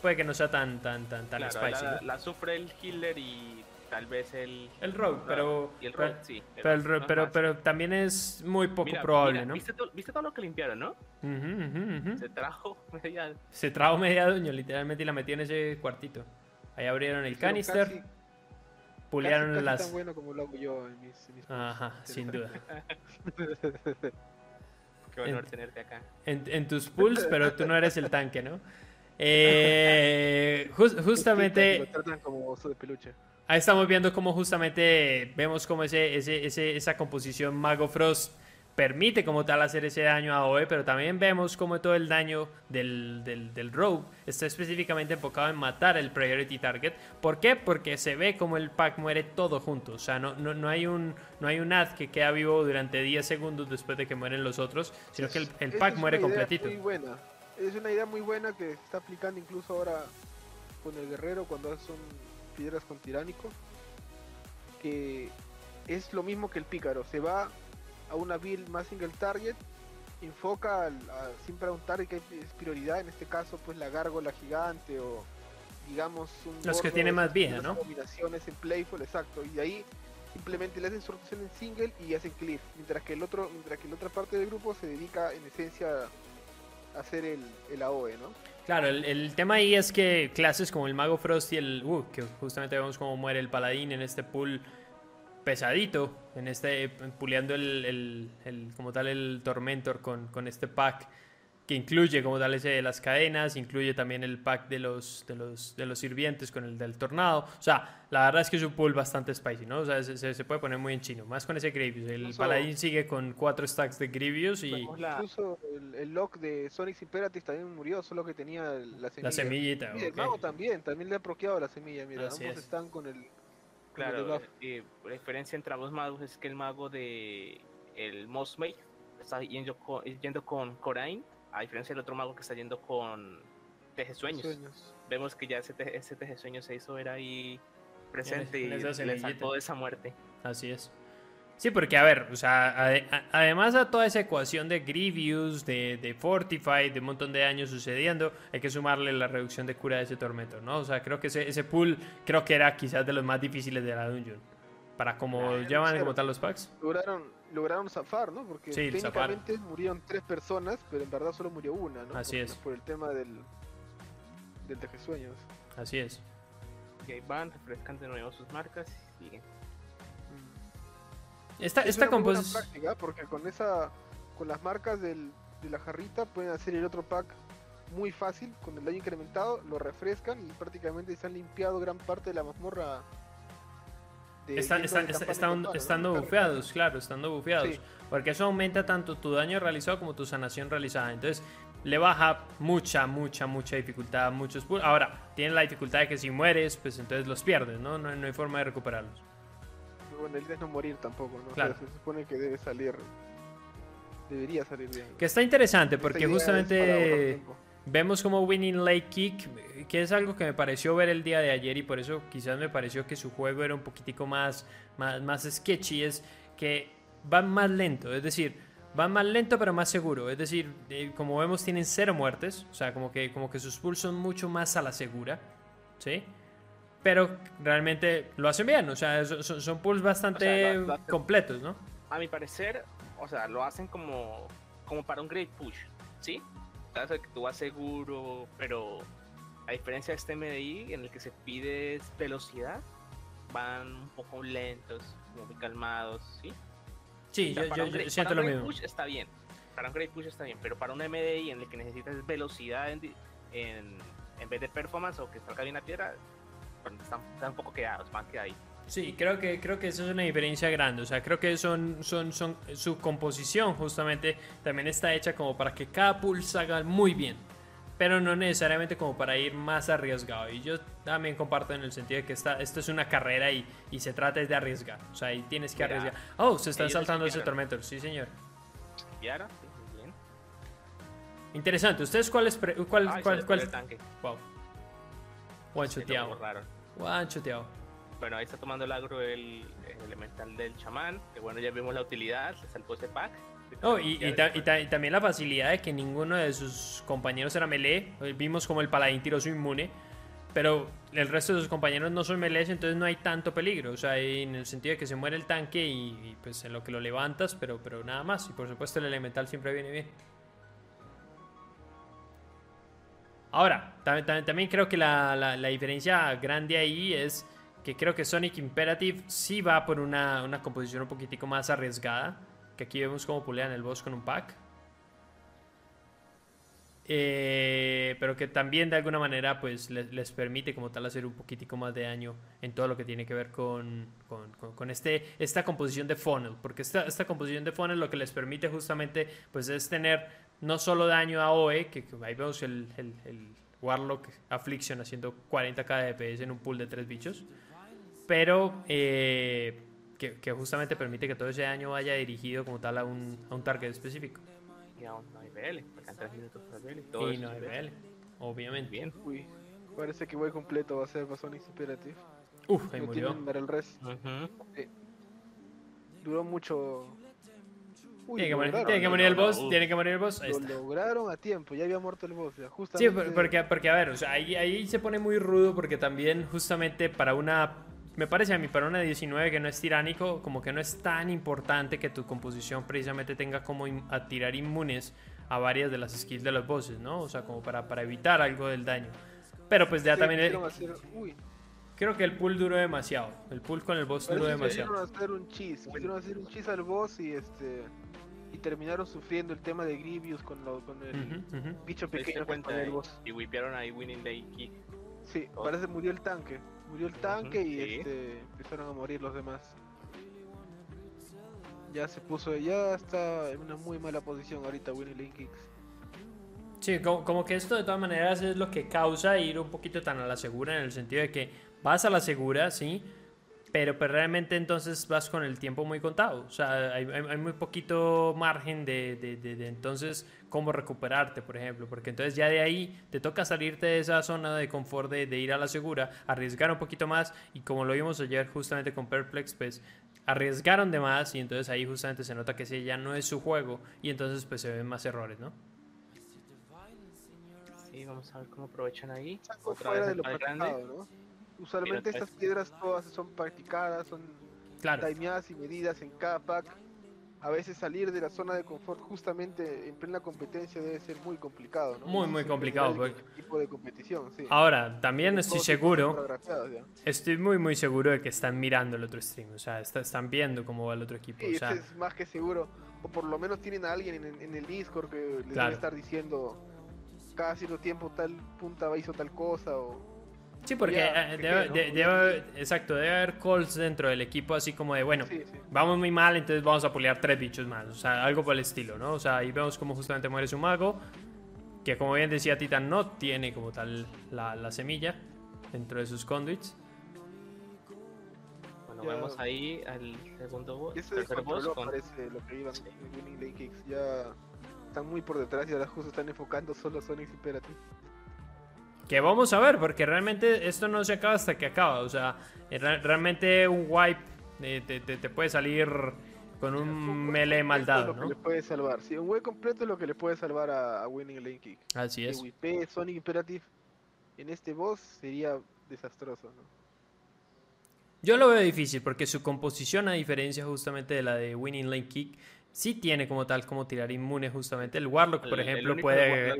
puede que no sea tan, tan, tan, tan spicy. La, sufre el healer y tal vez el... El rogue, pero... Y el rogue, sí. Pero, pero, pero, también es muy poco probable, ¿no? ¿viste, ¿viste, todo lo que limpiaron, no? Se trajo (laughs) media... Se trajo media dueño, literalmente, y la metió en ese cuartito. Ahí abrieron el canister. Casi, pulearon las. tan bueno como lo hago yo en mis. Ajá, sin duda. (laughs) Qué honor tenerte acá. En, tus pools, pero tú no eres el tanque, ¿no? (laughs) Eh, justamente. Lo tratan como oso de peluche. Ahí estamos viendo cómo justamente vemos como ese, ese, ese, esa composición Mago Frost permite como tal hacer ese daño a OE, pero también vemos como todo el daño del, del, Rogue está específicamente enfocado en matar el Priority Target. ¿Por qué? Porque se ve como el pack muere todo junto. O sea, no, no, no hay un no hay un ad que queda vivo durante 10 segundos después de que mueren los otros, sino que el, pack muere completito. Muy buena. Es una idea muy buena que se está aplicando incluso ahora con el guerrero cuando son piedras con tiránico. Que es lo mismo que el pícaro. Se va a una build más single target, enfoca siempre a un target que es prioridad, en este caso pues la gárgola gigante o digamos un los que tienen más vida, ¿no? Combinaciones en playful, exacto, y de ahí simplemente le hacen su rotación en single y hacen clear, mientras que el otro, mientras que la otra parte del grupo se dedica en esencia a hacer el, el AOE, ¿no? Claro, el, el, tema ahí es que clases como el Mago Frost y el uh, que justamente vemos cómo muere el paladín en este pool pesadito en este puleando el, como tal el Tormentor con, con, este pack que incluye como tal ese de las cadenas, incluye también el pack de los, de los, de los sirvientes con el del tornado. O sea, la verdad es que es un pool bastante spicy, ¿no? O sea, se, se puede poner muy en chino, más con ese Grievous. El paladín sigue con cuatro stacks de Grievous y... Incluso el, lock de Sonic Imperative también murió, solo que tenía la semilla. La semillita, el mago también, también le ha proqueado la semilla, mira, ambos están con el Claro, eh, la diferencia entre ambos magos es que el mago de el Mosmate está yendo con, yendo con Corain, a diferencia del otro mago que está yendo con Teje Sueños. Vemos que ya ese, ese Teje Sueños se hizo era ahí presente y le sacó de esa muerte. Así es. Sí, porque a ver, o sea, además a toda esa ecuación de Grievous, de, de Fortify, de un montón de años sucediendo, hay que sumarle la reducción de cura de ese tormento, ¿no? O sea, creo que ese, ese pool creo que era quizás de los más difíciles de la dungeon. Para como llaman como tal los packs. Lograron, lograron zafar, ¿no? Porque técnicamente murieron tres personas, pero en verdad solo murió una, ¿no? Así es. Por el tema del, del sueños Así es. Y ahí van, refrescan de nuevo sus marcas y siguen. Esta, Es esta composición... práctica porque con esa con las marcas del, de la jarrita pueden hacer el otro pack muy fácil con el daño incrementado, lo refrescan y prácticamente se han limpiado gran parte de la mazmorra. de- Están, están, de están, estando bufeados, claro, estando bufeados. Sí. Porque eso aumenta tanto tu daño realizado como tu sanación realizada. Entonces, le baja mucha, mucha, mucha dificultad muchos Ahora, tiene la dificultad de que si mueres, pues entonces los pierdes, ¿no? No, no hay forma de recuperarlos. Bueno, el de no morir tampoco, ¿no? O sea, Claro. se supone que debe salir. Debería salir bien. Que está interesante porque idea es justamente vemos como Winning Lake Kick, que es algo que me pareció ver el día de ayer y por eso quizás me pareció que su juego era un poquitico más, más, más sketchy, es que van más lento, es decir, van más lento pero más seguro, es decir, como vemos tienen cero muertes, o sea, como que, como que sus pulls son mucho más a la segura, ¿sí? Pero realmente lo hacen bien, o sea, son, son- pulls bastante O sea, lo- lo hacen- completos, ¿no? A mi parecer, o sea, lo hacen como, como para un great push, ¿sí? O sea, que tú vas seguro, pero a diferencia de este MDI en el que se pide velocidad, van un poco lentos, muy calmados, ¿sí? Sí, O sea, yo, yo- yo siento para lo un great mismo. push está bien, para un great push está bien, pero para un MDI en el que necesitas velocidad en, en, en vez de performance o que salga bien la piedra, están, están un poco quedados, van quedaditos. Sí, creo que, creo que eso es una diferencia grande. O sea, creo que son, son, son, su composición justamente también está hecha como para que cada pool salga muy bien. Pero no necesariamente como para ir más arriesgado. Y yo también comparto en el sentido de que esta, esto es una carrera y, y se trata de arriesgar. O sea, ahí tienes que arriesgar. Oh, se están saltando ese tormento. Sí, señor. Interesante. ¿Ustedes cuáles... pre- cuál, Ay, cuál, cuál- tanque. Wow. Se borraron. Guanchoteado. Bueno, ahí está tomando el agro el, el elemental del chamán. Que bueno, ya vimos la utilidad. Se saltó ese pack. Oh, y, y ta- y ta- y también la facilidad de que ninguno de sus compañeros era melee. Vimos como el paladín tiró su inmune. Pero el resto de sus compañeros no son melees, entonces no hay tanto peligro. O sea, en el sentido de que se muere el tanque y, y, pues en lo que lo levantas, pero, pero nada más. Y por supuesto el elemental siempre viene bien. Ahora, también, creo que la, diferencia grande ahí es que creo que Sonic Imperative sí va por una, una composición un poquitico más arriesgada. Que aquí vemos cómo pulean el boss con un pack. Eh, pero que también de alguna manera pues les, permite como tal hacer un poquitico más de daño en todo lo que tiene que ver con, con, con- con este, esta composición de funnel. Porque esta, esta composición de funnel lo que les permite justamente pues es tener no solo daño a OE, que, que ahí vemos el, el- el Warlock Affliction haciendo 40k de DPS en un pool de tres bichos, pero eh, que, que justamente permite que todo ese daño vaya dirigido como tal a un, a un target específico. Y aún no hay BL. Faltan 3 minutos para BL. todo Y no hay BL. Obviamente. Bien. Uy, parece que voy completo va a ser para Sonic Imperative. Uf, ahí No murió. tienen Battle Res. Ujú. Duró mucho. Uy, Tiene que, morir, tiene que lo morir el boss, tiene que morir el boss. Ahí Lo está. lograron a tiempo, ya había muerto el boss. Ya, Sí, justamente. por- porque, porque a ver, o sea, ahí, ahí se pone muy rudo porque también justamente para una, me parece a mí, para una 19 que no es tiránico, como que no es tan importante que tu composición precisamente tenga como a tirar inmunes a varias de las skills de los bosses, ¿no? O sea, como para, para evitar algo del daño. Pero pues ya Sí, también, eh, hacer- uy, creo que el pull duró demasiado. El pull con el boss duró demasiado. quisieron hacer un cheese. Quisieron hacer un cheese al boss y este. Y terminaron sufriendo el tema de Grievous con, lo, con el bicho pequeño que el y, boss. y whipearon ahí Winning Day. Sí, Oh. parece que murió el tanque. Murió el tanque y sí. este, empezaron a morir los demás. Ya se puso, ya está en una muy mala posición ahorita Winnie Lane Kicks. Sí, como, como que esto de todas maneras es lo que causa ir un poquito tan a la segura en el sentido de que vas a la segura, sí, pero pues realmente entonces vas con el tiempo muy contado. O sea, hay, hay- hay muy poquito margen de, de- de- de entonces cómo recuperarte, por ejemplo, porque entonces ya de ahí te toca salirte de esa zona de confort de, de ir a la segura, arriesgar un poquito más y como lo vimos ayer justamente con Perplex, pues arriesgaron de más y entonces ahí justamente se nota que ese ya no es su juego y entonces pues se ven más errores, ¿no? Sí, vamos a ver cómo aprovechan ahí. Otra vez de el grande. ¿no? Usualmente Mira, estas piedras todas son practicadas, son Claro. timeadas y medidas en cada pack. a veces salir de la zona de confort justamente en plena competencia debe ser muy complicado, ¿no? Muy, muy complicado. Porque... tipo de competición, sí. Ahora, también estoy seguro, estoy muy, muy seguro de que están mirando el otro stream, o sea, están viendo cómo va el otro equipo. Sí, o sea... es más que seguro, o por lo menos tienen a alguien en, el Discord que les debe estar diciendo cada cierto tiempo tal punta hizo tal cosa o Sí, porque eh, debe, exacto, debe haber calls dentro del equipo así como de, bueno, vamos muy mal, entonces vamos a pulear tres bichos más, o sea, algo por el estilo, ¿no? O sea, ahí vemos cómo justamente muere su mago, que como bien decía Titan, no tiene como tal la, semilla dentro de sus conduits. Bueno, vemos ahí al segundo boss. tercer boss con... parece lo que iban Winning Lane Kicks, ya están muy por detrás y ahora justo están enfocando solo Sonic Imperative. Que vamos a ver, porque realmente esto no se acaba hasta que acaba. O sea, realmente un wipe te, puede salir con un melee maldado, lo ¿no? Que le puede salvar. Sí, un wipe completo es lo que le puede salvar a, Winning Lane Kick. Así es. Que Sonic Imperative en este boss sería desastroso, ¿no? Yo lo veo difícil porque su composición, a diferencia justamente de la de Winning Lane Kick, sí tiene como tal como tirar inmune justamente. El Warlock, por ejemplo, puede...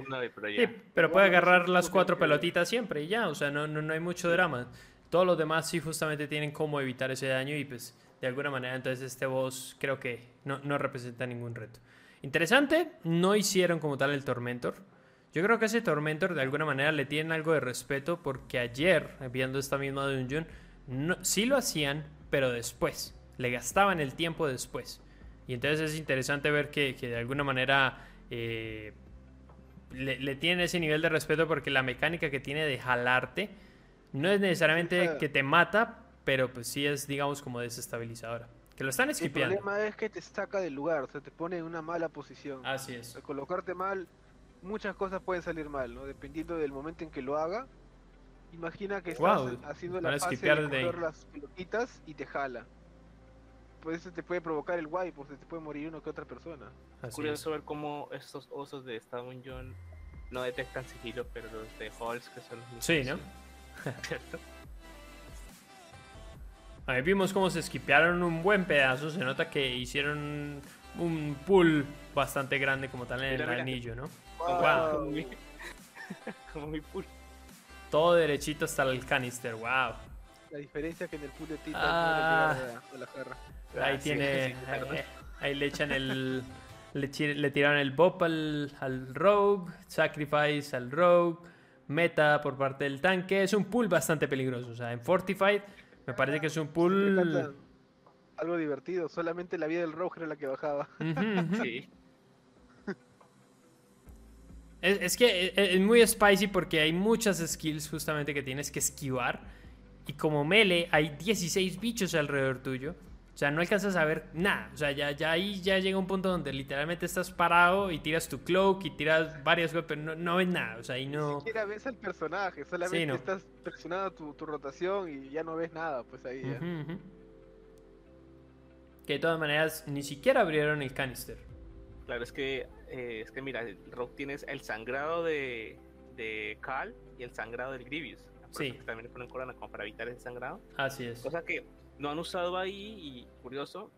Sí, pero puede agarrar las cuatro pelotitas siempre y ya, o sea, no, no, hay mucho drama. Todos los demás sí justamente tienen cómo evitar ese daño y pues de alguna manera entonces este boss creo que no, no representa ningún reto. Interesante, no hicieron como tal el Tormentor. Yo creo que ese Tormentor de alguna manera le tienen algo de respeto porque ayer, viendo esta misma dungeon, no, sí lo hacían, pero después. Le gastaban el tiempo después. Y entonces es interesante ver que, de alguna manera eh, le, tiene ese nivel de respeto porque la mecánica que tiene de jalarte no es necesariamente que te mata, pero pues sí es, digamos, como desestabilizadora. Que lo están esquipeando. El problema es que te saca del lugar, o sea, te pone en una mala posición. Así es. Al colocarte mal, muchas cosas pueden salir mal, ¿no? Dependiendo del momento en que lo haga. Imagina que estás haciendo la fase de las pelotitas y te jala pues eso te puede provocar el wipe, pues te puede morir uno que otra persona. Es curioso ver cómo estos osos de Stone John no detectan sigilo, pero los de Halls que son los Sí, ¿no? (laughs) Ahí vimos cómo se esquipearon un buen pedazo, se nota que hicieron un pull bastante grande como tal en el anillo, ¿no? Wow. Como, (laughs) mi, pull. Todo derechito hasta el canister, wow. La diferencia que en el pool de Titan ah. no le la jarra. Ahí tiene. ahí, le echan el. Le, le tiraron el Bop al, al, Rogue, Sacrifice al Rogue, Meta por parte del tanque. Es un pool bastante peligroso. O sea, en Fortified me parece que es un pool. Algo divertido, solamente la vida del Rogue era la que bajaba. (laughs) Sí. (laughs) Es, es, que e, e, es muy spicy porque hay muchas skills justamente que tienes que esquivar. Y como melee hay 16 bichos alrededor tuyo. O sea, no alcanzas a ver nada. O sea, ya, ya ahí ya llega un punto donde literalmente estás parado y tiras tu cloak y tiras varias cosas, pero no, ves nada. O sea, ahí no. Ni siquiera ves al personaje, solamente estás presionando tu, tu, rotación y ya no ves nada, pues ahí ya. Que de todas maneras ni siquiera abrieron el canister. Claro, es que, eh, es que mira, el Rock tienes el sangrado de, de Cal y el sangrado del Grievous. Sí. también le ponen corona como para evitar ese sangrado. Así es. Cosa que no han usado ahí y curioso,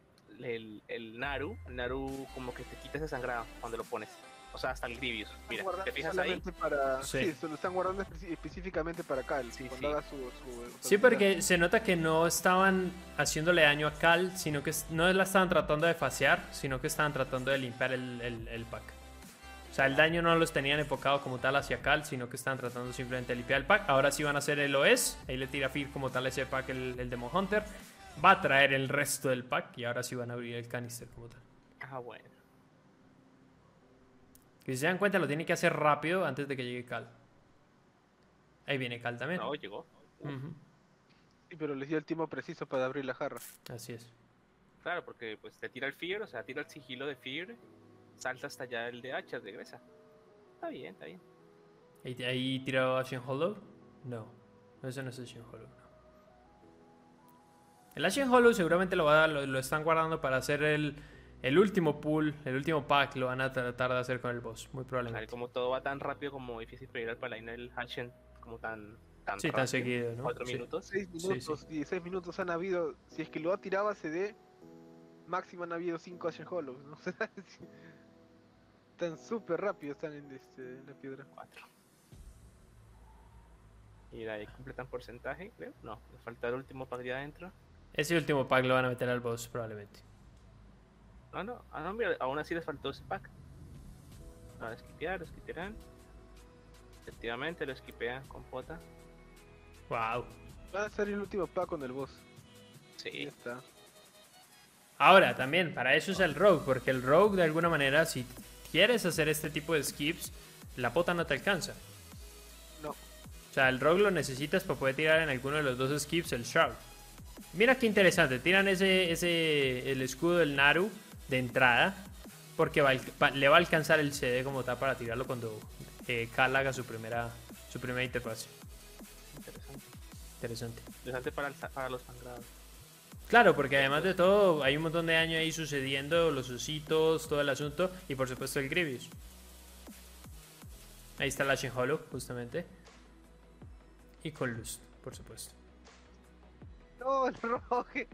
el, el Naru, el Naru como que te quita ese sangrado cuando lo pones. O sea, hasta el Grievous. Mira, ¿te fijas ahí? Para... Sí. se lo están guardando específicamente para Cal. Sí, cuando haga su, sí, porque se nota que no estaban haciéndole daño a Cal, sino que no la estaban tratando de fasear, sino que estaban tratando de limpiar el, el, el pack. O sea, el daño no los tenían enfocado como tal hacia Cal, sino que estaban tratando simplemente de limpiar el pack. Ahora sí van a hacer el OS. Ahí le tira Fear como tal ese pack el, el Demon Hunter va a traer el resto del pack y ahora sí van a abrir el canister como tal. Ah, bueno. Que si se dan cuenta lo tiene que hacer rápido antes de que llegue Cal. Ahí viene Cal también. No, llegó. Sí, pero les dio el tiempo preciso para abrir la jarra. Así es. Claro, porque pues te tira el Fear, o sea, tira el sigilo de Fear, salta hasta allá el de hachas, regresa. Está bien, está bien. ¿Ahí, ahí tiró Ashen Hollow? No, eso no es Ashen Hollow. El Ashen Hollow seguramente lo, va lo, están guardando para hacer el, el, último pool, el último pack, lo van a tratar de hacer con el boss, muy probablemente. como todo va tan rápido como difícil pedir al paladín el Ashen, como tan, tan Sí, tan seguido, ¿no? Cuatro minutos. Seis minutos, y seis minutos han habido, si es que lo ha tirado a CD, máximo han habido 5 Ashen Hollows, ¿no? (laughs) están súper rápido, están en, este, en la piedra. 4. Y ahí completan porcentaje, creo. No, me falta el último pack de adentro. Ese último pack lo van a meter al boss probablemente. No, no, ah, no, mira, aún así les faltó ese pack. Van a esquipear, lo esquipearán. Efectivamente, lo esquipean con pota. Wow. Va a ser el último pack con el boss. Sí. Está. Ahora también, para eso es el rogue, porque el rogue de alguna manera, si quieres hacer este tipo de skips, la pota no te alcanza. No. O sea, el rogue lo necesitas para poder tirar en alguno de los dos skips el shroud. Mira qué interesante, tiran ese, ese el escudo del Naru de entrada, porque va, va- le va a alcanzar el CD como tal para tirarlo cuando eh, Kal haga su primera, su primera interfaz. Interesante. Interesante. Interesante para, el sa- para los sangrados. Claro, porque además de todo, hay un montón de daño ahí sucediendo, los ositos, todo el asunto, y por supuesto el Grievous. Ahí está la Shin Hollow, justamente. Y con Luz, por supuesto. No, (laughs) el roje.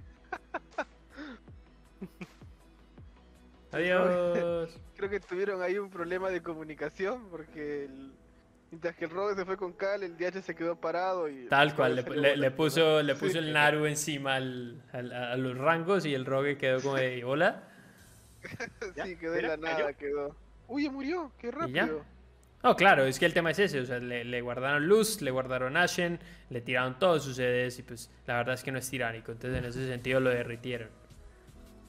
Adiós. Creo que tuvieron ahí un problema de comunicación porque el- mientras que el rogue se fue con Cal, el DH se quedó parado y... Tal cual, le, puso, le Sí. puso el Naru encima al- al- a los rangos y el Rogue quedó como de hola. (laughs) Sí, quedó Mira, la nada, cayó. quedó. Uy, murió, qué ¿Y ya? rápido. No, claro, es que el tema es ese, o sea, le, le guardaron Luz, le guardaron Ashen, le tiraron todos sus CDs y pues la verdad es que no es tiránico, entonces en ese sentido lo derritieron.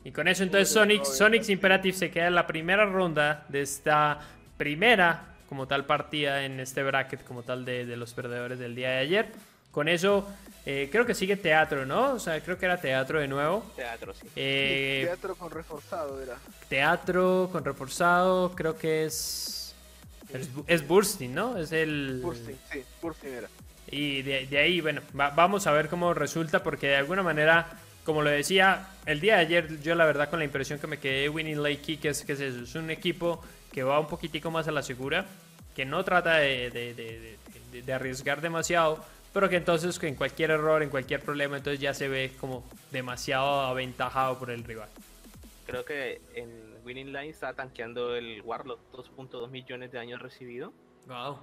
Y con eso entonces Sonic, Sonic's sí. Imperative se queda en la primera ronda de esta primera como tal partida en este bracket como tal de, de los perdedores del día de ayer. Con eso eh, creo que sigue teatro, ¿no? O sea, creo que era teatro de nuevo. Teatro, sí. Eh, Sí, teatro con reforzado era. teatro con reforzado, creo que es... Es, es Bursting, ¿no? Es el... Bursting, sí, Bursting era. Y de, de ahí, bueno, va- vamos a ver cómo resulta, porque de alguna manera, como lo decía, el día de ayer, yo la verdad con la impresión que me quedé de Winning Lake Kick es que es eso, es un equipo que va un poquitico más a la segura, que no trata de, de- de- de- de- de arriesgar demasiado, pero que entonces que en cualquier error, en cualquier problema, entonces ya se ve como demasiado aventajado por el rival. Creo que en Winning Line está tanqueando el Warlock 2.2 millones de años recibido. Wow.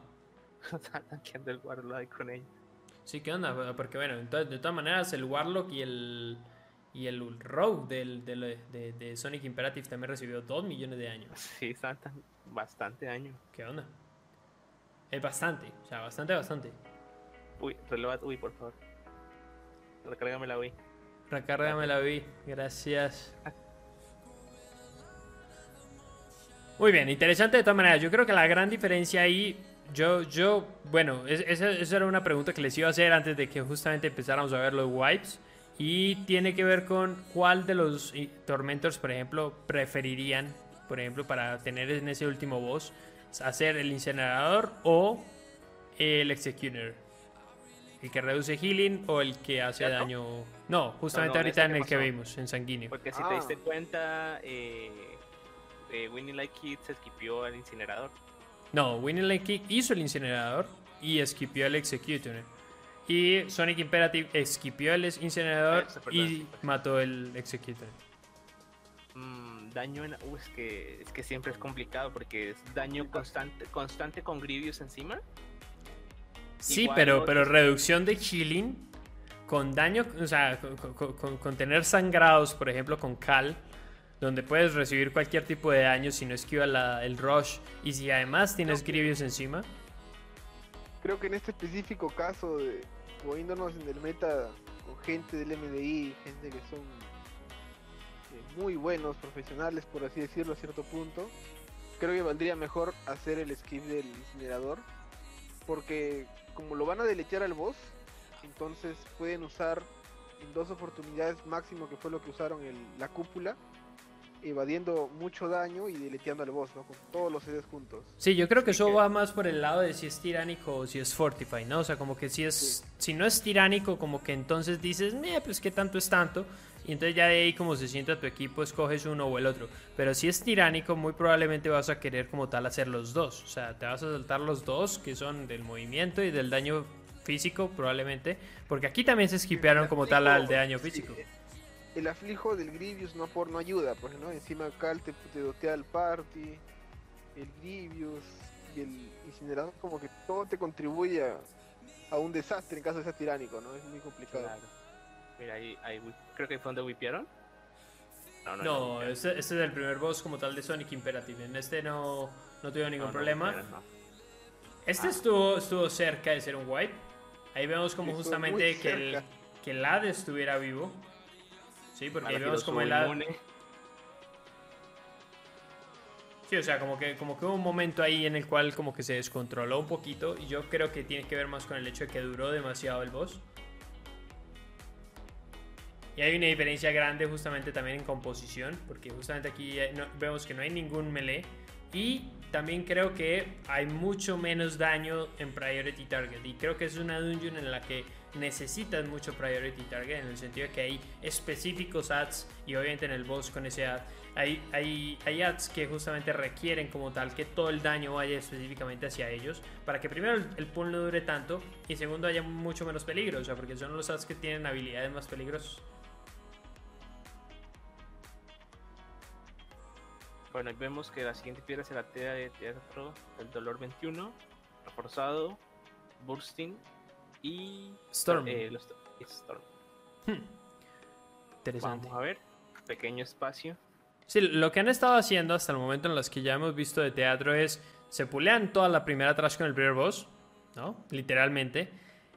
(laughs) está tanqueando el Warlock ahí con ellos. Sí, ¿qué onda? Porque bueno, entonces, de todas maneras el Warlock y el y el Rogue del, del- de, de Sonic Imperative también recibió 2 millones de años. (laughs) Sí, están tan- bastante años. ¿Qué onda? Es bastante, o sea, bastante, bastante. Uy, releva, uy, por favor. Recárgame la Wii. Recárgame la vi, gracias. (laughs) Muy bien, interesante de todas maneras. Yo creo que la gran diferencia ahí, yo, yo, bueno, es- esa, esa era una pregunta que les iba a hacer antes de que justamente empezáramos a ver los wipes. Y tiene que ver con cuál de los eh, Tormentors, por ejemplo, preferirían, por ejemplo, para tener en ese último boss, hacer el incinerador o el Executioner. El que reduce healing o el que hace ¿Cierto? daño. No, justamente No, no, ahorita en el que vimos, en sanguíneo. Porque si Ah. te diste cuenta, eh, eh, Winning Like Kids se esquipió al incinerador. No, Winning Lane Kick hizo el incinerador y esquipió el Executioner. Y Sonic Imperative esquipió el incinerador y sí, mató el Executioner. Mm, daño en. Uh, es, que, es que siempre es complicado porque es daño constante, constante con Grievous encima. Sí, Igual pero, pero reducción de healing con daño, o sea, con, con- con- con tener sangrados, por ejemplo, con Cal, donde puedes recibir cualquier tipo de daño si no esquiva la- el rush. Y si además tienes Grievous encima, Creo que en este específico caso, de, moviéndonos en el meta con gente del MDI, gente que son eh, muy buenos, profesionales, por así decirlo, a cierto punto, creo que valdría mejor hacer el skip del incinerador, porque como lo van a deletear al boss, entonces pueden usar en dos oportunidades máximo, que fue lo que usaron el, la cúpula, evadiendo mucho daño y deleteando al boss, ¿no? Con todos los CDs juntos. Sí, yo creo que eso que- va más por el lado de si es tiránico o si es fortify, ¿no? O sea, como que si es, si no es tiránico, como que entonces dices, "Meh, pues qué tanto es tanto, y entonces ya de ahí como se sienta tu equipo, escoges uno o el otro. Pero si es tiránico, muy probablemente vas a querer como tal hacer los dos, o sea, te vas a saltar los dos, que son del movimiento y del daño físico, probablemente, porque aquí también se esquipearon como tal al de daño Sí, físico. El aflijo del Grievous no por no ayuda, pues no, encima Cal te, te dotea el party, el Grievous y el incinerador como que todo te contribuye a, a un desastre en caso de ser tiránico, ¿no? Es muy complicado. Claro. Mira, ahí, ahí creo que fue donde whipearon. No, no, No, no, este, este es el primer boss como tal de Sonic Imperative. En este no, no tuve ningún problema. Este Ah. estuvo, estuvo cerca de ser un wipe. Ahí vemos como Estuvo justamente que el, que el Hades estuviera vivo. Sí, porque ahí vemos como el. Sí, o sea, como que, como que hubo un momento ahí en el cual como que se descontroló un poquito. Y yo creo que tiene que ver más con el hecho de que duró demasiado el boss. Y hay una diferencia grande justamente también en composición. Porque justamente aquí no- vemos que no hay ningún melee. Y también creo que hay mucho menos daño en Priority Target. Y creo que es una dungeon en la que necesitas mucho Priority Target. En el sentido de que hay específicos ads. Y obviamente en el boss con ese ad. Hay, hay, hay ads que justamente requieren como tal que todo el daño vaya específicamente hacia ellos. Para que primero el, el pull no dure tanto. Y segundo haya mucho menos peligro. O sea, porque son los ads que tienen habilidades más peligrosas. Bueno, vemos que la siguiente piedra será Tea de Teatro del Dolor 21, Reforzado, Bursting y. Storm. eh, los- Storm. Interesante. Vamos a ver. Pequeño espacio. Sí, lo que han estado haciendo hasta el momento en los que ya hemos visto de teatro es se pulean toda la primera trash con el primer boss, ¿no? Literalmente.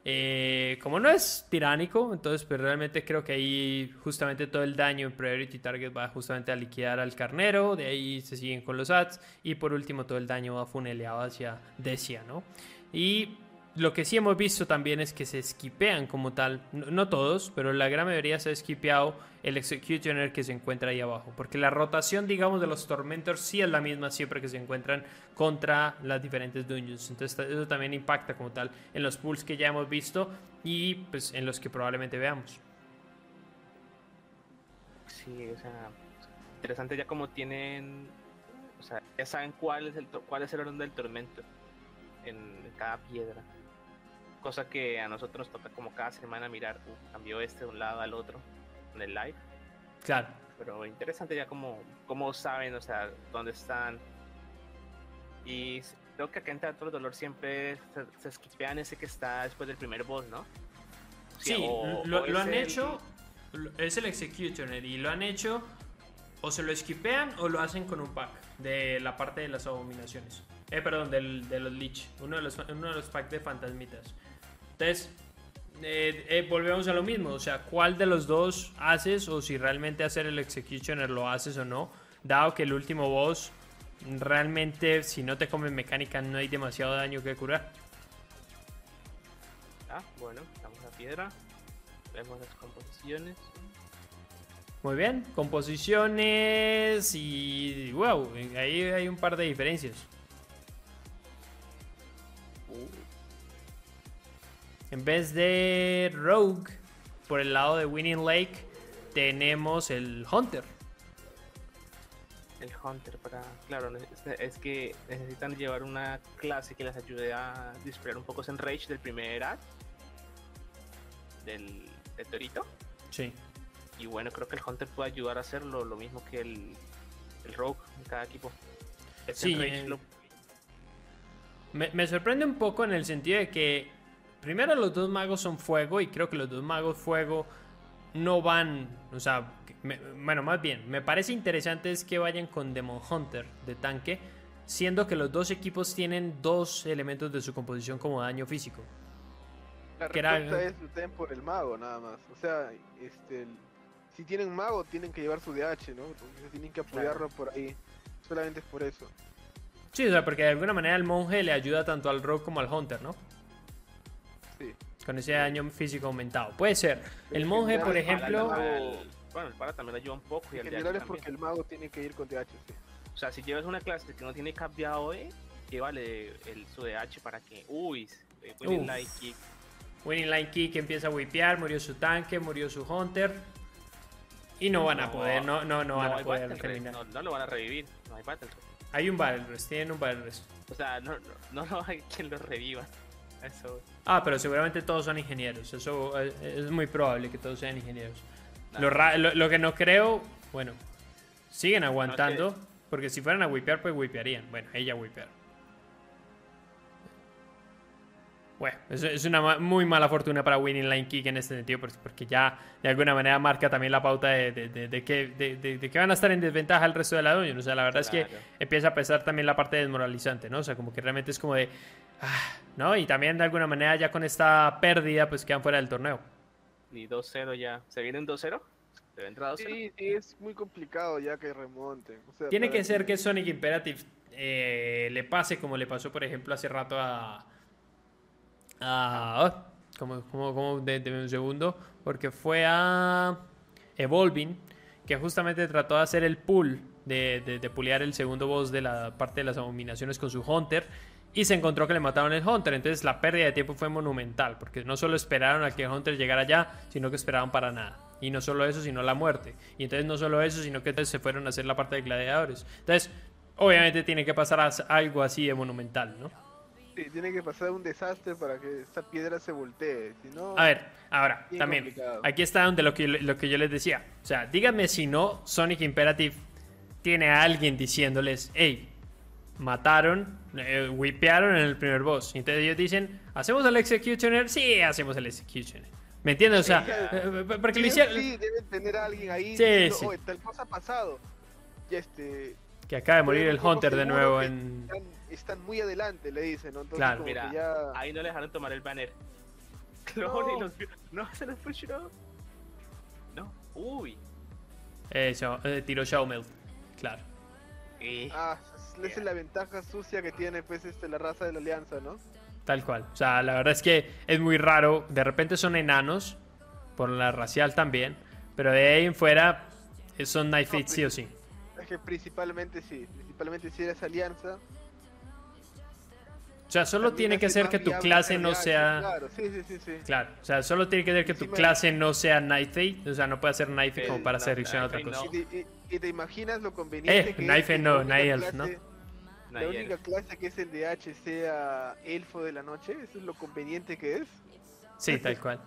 Eh, como no es tiránico, entonces pues realmente creo que ahí justamente todo el daño en Priority Target va justamente a liquidar al carnero, de ahí se siguen con los ads y por último todo el daño va funeleado hacia Decia, ¿no? Y lo que sí hemos visto también es que se esquipean como tal, no, todos, pero la gran mayoría se ha esquipeado el Executioner que se encuentra ahí abajo, porque la rotación, digamos, de los Tormentors sí es la misma siempre que se encuentran contra las diferentes dungeons. Entonces eso también impacta como tal en los pools que ya hemos visto y pues en los que probablemente veamos. Sí, o sea, interesante ya como tienen, o sea, ya saben cuál es el cuál es el orden del tormento en cada piedra. Cosa que a nosotros nos toca como cada semana mirar, uh, cambió este de un lado al otro en el live. Claro. Pero interesante ya como, como saben, o sea, dónde están. Y creo que acá en Teatro del Dolor siempre se, se esquipean ese que está después del primer boss, ¿no? Sí, o- lo, o lo han el- hecho, es el Executioner y lo han hecho o se lo esquipean o lo hacen con un pack de la parte de las abominaciones. Eh, perdón, del- de los Lich, uno de los, uno de los packs de fantasmitas. Entonces, eh, eh, volvemos a lo mismo, o sea, ¿cuál de los dos haces o si realmente hacer el Executioner lo haces o no? Dado que el último boss, realmente si no te comen mecánica no hay demasiado daño que curar. Ah, bueno, damos la piedra. Vemos las composiciones. Muy bien, composiciones y wow, ahí hay un par de diferencias. En vez de Rogue, por el lado de Winning Lake, tenemos el Hunter. el Hunter para. Claro, es, que necesitan llevar una clase que les ayude a disparar un poco ese enrage del primer act. Del, del Torito. Sí. Y bueno, creo que el Hunter puede ayudar a hacerlo lo mismo que el, el Rogue en cada equipo. Sí, eh, lo- Me, me sorprende un poco en el sentido de que primero los dos magos son fuego y creo que los dos magos fuego no van, o sea, me- bueno, más bien, me parece interesante es que vayan con Demon Hunter de tanque, siendo que los dos equipos tienen dos elementos de su composición como daño físico. La que era- respuesta es ustedes por el mago, nada más. O sea, este, si tienen mago, tienen que llevar su DH, ¿no? Entonces tienen que apoyarlo por ahí. Solamente es por eso. Sí, o sea, porque de alguna manera el monje le ayuda tanto al rogue como al hunter, ¿no? Sí. Con ese daño físico aumentado. Puede ser. El monje, por ejemplo... bueno, el para también ayuda un poco y el de general es porque el mago tiene que ir con DH, sí. O sea, si llevas una clase que no tiene cambiado E, llévale el, su DH para que. Uy, eh, winning Uf. light kick. Winning Line Kick empieza a wipear, murió su tanque, murió su hunter. Y no van a poder, no, no, no, van a poder terminar. No, no lo van a revivir, no hay Battle. Hay un Battle Rest, tienen un Battle Rest. O sea, no, no, no hay quien lo reviva. Eso. Ah, pero seguramente todos son ingenieros. Eso eh, es muy probable que todos sean ingenieros. Lo, ra- lo- lo que no creo, bueno, siguen aguantando. Porque si fueran a wipear, pues wipearían. Bueno, ella wipear. Bueno, es, es una ma- muy mala fortuna para Winning Line Kick en este sentido, porque, ya de alguna manera marca también la pauta de, de- de- de que, que van a estar en desventaja el resto de la dungeon. O sea, la verdad es que empieza a pesar también la parte desmoralizante, ¿no? O sea, como que realmente es como de. Ah, ¿No? Y también de alguna manera ya con esta pérdida, pues quedan fuera del torneo. Ni 2-0 ya. ¿Se viene un 2-0? ¿Se vendrá 2-0? Sí, sí, es muy complicado ya que remonten. O sea, Tiene que ser que Sonic Imperative eh, le pase como le pasó, por ejemplo, hace rato a. a oh, como, como, como de, de un segundo. Porque fue a. Evolving. Que justamente trató de hacer el pull. De, de, de pulear el segundo boss de la parte de las abominaciones con su Hunter. Y se encontró que le mataron el Hunter. Entonces la pérdida de tiempo fue monumental. Porque no solo esperaron a que el Hunter llegara allá. Sino que esperaban para nada. Y no solo eso, sino la muerte. Y entonces no solo eso, sino que entonces se fueron a hacer la parte de gladiadores. Entonces, obviamente tiene que pasar as- algo así de monumental, ¿no? Sí, tiene que pasar un desastre para que esta piedra se voltee. Si no, A ver, ahora, también, complicado. aquí está donde lo que, lo que yo les decía. O sea, díganme si no Sonic Imperative tiene a alguien diciéndoles, hey, mataron, eh, wipearon en el primer boss. Y entonces ellos dicen, ¿hacemos el Executioner? Sí, hacemos el Executioner. ¿Me entiendes? O sea, Sí, eh, eh, porque lo hicieron... sí, deben tener a alguien ahí Sí, diciendo, sí. "Oye, tal cosa ha pasado. Y este, Que acaba de morir el Hunter de nuevo en... están, están muy adelante, le dicen, ¿no? Entonces, Claro. Mira, ya... ahí no le dejaron tomar el banner. (laughs) No, los. No, se los pusieron. No. Uy. Eso, eh, tiró Shawmelt, claro. Eh, Ah, esa es la ventaja sucia que tiene pues este la raza de la alianza, ¿no? Tal cual. O sea, la verdad es que es muy raro. De repente son enanos, por la racial también. Pero de ahí en fuera eh, son Knife Fit sí o sí. Es que principalmente sí, principalmente si eres alianza. O sea, solo también tiene que ser que tu clase ser no sea... Claro, sí, sí, sí, sí. Claro, o sea, solo tiene que ser que tu clase no sea Knife O sea, no puede ser Knife como para no, seleccionar otra Knife cosa. no. Y, te, y- y te imaginas lo conveniente Eh, que Knife es no, Elf, ¿no? clase- La única clase que es el de H sea elfo de la noche, eso es lo conveniente que es. Sí, tal cual.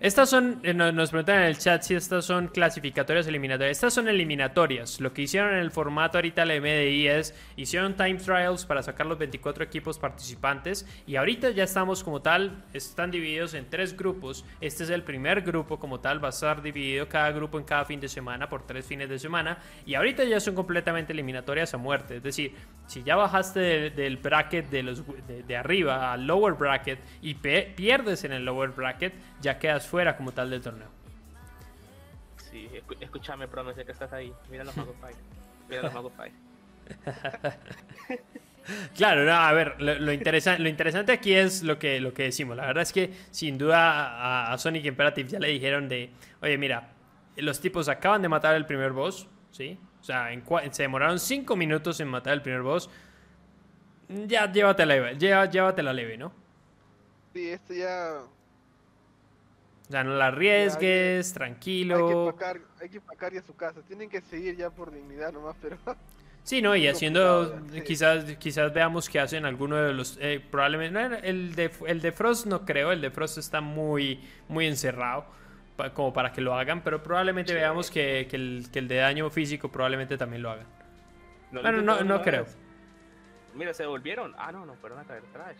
Estas son, eh, no- nos preguntan en el chat si estas son clasificatorias eliminatorias. Estas son eliminatorias. Lo que hicieron en el formato ahorita la MDI es, hicieron time trials para sacar los 24 equipos participantes y ahorita ya estamos como tal, están divididos en tres grupos. Este es el primer grupo como tal, va a estar dividido cada grupo en cada fin de semana por tres fines de semana y ahorita ya son completamente eliminatorias a muerte. Es decir, si ya bajaste de- del bracket de, los, de, de arriba al lower bracket y pe- pierdes en el lower bracket, ya quedas fuera como tal del torneo. sí, escúchame, pro, no sé que estás ahí. Mira los Mago Five. Mira los Mago Five. (laughs) Claro, no, a ver, lo, lo interesa- lo interesante aquí es lo que, lo que decimos. La verdad es que sin duda a, a Sonic Imperative ya le dijeron de, oye, mira, los tipos acaban de matar el primer boss, ¿sí? O sea, en se demoraron 5 minutos en matar el primer boss. Ya, llévatela llévatela leve, ¿no? Sí, esto ya O sea, no la arriesgues, hay que tranquilo. hay que empacar ya su casa. Tienen que seguir ya por dignidad nomás, pero (laughs) Sí, ¿no? Y (laughs) haciendo, sí. quizás, quizás veamos que hacen alguno de los, eh, probablemente, no, el de, el de Frost no creo, el de Frost está muy, muy encerrado pa- como para que lo hagan, pero probablemente veamos que, que el, que el de daño físico probablemente también lo hagan. No, Bueno, no, no una creo. Mira, se devolvieron. Ah, no, no, fueron a caer trash.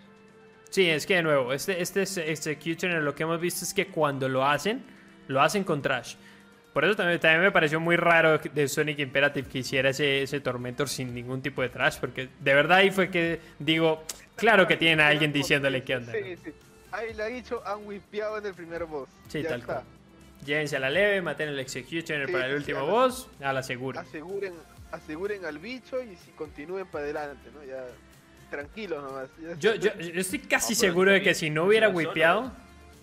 Sí, es que de nuevo, este, este es- Executioner lo que hemos visto es que cuando lo hacen, lo hacen con Trash. Por eso también, también me pareció muy raro de Sonic Imperative que hiciera ese, ese Tormentor sin ningún tipo de Trash, porque de verdad ahí fue que digo, claro que tienen a alguien diciéndole qué onda. ¿no? Sí, sí. Ahí le ha dicho, han whipeado en el primer boss. Sí, Ya tal está. cual. Llévense a la leve, maten el Executioner Sí, para el último boss, a la segura. Aseguren, aseguren al bicho y si continúen para adelante, ¿no? Ya tranquilos nomás. Yo, yo, yo estoy casi No, seguro de que si no hubiera whipeado,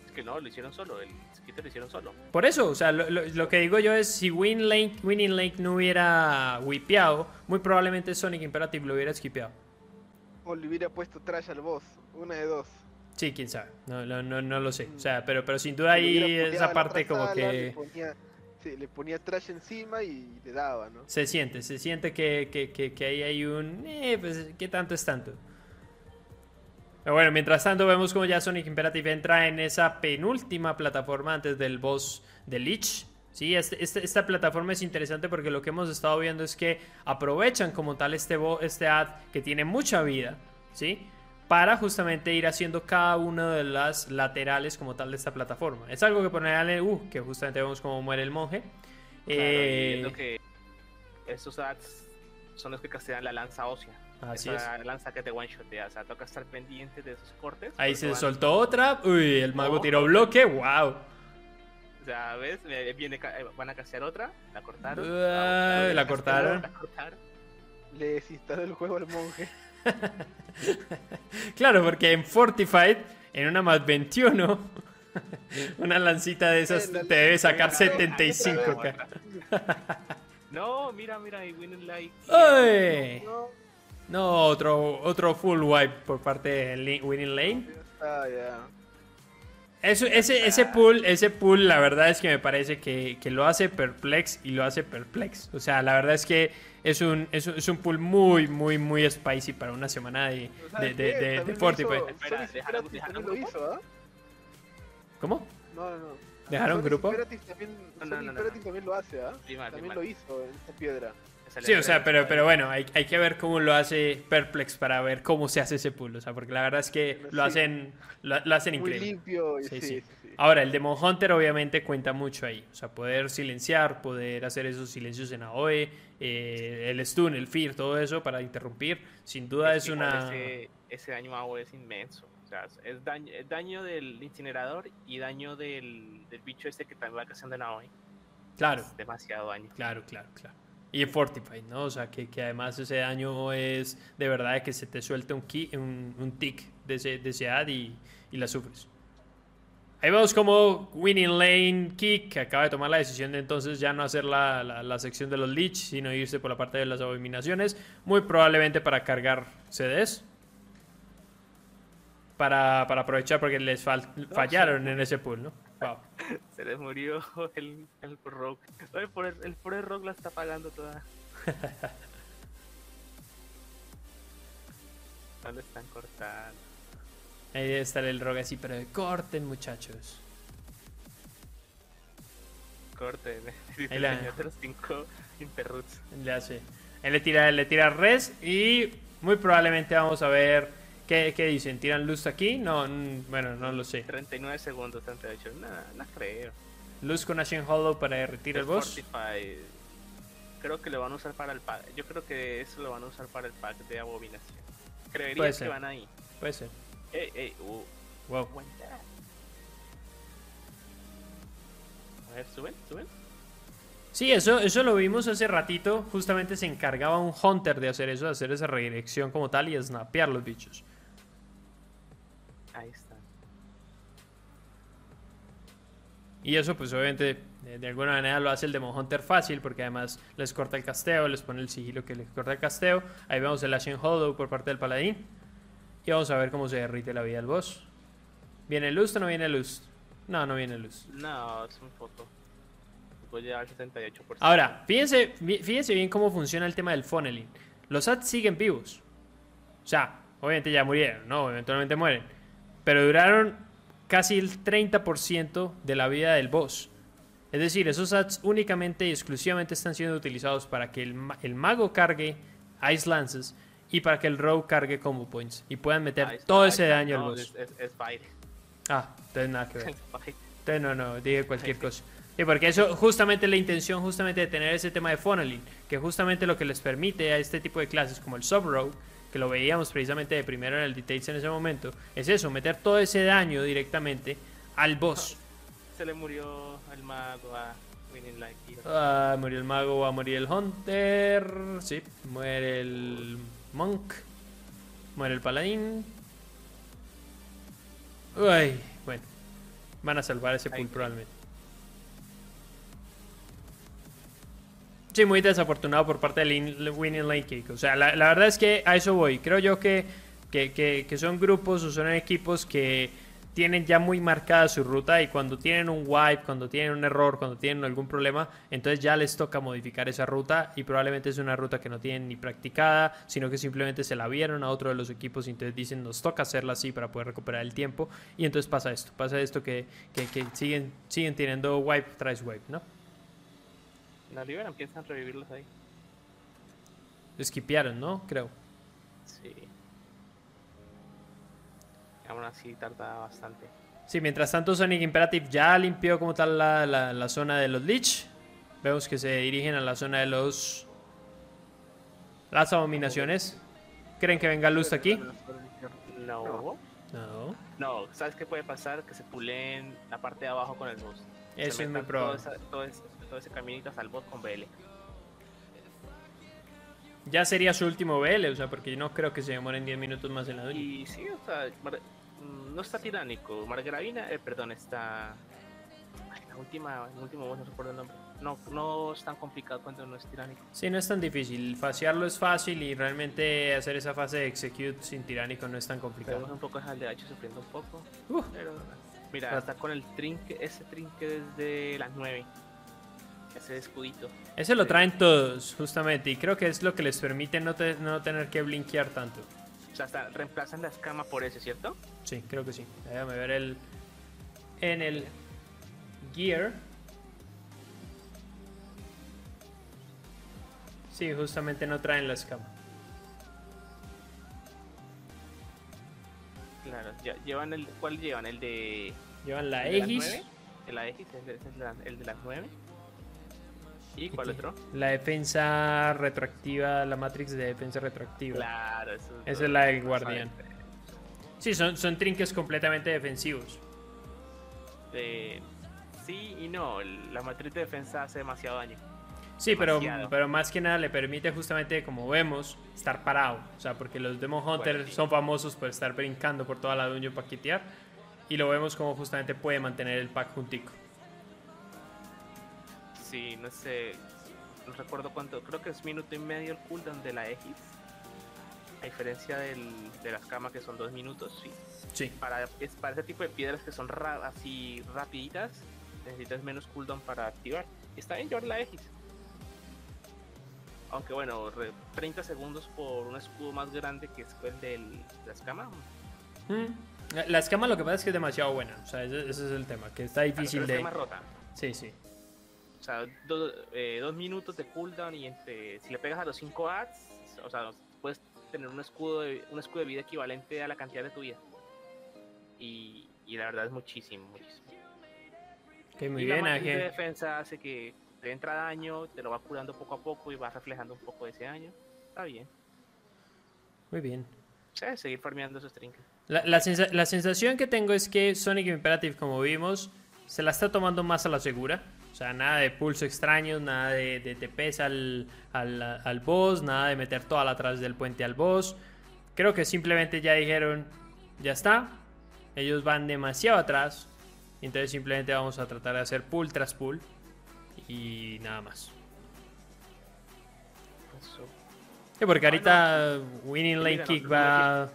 Es que no, lo hicieron solo. El Skiter lo hicieron solo. Por eso, o sea, lo, lo- lo que digo yo es si Win Lake, Winning Lake no hubiera wipeado, muy probablemente Sonic Imperative lo hubiera skipeado. O le hubiera puesto trash al boss. Una de dos. Sí, quién sabe, no, no, no, no lo sé. O sea, pero, pero sin duda ahí esa parte como que sí, le ponía trash encima y le daba, ¿no? se siente, se siente que, que, que, que ahí hay un... Eh, pues, ¿qué tanto es tanto? Pero bueno, mientras tanto vemos como ya Sonic Imperative entra en esa penúltima plataforma antes del boss de Lich, Sí, este, este, esta plataforma es interesante porque lo que hemos estado viendo es que aprovechan como tal este, este ad que tiene mucha vida, ¿sí? Para justamente ir haciendo cada una de las laterales como tal de esta plataforma. Es algo que pone en uh, que justamente vemos cómo muere el monje. eh, que estos ads son los que castigan la lanza ósea. Así esa lanza que te one shot, o sea, toca estar pendiente de esos cortes. Ahí se soltó otra, uy, el mago tiró bloque, wow. O sea, ¿ves? Viene, eh, van a castear otra, la cortaron. la, cortaron. La cortaron. Le desinstaló el juego al monje. Claro, porque en Fortified, en una más 21, (laughs) una lancita de esas te debe sacar 75. no, mira, mira, y Winning Light. No, otro, otro full wipe por parte de Winning Lane. Ah, ya ese, ese pool, ese pool, la verdad es que me parece que, lo hace perplex y lo hace perplex. O sea, la verdad es que es un, es, es un pool muy, muy, muy spicy para una semana de, de, de, de, Fortify. lo hizo. ¿Cómo? No, no, no. ¿Dejaron grupo? También, no, no, también lo hace, ¿ah? También lo hizo en esta piedra. Sí, o sea, pero, pero bueno, hay, hay, que ver cómo lo hace Perplex para ver cómo se hace ese pool. O sea, porque la verdad es que lo hacen, lo, hacen increíble. Muy limpio. Sí, sí, Ahora, el Demon Hunter obviamente cuenta mucho ahí. O sea, poder silenciar, poder hacer esos silencios en AOE, eh, el stun, el fear, todo eso para interrumpir. Sin duda es, una. Ese, ese, daño AOE es inmenso. O sea, es daño, daño del incinerador y daño del, del bicho este que también va causando en AOE. Claro. demasiado daño. Claro, claro, claro. Y Fortify, ¿no? O sea, que, que, además ese daño es de verdad que se te suelta un, un, un tick de ese, de ese ad y, y, la sufres. Ahí vemos como Winning Lane Kick acaba de tomar la decisión de entonces ya no hacer la, la, sección de los Leech, sino irse por la parte de las abominaciones, muy probablemente para cargar CDs. Para, para aprovechar porque les fallaron en ese pool, ¿no? (laughs) Se les murió el, el rock. El por el, el rock la está pagando toda. (laughs) no lo están cortando. Ahí debe estar el rock así, pero corten muchachos. Corten. (laughs) Ahí la... los cinco Le hace. Él le tira, le tira res y muy probablemente vamos a ver ¿Qué, ¿Qué, dicen? ¿Tiran luz aquí? No, bueno, no lo sé. 39 segundos, 38. No, no creo. Luz con Ashen Hollow para derretir el, boss. Creo que lo van a usar para el pack. Yo creo que eso lo van a usar para el pack de abominación. Creería que van ahí. Puede ser. Ey, ey, uh. Wow. A ver, suben, suben. Sí, eso, eso lo vimos hace ratito. Justamente se encargaba un Hunter de hacer eso, de hacer esa redirección como tal y snapear los bichos. Y eso pues obviamente de, alguna manera lo hace el Demon Hunter fácil porque además les corta el casteo, les pone el sigilo que les corta el casteo. Ahí vemos el Ashen Hollow por parte del paladín. Y vamos a ver cómo se derrite la vida del boss. ¿Viene luz o no viene luz? No, no viene luz. No, es un foto. Puede llevar 78%. Ahora, fíjense, fíjense bien cómo funciona el tema del funneling. Los ads siguen vivos. O sea, obviamente ya murieron, ¿no? Eventualmente mueren. Pero duraron casi el 30% de la vida del boss. Es decir, esos ads únicamente y exclusivamente están siendo utilizados para que el, el mago cargue Ice Lances y para que el Rogue cargue Combo Points y puedan meter ah, todo ese daño al boss. Es, es, ah, entonces nada que ver. (laughs) Entonces no, no, dije cualquier (laughs) cosa. Y porque eso justamente la intención justamente de tener ese tema de funneling, que justamente lo que les permite a este tipo de clases como el sub-rogue, que lo veíamos precisamente de primero en el details en ese momento, es eso, meter todo ese daño directamente al boss. Se le murió el mago a Winning Light. Ah, murió el mago, va a morir el hunter, sí, muere el monk, muere el paladín. Uy, bueno, van a salvar ese pool probablemente. Sí, muy desafortunado por parte del Winning Lane. O sea, la, verdad es que a eso voy. Creo yo que, que, son grupos o son equipos que tienen ya muy marcada su ruta y cuando tienen un wipe, cuando tienen un error, cuando tienen algún problema, entonces ya les toca modificar esa ruta y probablemente es una ruta que no tienen ni practicada, sino que simplemente se la vieron a otro de los equipos y entonces dicen nos toca hacerla así para poder recuperar el tiempo y entonces pasa esto, pasa esto que, que, que siguen, siguen teniendo wipe tras wipe, ¿no? La liberan, empiezan a revivirlos ahí. Esquipearon, ¿no? Creo. Sí. Aún así tarda bastante. Sí, mientras tanto Sonic Imperative ya limpió como tal la, la- la zona de los Lich. Vemos que se dirigen a la zona de los... Las abominaciones. ¿Creen que venga luz aquí? No. No. No, ¿sabes qué puede pasar? Que se pulen la parte de abajo con el boss. Se Eso es muy probable. Todo, esa- todo ese, todo ese caminito hasta el boss con BL. Ya sería su último BL, o sea, porque yo no creo que se demoren 10 minutos más en la dueña. Y sí, o sea, Mar- mm, no está tiránico. Margravina, eh, perdón, está. Ay, la última, el último boss, no recuerdo el nombre. No, no es tan complicado cuando no es tiránico. Sí, no es tan difícil. Fasearlo es fácil y realmente hacer esa fase de execute sin tiránico no es tan complicado. un poco al de H sufriendo un poco. Uh, Pero, mira, Ah. está con el trinque, ese trinque desde las 9. Ese escudito. ese lo traen todos, justamente, y creo que es lo que les permite no, te- no tener que blinkear tanto. O sea, hasta reemplazan la escama por ese, ¿cierto? Sí, creo que sí. Déjame ver el. En el gear. Sí, justamente no traen la escama. Claro, ya- llevan el. ¿Cuál llevan? El de. Llevan la nueve? El Aegis, el de las 9. ¿Y cuál otro? la defensa retroactiva, la Matrix de defensa retroactiva. Claro, eso Esa es la del guardián. Sí, son, son trinques completamente defensivos. Eh, sí y no, la matriz de defensa hace demasiado daño. Sí, pero, pero más que nada le permite justamente, como vemos, estar parado. O sea, porque los Demon Hunters Bueno, sí. son famosos por estar brincando por toda la dungeon para quitear. Y lo vemos como justamente puede mantener el pack juntico. Sí, no sé, no recuerdo cuánto, creo que es minuto y medio el cooldown de la Aegis. A diferencia del, de las camas que son dos minutos, sí. Sí. Para, es, para ese tipo de piedras que son ra- así rapiditas, necesitas menos cooldown para activar. Está bien llevar la Aegis. Aunque bueno, re- 30 segundos por un escudo más grande que es el de la escama. Mm. La- escama lo que pasa es que es demasiado buena. O sea, ese, ese es el tema, que está difícil de... de... más rota. Sí, sí. O sea, do- eh, dos minutos de cooldown y entre, si le pegas a los 5 ads, o sea, puedes tener un escudo, de, un escudo de vida equivalente a la cantidad de tu vida. Y, y la verdad es muchísimo, muchísimo. Ok, muy y bien, la de defensa hace que te entra daño, te lo va curando poco a poco y va reflejando un poco de ese daño. Está bien. Muy bien. Seguir farmeando esos trinkets. La, la sensa- la sensación que tengo es que Sonic Imperative, como vimos, se la está tomando más a la segura. O sea, nada de pulso extraños, nada de, de TPs al, al, al boss, nada de meter toda la atrás del puente al boss. Creo que simplemente ya dijeron, ya está. Ellos van demasiado atrás. Entonces simplemente vamos a tratar de hacer pull tras pull. Y nada más. Eso. Sí, porque ahorita Winning Lane Kick va...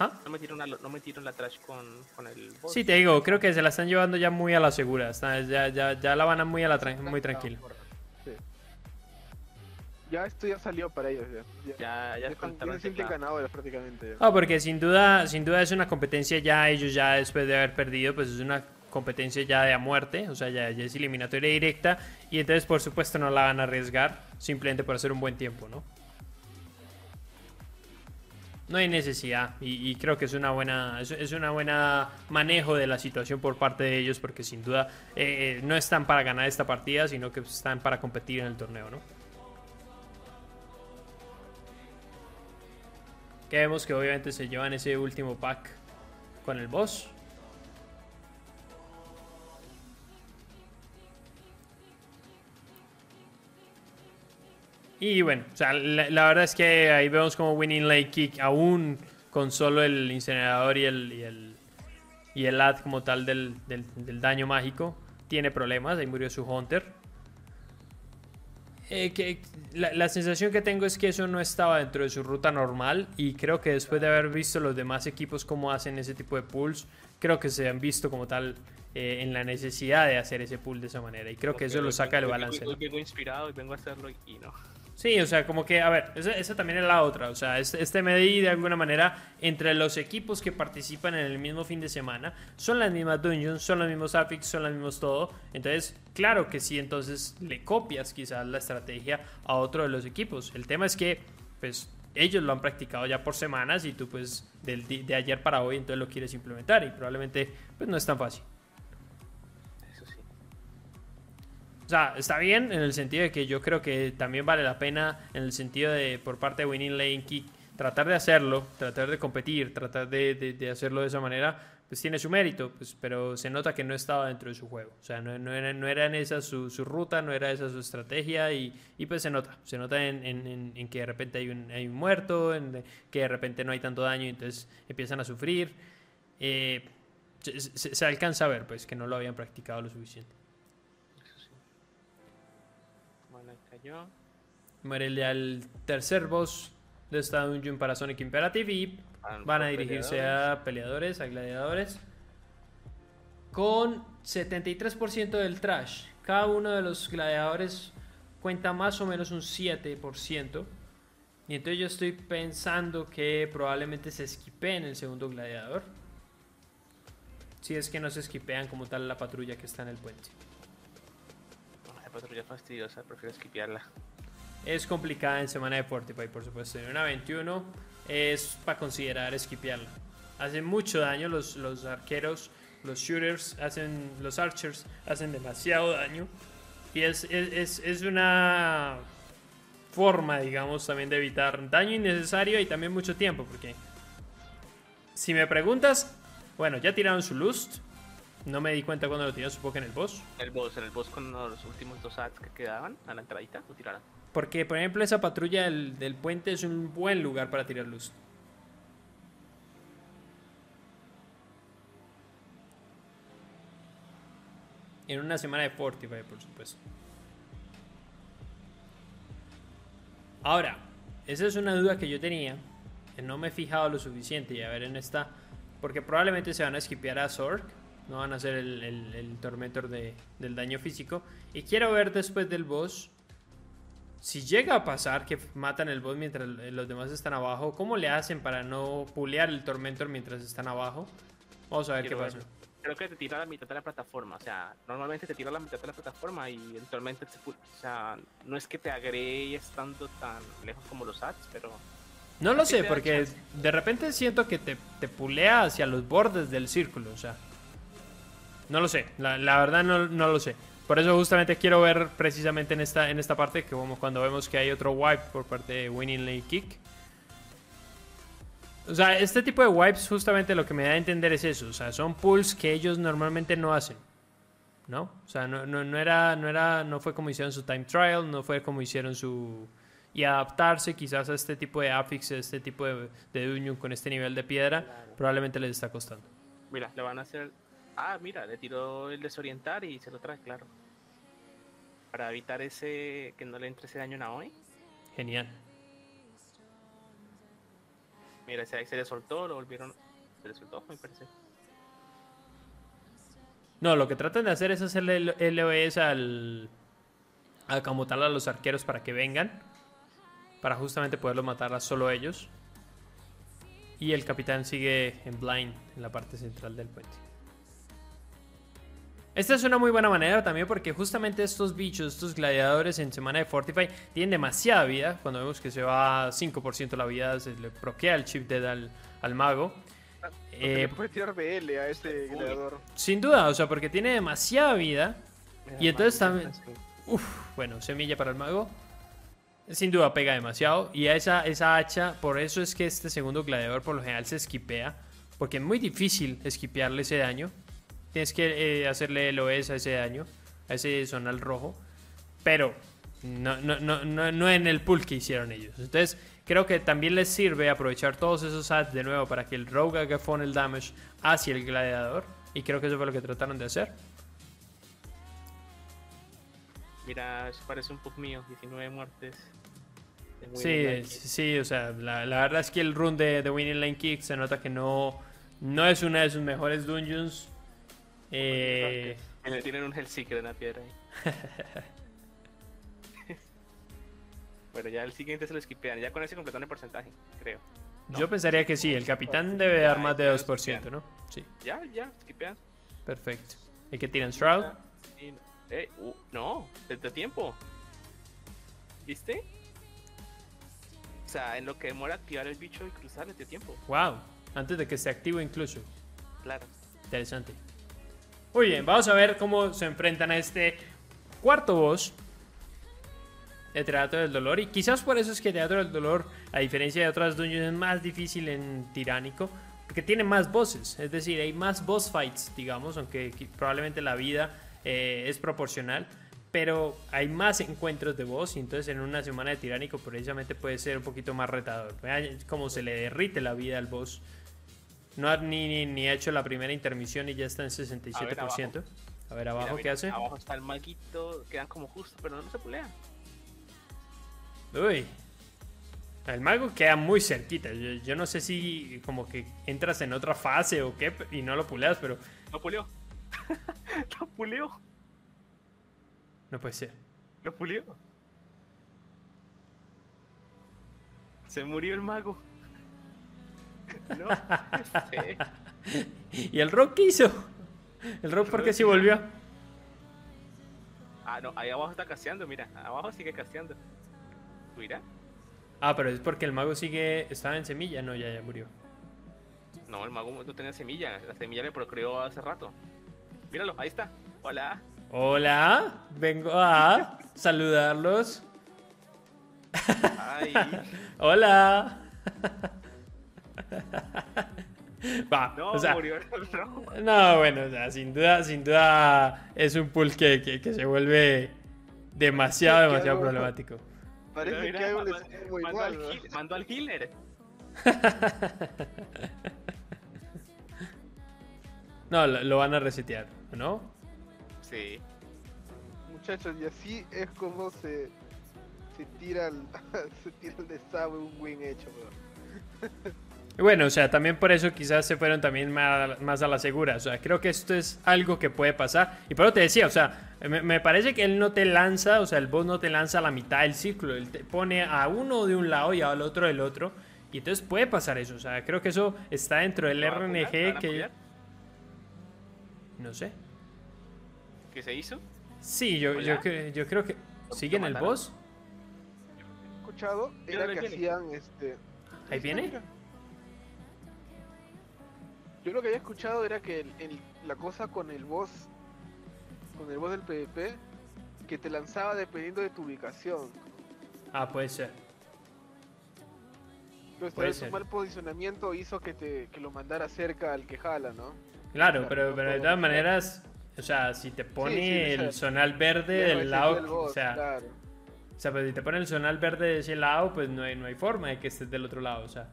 ¿Ah? No me tiraron, no me tiraron la trash con, con el boss. Sí, te digo, creo que se la están llevando ya muy a la segura. ya, ya, ya la van a muy, a la muy tranquila. Sí. Ya esto ya salió para ellos. Ya, ya, Ya, ya teclado. ganadores prácticamente. Ah, porque sin duda, sin duda es una competencia ya, ellos ya después de haber perdido, pues es una competencia ya de a muerte, o sea, ya, ya es eliminatoria directa, y entonces por supuesto no la van a arriesgar, simplemente por hacer un buen tiempo, ¿no? No hay necesidad, y, creo que es una buena, es, una buena manejo de la situación por parte de ellos, porque sin duda eh, no están para ganar esta partida, sino que están para competir en el torneo, ¿no? Que vemos que obviamente se llevan ese último pack con el boss. Y bueno, o sea, la, la verdad es que ahí vemos como Winning Lake Kick aún con solo el incinerador y el, y el, y el ad como tal del, del- del daño mágico tiene problemas. Ahí murió su Hunter. Eh, que la, la sensación que tengo es que eso no estaba dentro de su ruta normal y creo que después de haber visto los demás equipos cómo hacen ese tipo de pulls, creo que se han visto como tal eh, en la necesidad de hacer ese pull de esa manera y creo que eso lo saca del Hoy- hoy- balance. Hoy, ¿no? vengo inspirado y vengo a hacerlo y no. Sí, o sea, como que, a ver, esa, también es la otra. O sea, este, este MDI de alguna manera, entre los equipos que participan en el mismo fin de semana, son las mismas dungeons, son los mismos affix, son los mismos todo. Entonces, claro que sí, entonces le copias quizás la estrategia a otro de los equipos. El tema es que, pues, ellos lo han practicado ya por semanas y tú, pues, de ayer para hoy, entonces lo quieres implementar y probablemente, pues, no es tan fácil. O sea, está bien en el sentido de que yo creo que también vale la pena en el sentido de por parte de Winning Lane Kick tratar de hacerlo, tratar de competir, tratar de, hacerlo de esa manera, pues tiene su mérito, pues, pero se nota que no estaba dentro de su juego. O sea, no, no, era, no era en esa su, ruta, no era esa su estrategia y, pues se nota. Se nota en, que de repente hay un, hay un muerto, en que de repente no hay tanto daño y entonces empiezan a sufrir. Eh, se, se alcanza a ver pues que no lo habían practicado lo suficiente. Muere el tercer boss de esta dungeon para Sonic Imperative y van a dirigirse a peleadores, a gladiadores. Con 73% del trash. Cada uno de los gladiadores cuenta más o menos un 7%. Y entonces yo estoy pensando que probablemente se en el segundo gladiador. Si es que no se esquipean como tal la patrulla que está en el puente patrulla fastidiosa, prefiero esquipearla. Es complicada en semana de Fortify, por supuesto. En una 21 es para considerar esquipearla. Hacen mucho daño los, los arqueros, los shooters, hacen, los archers hacen demasiado daño. Y es, es, es una forma, digamos, también de evitar daño innecesario y también mucho tiempo. Porque si me preguntas, bueno, ya tiraron su lust, no me di cuenta cuando lo tiró, supongo que en el boss. El boss, en el boss con los últimos dos ads que quedaban a la entradita, lo tiraron. Porque, por ejemplo, esa patrulla del, puente es un buen lugar para tirar luz. En una semana de Fortify, por supuesto. Ahora, esa es una duda que yo tenía. Que no me he fijado lo suficiente. Y a ver en esta. Porque probablemente se van a esquipear a Zork no van a ser el, el, Tormentor de, del daño físico. Y quiero ver después del boss, si llega a pasar que matan el boss mientras los demás están abajo, ¿cómo le hacen para no pulear el Tormentor mientras están abajo? Vamos a ver qué pasa. Creo que te tira la mitad de la plataforma, o sea, normalmente te tira la mitad de la plataforma y eventualmente te, o sea, no es que te agregue estando tan lejos como los ads, pero no lo sé, porque de repente siento que te, te, pulea hacia los bordes del círculo, o sea. No lo sé, la, verdad no, lo sé. Por eso justamente quiero ver precisamente en esta, en esta parte, que como cuando vemos que hay otro wipe por parte de Winning Lane Kick. O sea, este tipo de wipes justamente lo que me da a entender es eso. O sea, son pulls que ellos normalmente no hacen. ¿No? O sea, no, no, era, no, era, no fue como hicieron su time trial, no fue como hicieron su... Y adaptarse quizás a este tipo de affix, a este tipo de, de dungeon con este nivel de piedra, probablemente les está costando. Mira, le van a hacer Ah, mira, le tiró el desorientar y se lo trae, claro. Para evitar ese que no le entre ese daño a Naomi. Genial. Mira, ese ahí se le soltó, lo volvieron. Se le soltó, me parece. No, lo que tratan de hacer es hacerle LOS al. a tal a los arqueros para que vengan. Para justamente poderlo matar a solo ellos. Y el capitán sigue en blind en la parte central del puente. Esta es una muy buena manera también porque justamente estos bichos, estos gladiadores en semana de Fortify tienen demasiada vida. Cuando vemos que se va 5% la vida, se le proquea el chip dead al, al mago. Eh, puede tirar BL a este gladiador. Sin duda, o sea, porque tiene demasiada vida. y entonces también... Uf, bueno, semilla para el mago. Sin duda pega demasiado. Y a esa, esa hacha, por eso es que este segundo gladiador por lo general se esquipea. Porque es muy difícil esquipearle ese daño. Tienes que eh, hacerle el OS a ese daño, a ese zonal rojo. Pero no, no, no, no, en el pool que hicieron ellos. Entonces, creo que también les sirve aprovechar todos esos ads de nuevo para que el rogue haga el damage hacia el gladiador. Y creo que eso fue lo que trataron de hacer. Mira, parece un poop mío, 19 muertes. Sí, sí, o sea, la, verdad es que el run de, de Winning Lane Kick se nota que no, no es una de sus mejores dungeons. Eh... Tienen un Hellseeker en la piedra ahí. (laughs) Pero ya el siguiente se lo skipean. Ya con ese completan el porcentaje, creo. Yo pensaría que sí, el capitán debe dar más de 2%, ¿no? Sí, Ya, ya, skipean. perfecto. ¿Y que tiran Shroud? Y- eh, uh, no, desde tiempo. ¿Viste? O sea, en lo que demora activar el bicho y cruzar desde tiempo. Wow, antes de que esté activo incluso. Claro. Interesante. Muy bien, vamos a ver cómo se enfrentan a este cuarto boss de Teatro del Dolor. Y quizás por eso es que Teatro del Dolor, a diferencia de otras dungeons, es más difícil en Tiránico. Porque tiene más bosses. Es decir, hay más boss fights, digamos, aunque probablemente la vida eh, es proporcional. Pero hay más encuentros de boss. Y entonces en una semana de Tiránico precisamente puede ser un poquito más retador. Vean cómo se le derrite la vida al boss. No ha ni, ni, ni ha hecho la primera intermisión y ya está en 67%. A ver abajo, Mira, qué mira, hace. Abajo está el maguito, quedan como justo, pero no se pulean. Uy. El mago queda muy cerquita. Yo, yo no sé si como que entras en otra fase o qué y no lo puleas, pero Lo pulió. (laughs) lo pulió. no puede ser. Lo pulió. Se murió el mago. No, sí. ¿Y el rock qué hizo? ¿El rock por qué sí volvió? Ah, no, ahí abajo está casteando, mira. Abajo sigue casteando. Mira. Ah, pero es porque el mago sigue. Estaba en semilla. No, ya, ya murió. No, el mago no tenía semilla. La semilla le procreó hace rato. Míralo, ahí está. Hola. Hola, vengo a saludarlos. Ay, (laughs) Hola. (laughs) Va, no, o sea, murió. No, bueno, o sea, sin duda, sin duda es un pool que, que- que se vuelve demasiado, Que demasiado algo- problemático. Parece Mira, que algo mandó- muy mandó, mal, al ¿no? mandó al healer. (laughs) No, lo, lo van a resetear, ¿no? Sí. Muchachos, y así es como se, se tira el, (laughs) se tira el desagüe un win hecho, bro. (laughs) Y bueno, o sea, también por eso quizás se fueron también más, más a la segura. O sea, creo que esto es algo que puede pasar. Y por eso te decía, o sea, me, me parece que él no te lanza, o sea, el boss no te lanza a la mitad del círculo. Él te pone a uno de un lado y al otro del otro. Y entonces puede pasar eso. O sea, creo que eso está dentro del ¿Lo? ¿Lo RNG a que... No sé. ¿Qué se hizo? Sí, yo, yo, yo creo que... ¿Lo ¿Siguen el boss? He escuchado era que viene. hacían este. ¿Ahí viene? Yo lo que había escuchado era que el- el- la cosa con el boss, con el boss del PvP, que te lanzaba dependiendo de tu ubicación. Ah, puede ser. Pero Puede ser. su mal posicionamiento hizo que te que lo mandara cerca al que jala, ¿no? Claro, Claro, pero, no pero de todas maneras, o sea, si te pone sí, el zonal verde del lado, del boss, o sea, claro. o sea, pues si te pone el zonal verde de ese lado, pues no hay, no hay forma de que estés del otro lado, o sea.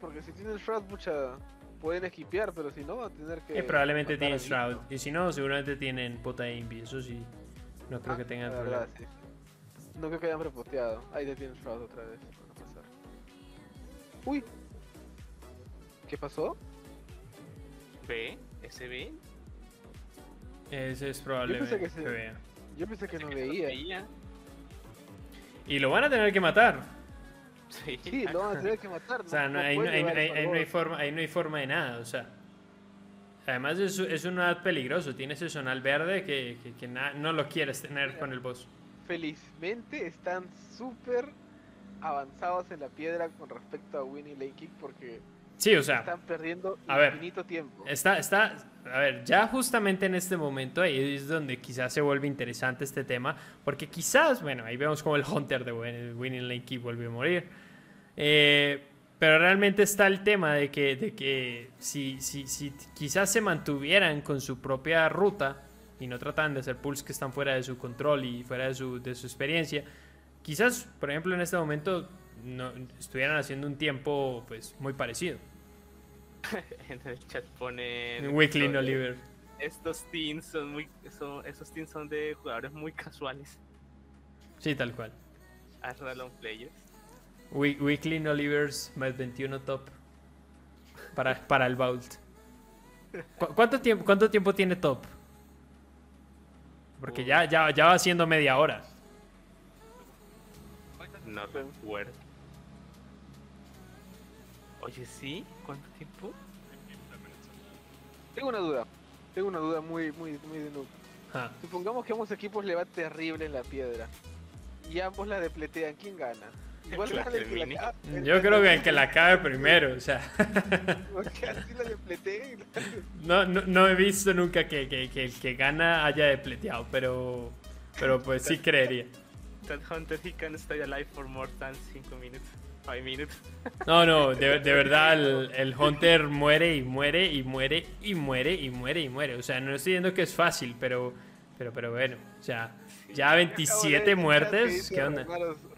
Porque si tienes Shroud, mucha pueden esquipear, pero si no, va a tener que. Eh, probablemente tienen Shroud. Y si no, seguramente tienen Pota Invi, eso sí. No creo Ah, que tengan problema. verdad, sí. No creo que hayan reposteado. Ahí te tienes Shroud otra vez. Van a pasar. Uy. ¿Qué pasó? ¿Ve? ¿Ese ve? Ese es probablemente que que, sí. vea. Yo pensé que no Ese veía. veía. Y lo van a tener que matar. Sí. Sí, lo van a tener que matar. O sea, no, ahí, no, ahí no- ahí- ahí no hay forma, ahí no hay forma de nada, o sea. Además es, es un ad peligroso, tiene ese zonal verde que, que- que na- no lo quieres tener con el boss. Felizmente están súper avanzados en la piedra con respecto a Winnie Lane Kick porque Sí, o sea, están perdiendo a ver, infinito tiempo. está, está, a ver, ya justamente en este momento ahí es donde quizás se vuelve interesante este tema, porque quizás, bueno, ahí vemos como el Hunter de Win- Winning Lane Key vuelve a morir. Eh, pero realmente está el tema de que, de que si, si, si quizás se mantuvieran con su propia ruta y no trataran de hacer pulls que están fuera de su control y fuera de su, de su experiencia, quizás, por ejemplo, en este momento no, estuvieran haciendo un tiempo pues muy parecido. (laughs) En el chat pone. Weekly estos- Oliver. Estos teams son muy. Son, esos teams son de jugadores muy casuales. Sí, tal cual. As random players. We- Weekly Olivers más 21 top para, para el Vault. ¿Cu- ¿Cuánto tiempo, ¿Cuánto tiempo tiene top? Porque ya, ya, ya va siendo media hora. No recuerdo. Oye, ¿sí? ¿Cuánto tiempo? Tengo una duda. Tengo una duda muy, muy, muy de noob. Ah, Supongamos que ambos equipos le va terrible en la piedra. Y ambos la depletean. ¿Quién gana? Igual la que la Yo creo que el que la acabe primero, o sea, Porque así la no, no, no he visto nunca que, que- que el que gana haya depleteado, pero, pero pues sí creería. That hunter he can stay alive for more than 5 minutes. 5 minutes. No, no, de, de (laughs) verdad el, el Hunter muere y muere y muere y muere y muere y muere. O sea, no estoy diciendo que es fácil, pero, pero, pero bueno, o sea, ya Acabo de 27 ver el chat que muertes, ¿qué onda?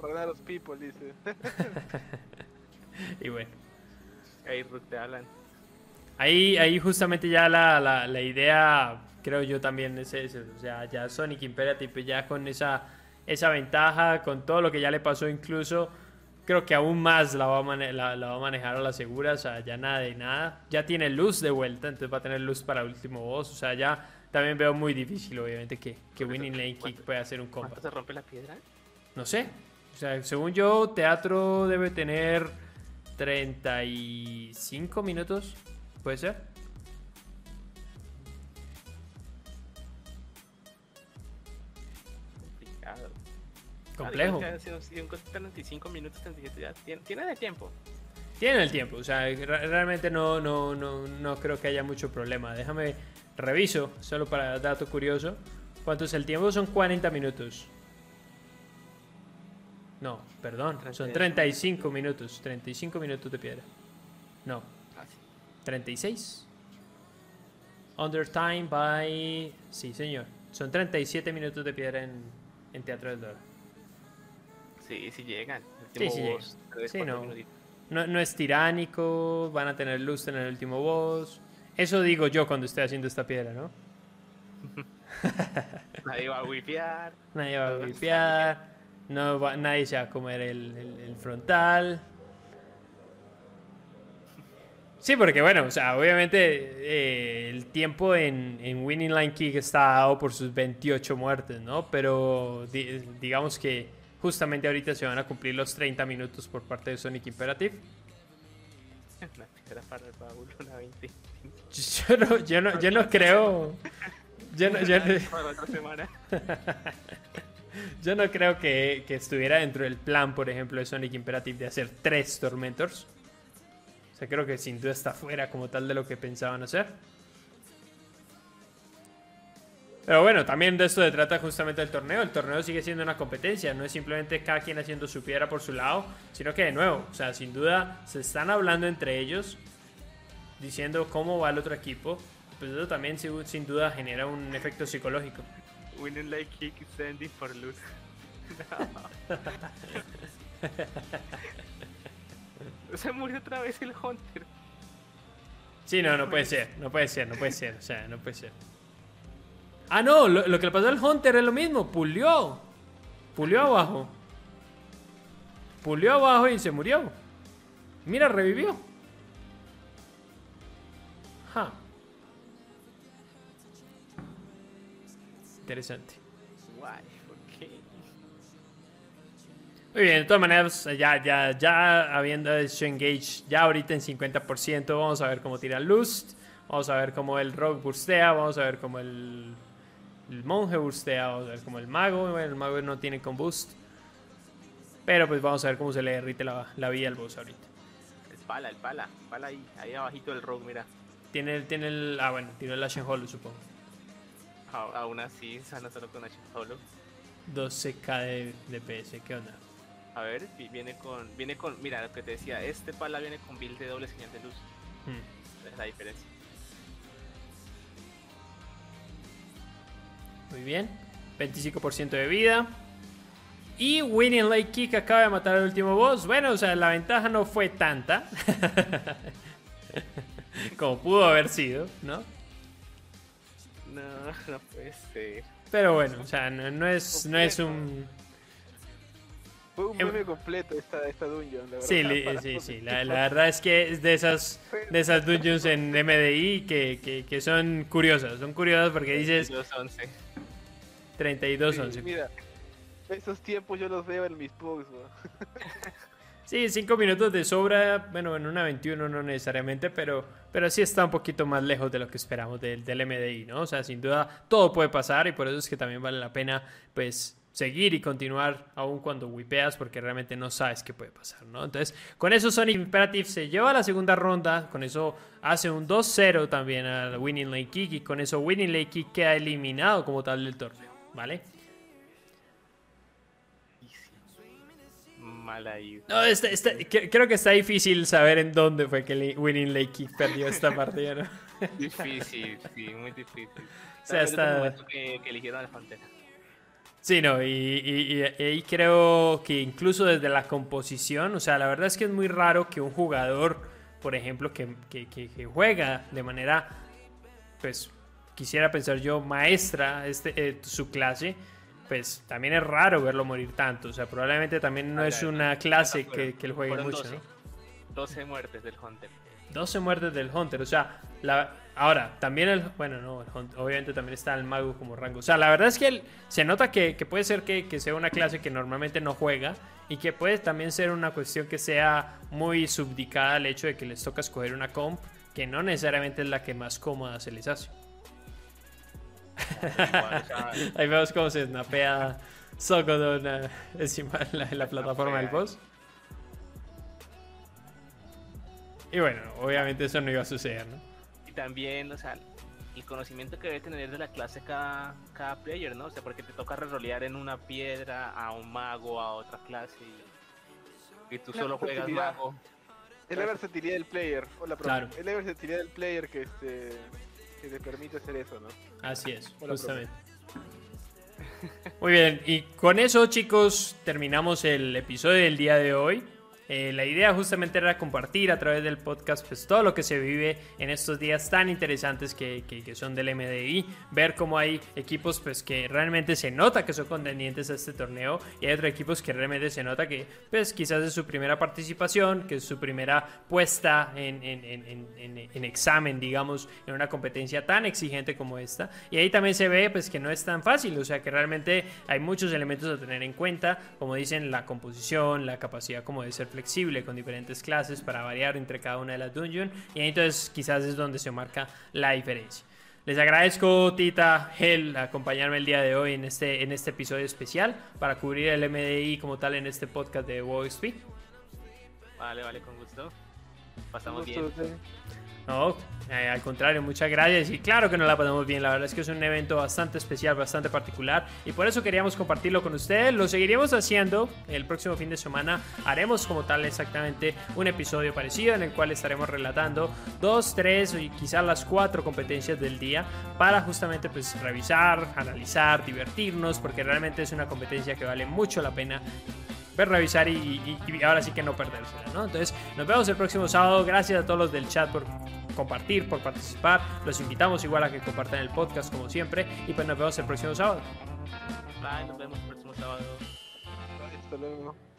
Ragnaros people, dice. (laughs) Y bueno. Ahí te hablan. Ahí, ahí justamente ya la, la, la idea, creo yo también es eso. O sea, ya Sonic Imperative ya con esa, esa ventaja, con todo lo que ya le pasó incluso, creo que aún más la va, a mane- la, la va a manejar a la segura. O sea, ya nada de nada. Ya tiene luz de vuelta, entonces va a tener luz para último boss. O sea, ya también veo muy difícil, obviamente, que, que Winning Lane Kick pueda hacer un ¿Cuánto combat. se rompe la piedra? No sé. O sea, según yo, teatro debe tener 35 minutos. ¿Puede ser? Complicado. Complejo. Ah, si, encuentra 35 minutos, 37 ya. Tiene, tiene de tiempo. Tienen el tiempo, o sea, re- realmente no, no, no, no creo que haya mucho problema. Déjame, reviso, solo para dato curioso. ¿Cuánto es el tiempo? Son 40 minutos. No, perdón, son 35 minutos. 35 minutos de piedra. No, Ah, sí. 36. Under time by... Sí, señor. Son 37 minutos de piedra en, en Teatro del Dora. Sí, sí llegan. El Sí, sí llegan. Sí, no. No, no es tiránico, van a tener luz en el último boss. Eso digo yo cuando estoy haciendo esta piedra, ¿no? (laughs) Nadie va a wipear. Nadie va a limpiar, no va- nadie se va a comer el, el- el frontal. Sí, porque bueno, o sea, obviamente eh, el tiempo en, en Winning Line Kick está dado por sus 28 muertes, ¿no? Pero di- digamos que justamente ahorita se van a cumplir los 30 minutos por parte de Sonic Imperative. (laughs) Una piedra para el una 20. Yo no, yo no, yo no creo. Yo no, yo no- (laughs) (laughs) no creo que, que estuviera dentro del plan, por ejemplo, de Sonic Imperative de hacer tres Tormentors. O sea, creo que sin duda está fuera como tal de lo que pensaban hacer. Pero bueno, también de esto se trata justamente el torneo. El torneo sigue siendo una competencia, no es simplemente cada quien haciendo su piedra por su lado, sino que de nuevo, o sea, sin duda se están hablando entre ellos, diciendo cómo va el otro equipo. Pues eso también sin duda genera un efecto psicológico. Winning like kick is ending for lose. (laughs) (laughs) Se murió otra vez el Hunter. Sí, no, no puede ser, no puede ser, no puede ser, o sea, no puede ser. Ah, no, lo, lo que le pasó al Hunter es lo mismo, pulió. Pulió abajo. Pulió abajo y se murió. Mira, revivió. Interesante. Muy bien, de todas maneras, ya, ya, ya habiendo hecho Engage, ya ahorita en 50%, vamos a ver cómo tira Lust, vamos a ver cómo el Rogue burstea, vamos a ver cómo el, el Monje burstea, vamos a ver cómo el Mago, bueno, el Mago no tiene con boost, pero pues vamos a ver cómo se le derrite la, la vida al boss ahorita. El pala, el pala. Pala ahí, ahí abajito del rogue, mira. Tiene, el- tiene el, ah bueno, tiene el Ashen Hollow supongo, aún así, sana solo con H solo. 12k de, de PS, ¿qué onda? A ver, vi- viene con, viene con, mira lo que te decía, este pala viene con build de doble señal de luz. Hmm. Es la diferencia. Muy bien. 25% de vida. Y Winning Lake Kick acaba de matar al último boss. Bueno, o sea, la ventaja no fue tanta. (laughs) (laughs) Como pudo haber sido, ¿no? No, no puede ser. Pero bueno, o sea, no, no es, no es un... Fue un Em- meme completo esta, esta dungeon, la verdad. Sí, sí, sí. La, la verdad es que es de esas, de esas dungeons en MDI que, que, que son curiosas. Son curiosas porque dices 211. 32 Sí, 11. Mira, Esos tiempos yo los veo en mis posts, (laughs) Sí, 5 minutos de sobra, bueno, en una 21 no necesariamente, pero, pero sí está un poquito más lejos de lo que esperamos del, del MDI, ¿no? O sea, sin duda todo puede pasar y por eso es que también vale la pena, pues, seguir y continuar aún cuando wipeas porque realmente no sabes qué puede pasar, ¿no? Entonces, con eso Sonic Imperative se lleva a la segunda ronda, con eso hace un 2-0 también al Winning Lake Kick y con eso Winning Lake Kick queda eliminado como tal del torneo, ¿vale? No, está, está, creo que está difícil saber en dónde fue que Winning Lake Kick perdió esta (laughs) partida, ¿no? Difícil, sí, muy difícil. O sea, está... Que, que eligieron al Pantera. Sí, no, y, y, creo que incluso desde la composición, o sea, la verdad es que es muy raro que un jugador, por ejemplo, que, que, juega de manera, pues, quisiera pensar yo, maestra este, eh, su clase, pues también es raro verlo morir tanto. O sea, probablemente también no es una clase que, que él juegue mucho, 12, 12 muertes del Hunter. 12 muertes del Hunter, o sea, la, Ahora, también el. Bueno, no, obviamente también está el mago como rango. O sea, la verdad es que él, se nota que, puede ser que, sea una clase que normalmente no juega. Y que puede también ser una cuestión que sea muy subdicada al hecho de que les toca escoger una comp que no necesariamente es la que más cómoda se les hace. (laughs) Ahí vemos cómo se snapea Sokodon eh, encima de la, plataforma del boss. Y bueno, obviamente eso no iba a suceder, ¿no? también, o sea, el conocimiento que debe tener de la clase cada, cada player, ¿no? O sea, porque te toca rerolear en una piedra a un mago, a otra clase y, tú solo juegas mago. Es la versatilidad del player, hola, claro. es la versatilidad del player que, este, que te permite hacer eso, ¿no? Así es, justamente. Muy bien, y con eso chicos terminamos el episodio del día de hoy. Eh, la idea justamente era compartir a través del podcast pues, todo lo que se vive en estos días tan interesantes que, que, son del MDI, ver cómo hay equipos pues, que realmente se nota que son contendientes a este torneo y hay otros equipos que realmente se nota que pues, quizás es su primera participación, que es su primera puesta en, en, examen, digamos, en una competencia tan exigente como esta. Y ahí también se ve pues, que no es tan fácil, o sea que realmente hay muchos elementos a tener en cuenta, como dicen, la composición, la capacidad como de ser flexible con diferentes clases para variar entre cada una de las dungeons y entonces quizás es donde se marca la diferencia. Les agradezco, Tita, Hell, acompañarme el día de hoy en este, en este episodio especial para cubrir el MDI como tal en este podcast de WoW Vale, vale, con gusto. Pasamos bien. No, eh, al contrario, muchas gracias y claro que nos la pasamos bien, la verdad es que es un evento bastante especial, bastante particular y por eso queríamos compartirlo con ustedes, lo seguiremos haciendo el próximo fin de semana, haremos como tal exactamente un episodio parecido en el cual estaremos relatando dos, tres y quizás las cuatro competencias del día para justamente pues revisar, analizar, divertirnos, porque realmente es una competencia que vale mucho la pena ver, revisar y, ahora sí que no perdérsela, ¿no? Entonces, nos vemos el próximo sábado. Gracias a todos los del chat por compartir, por participar. Los invitamos igual a que compartan el podcast como siempre. Y pues nos vemos el próximo sábado. Bye, nos vemos el próximo sábado. Hasta luego.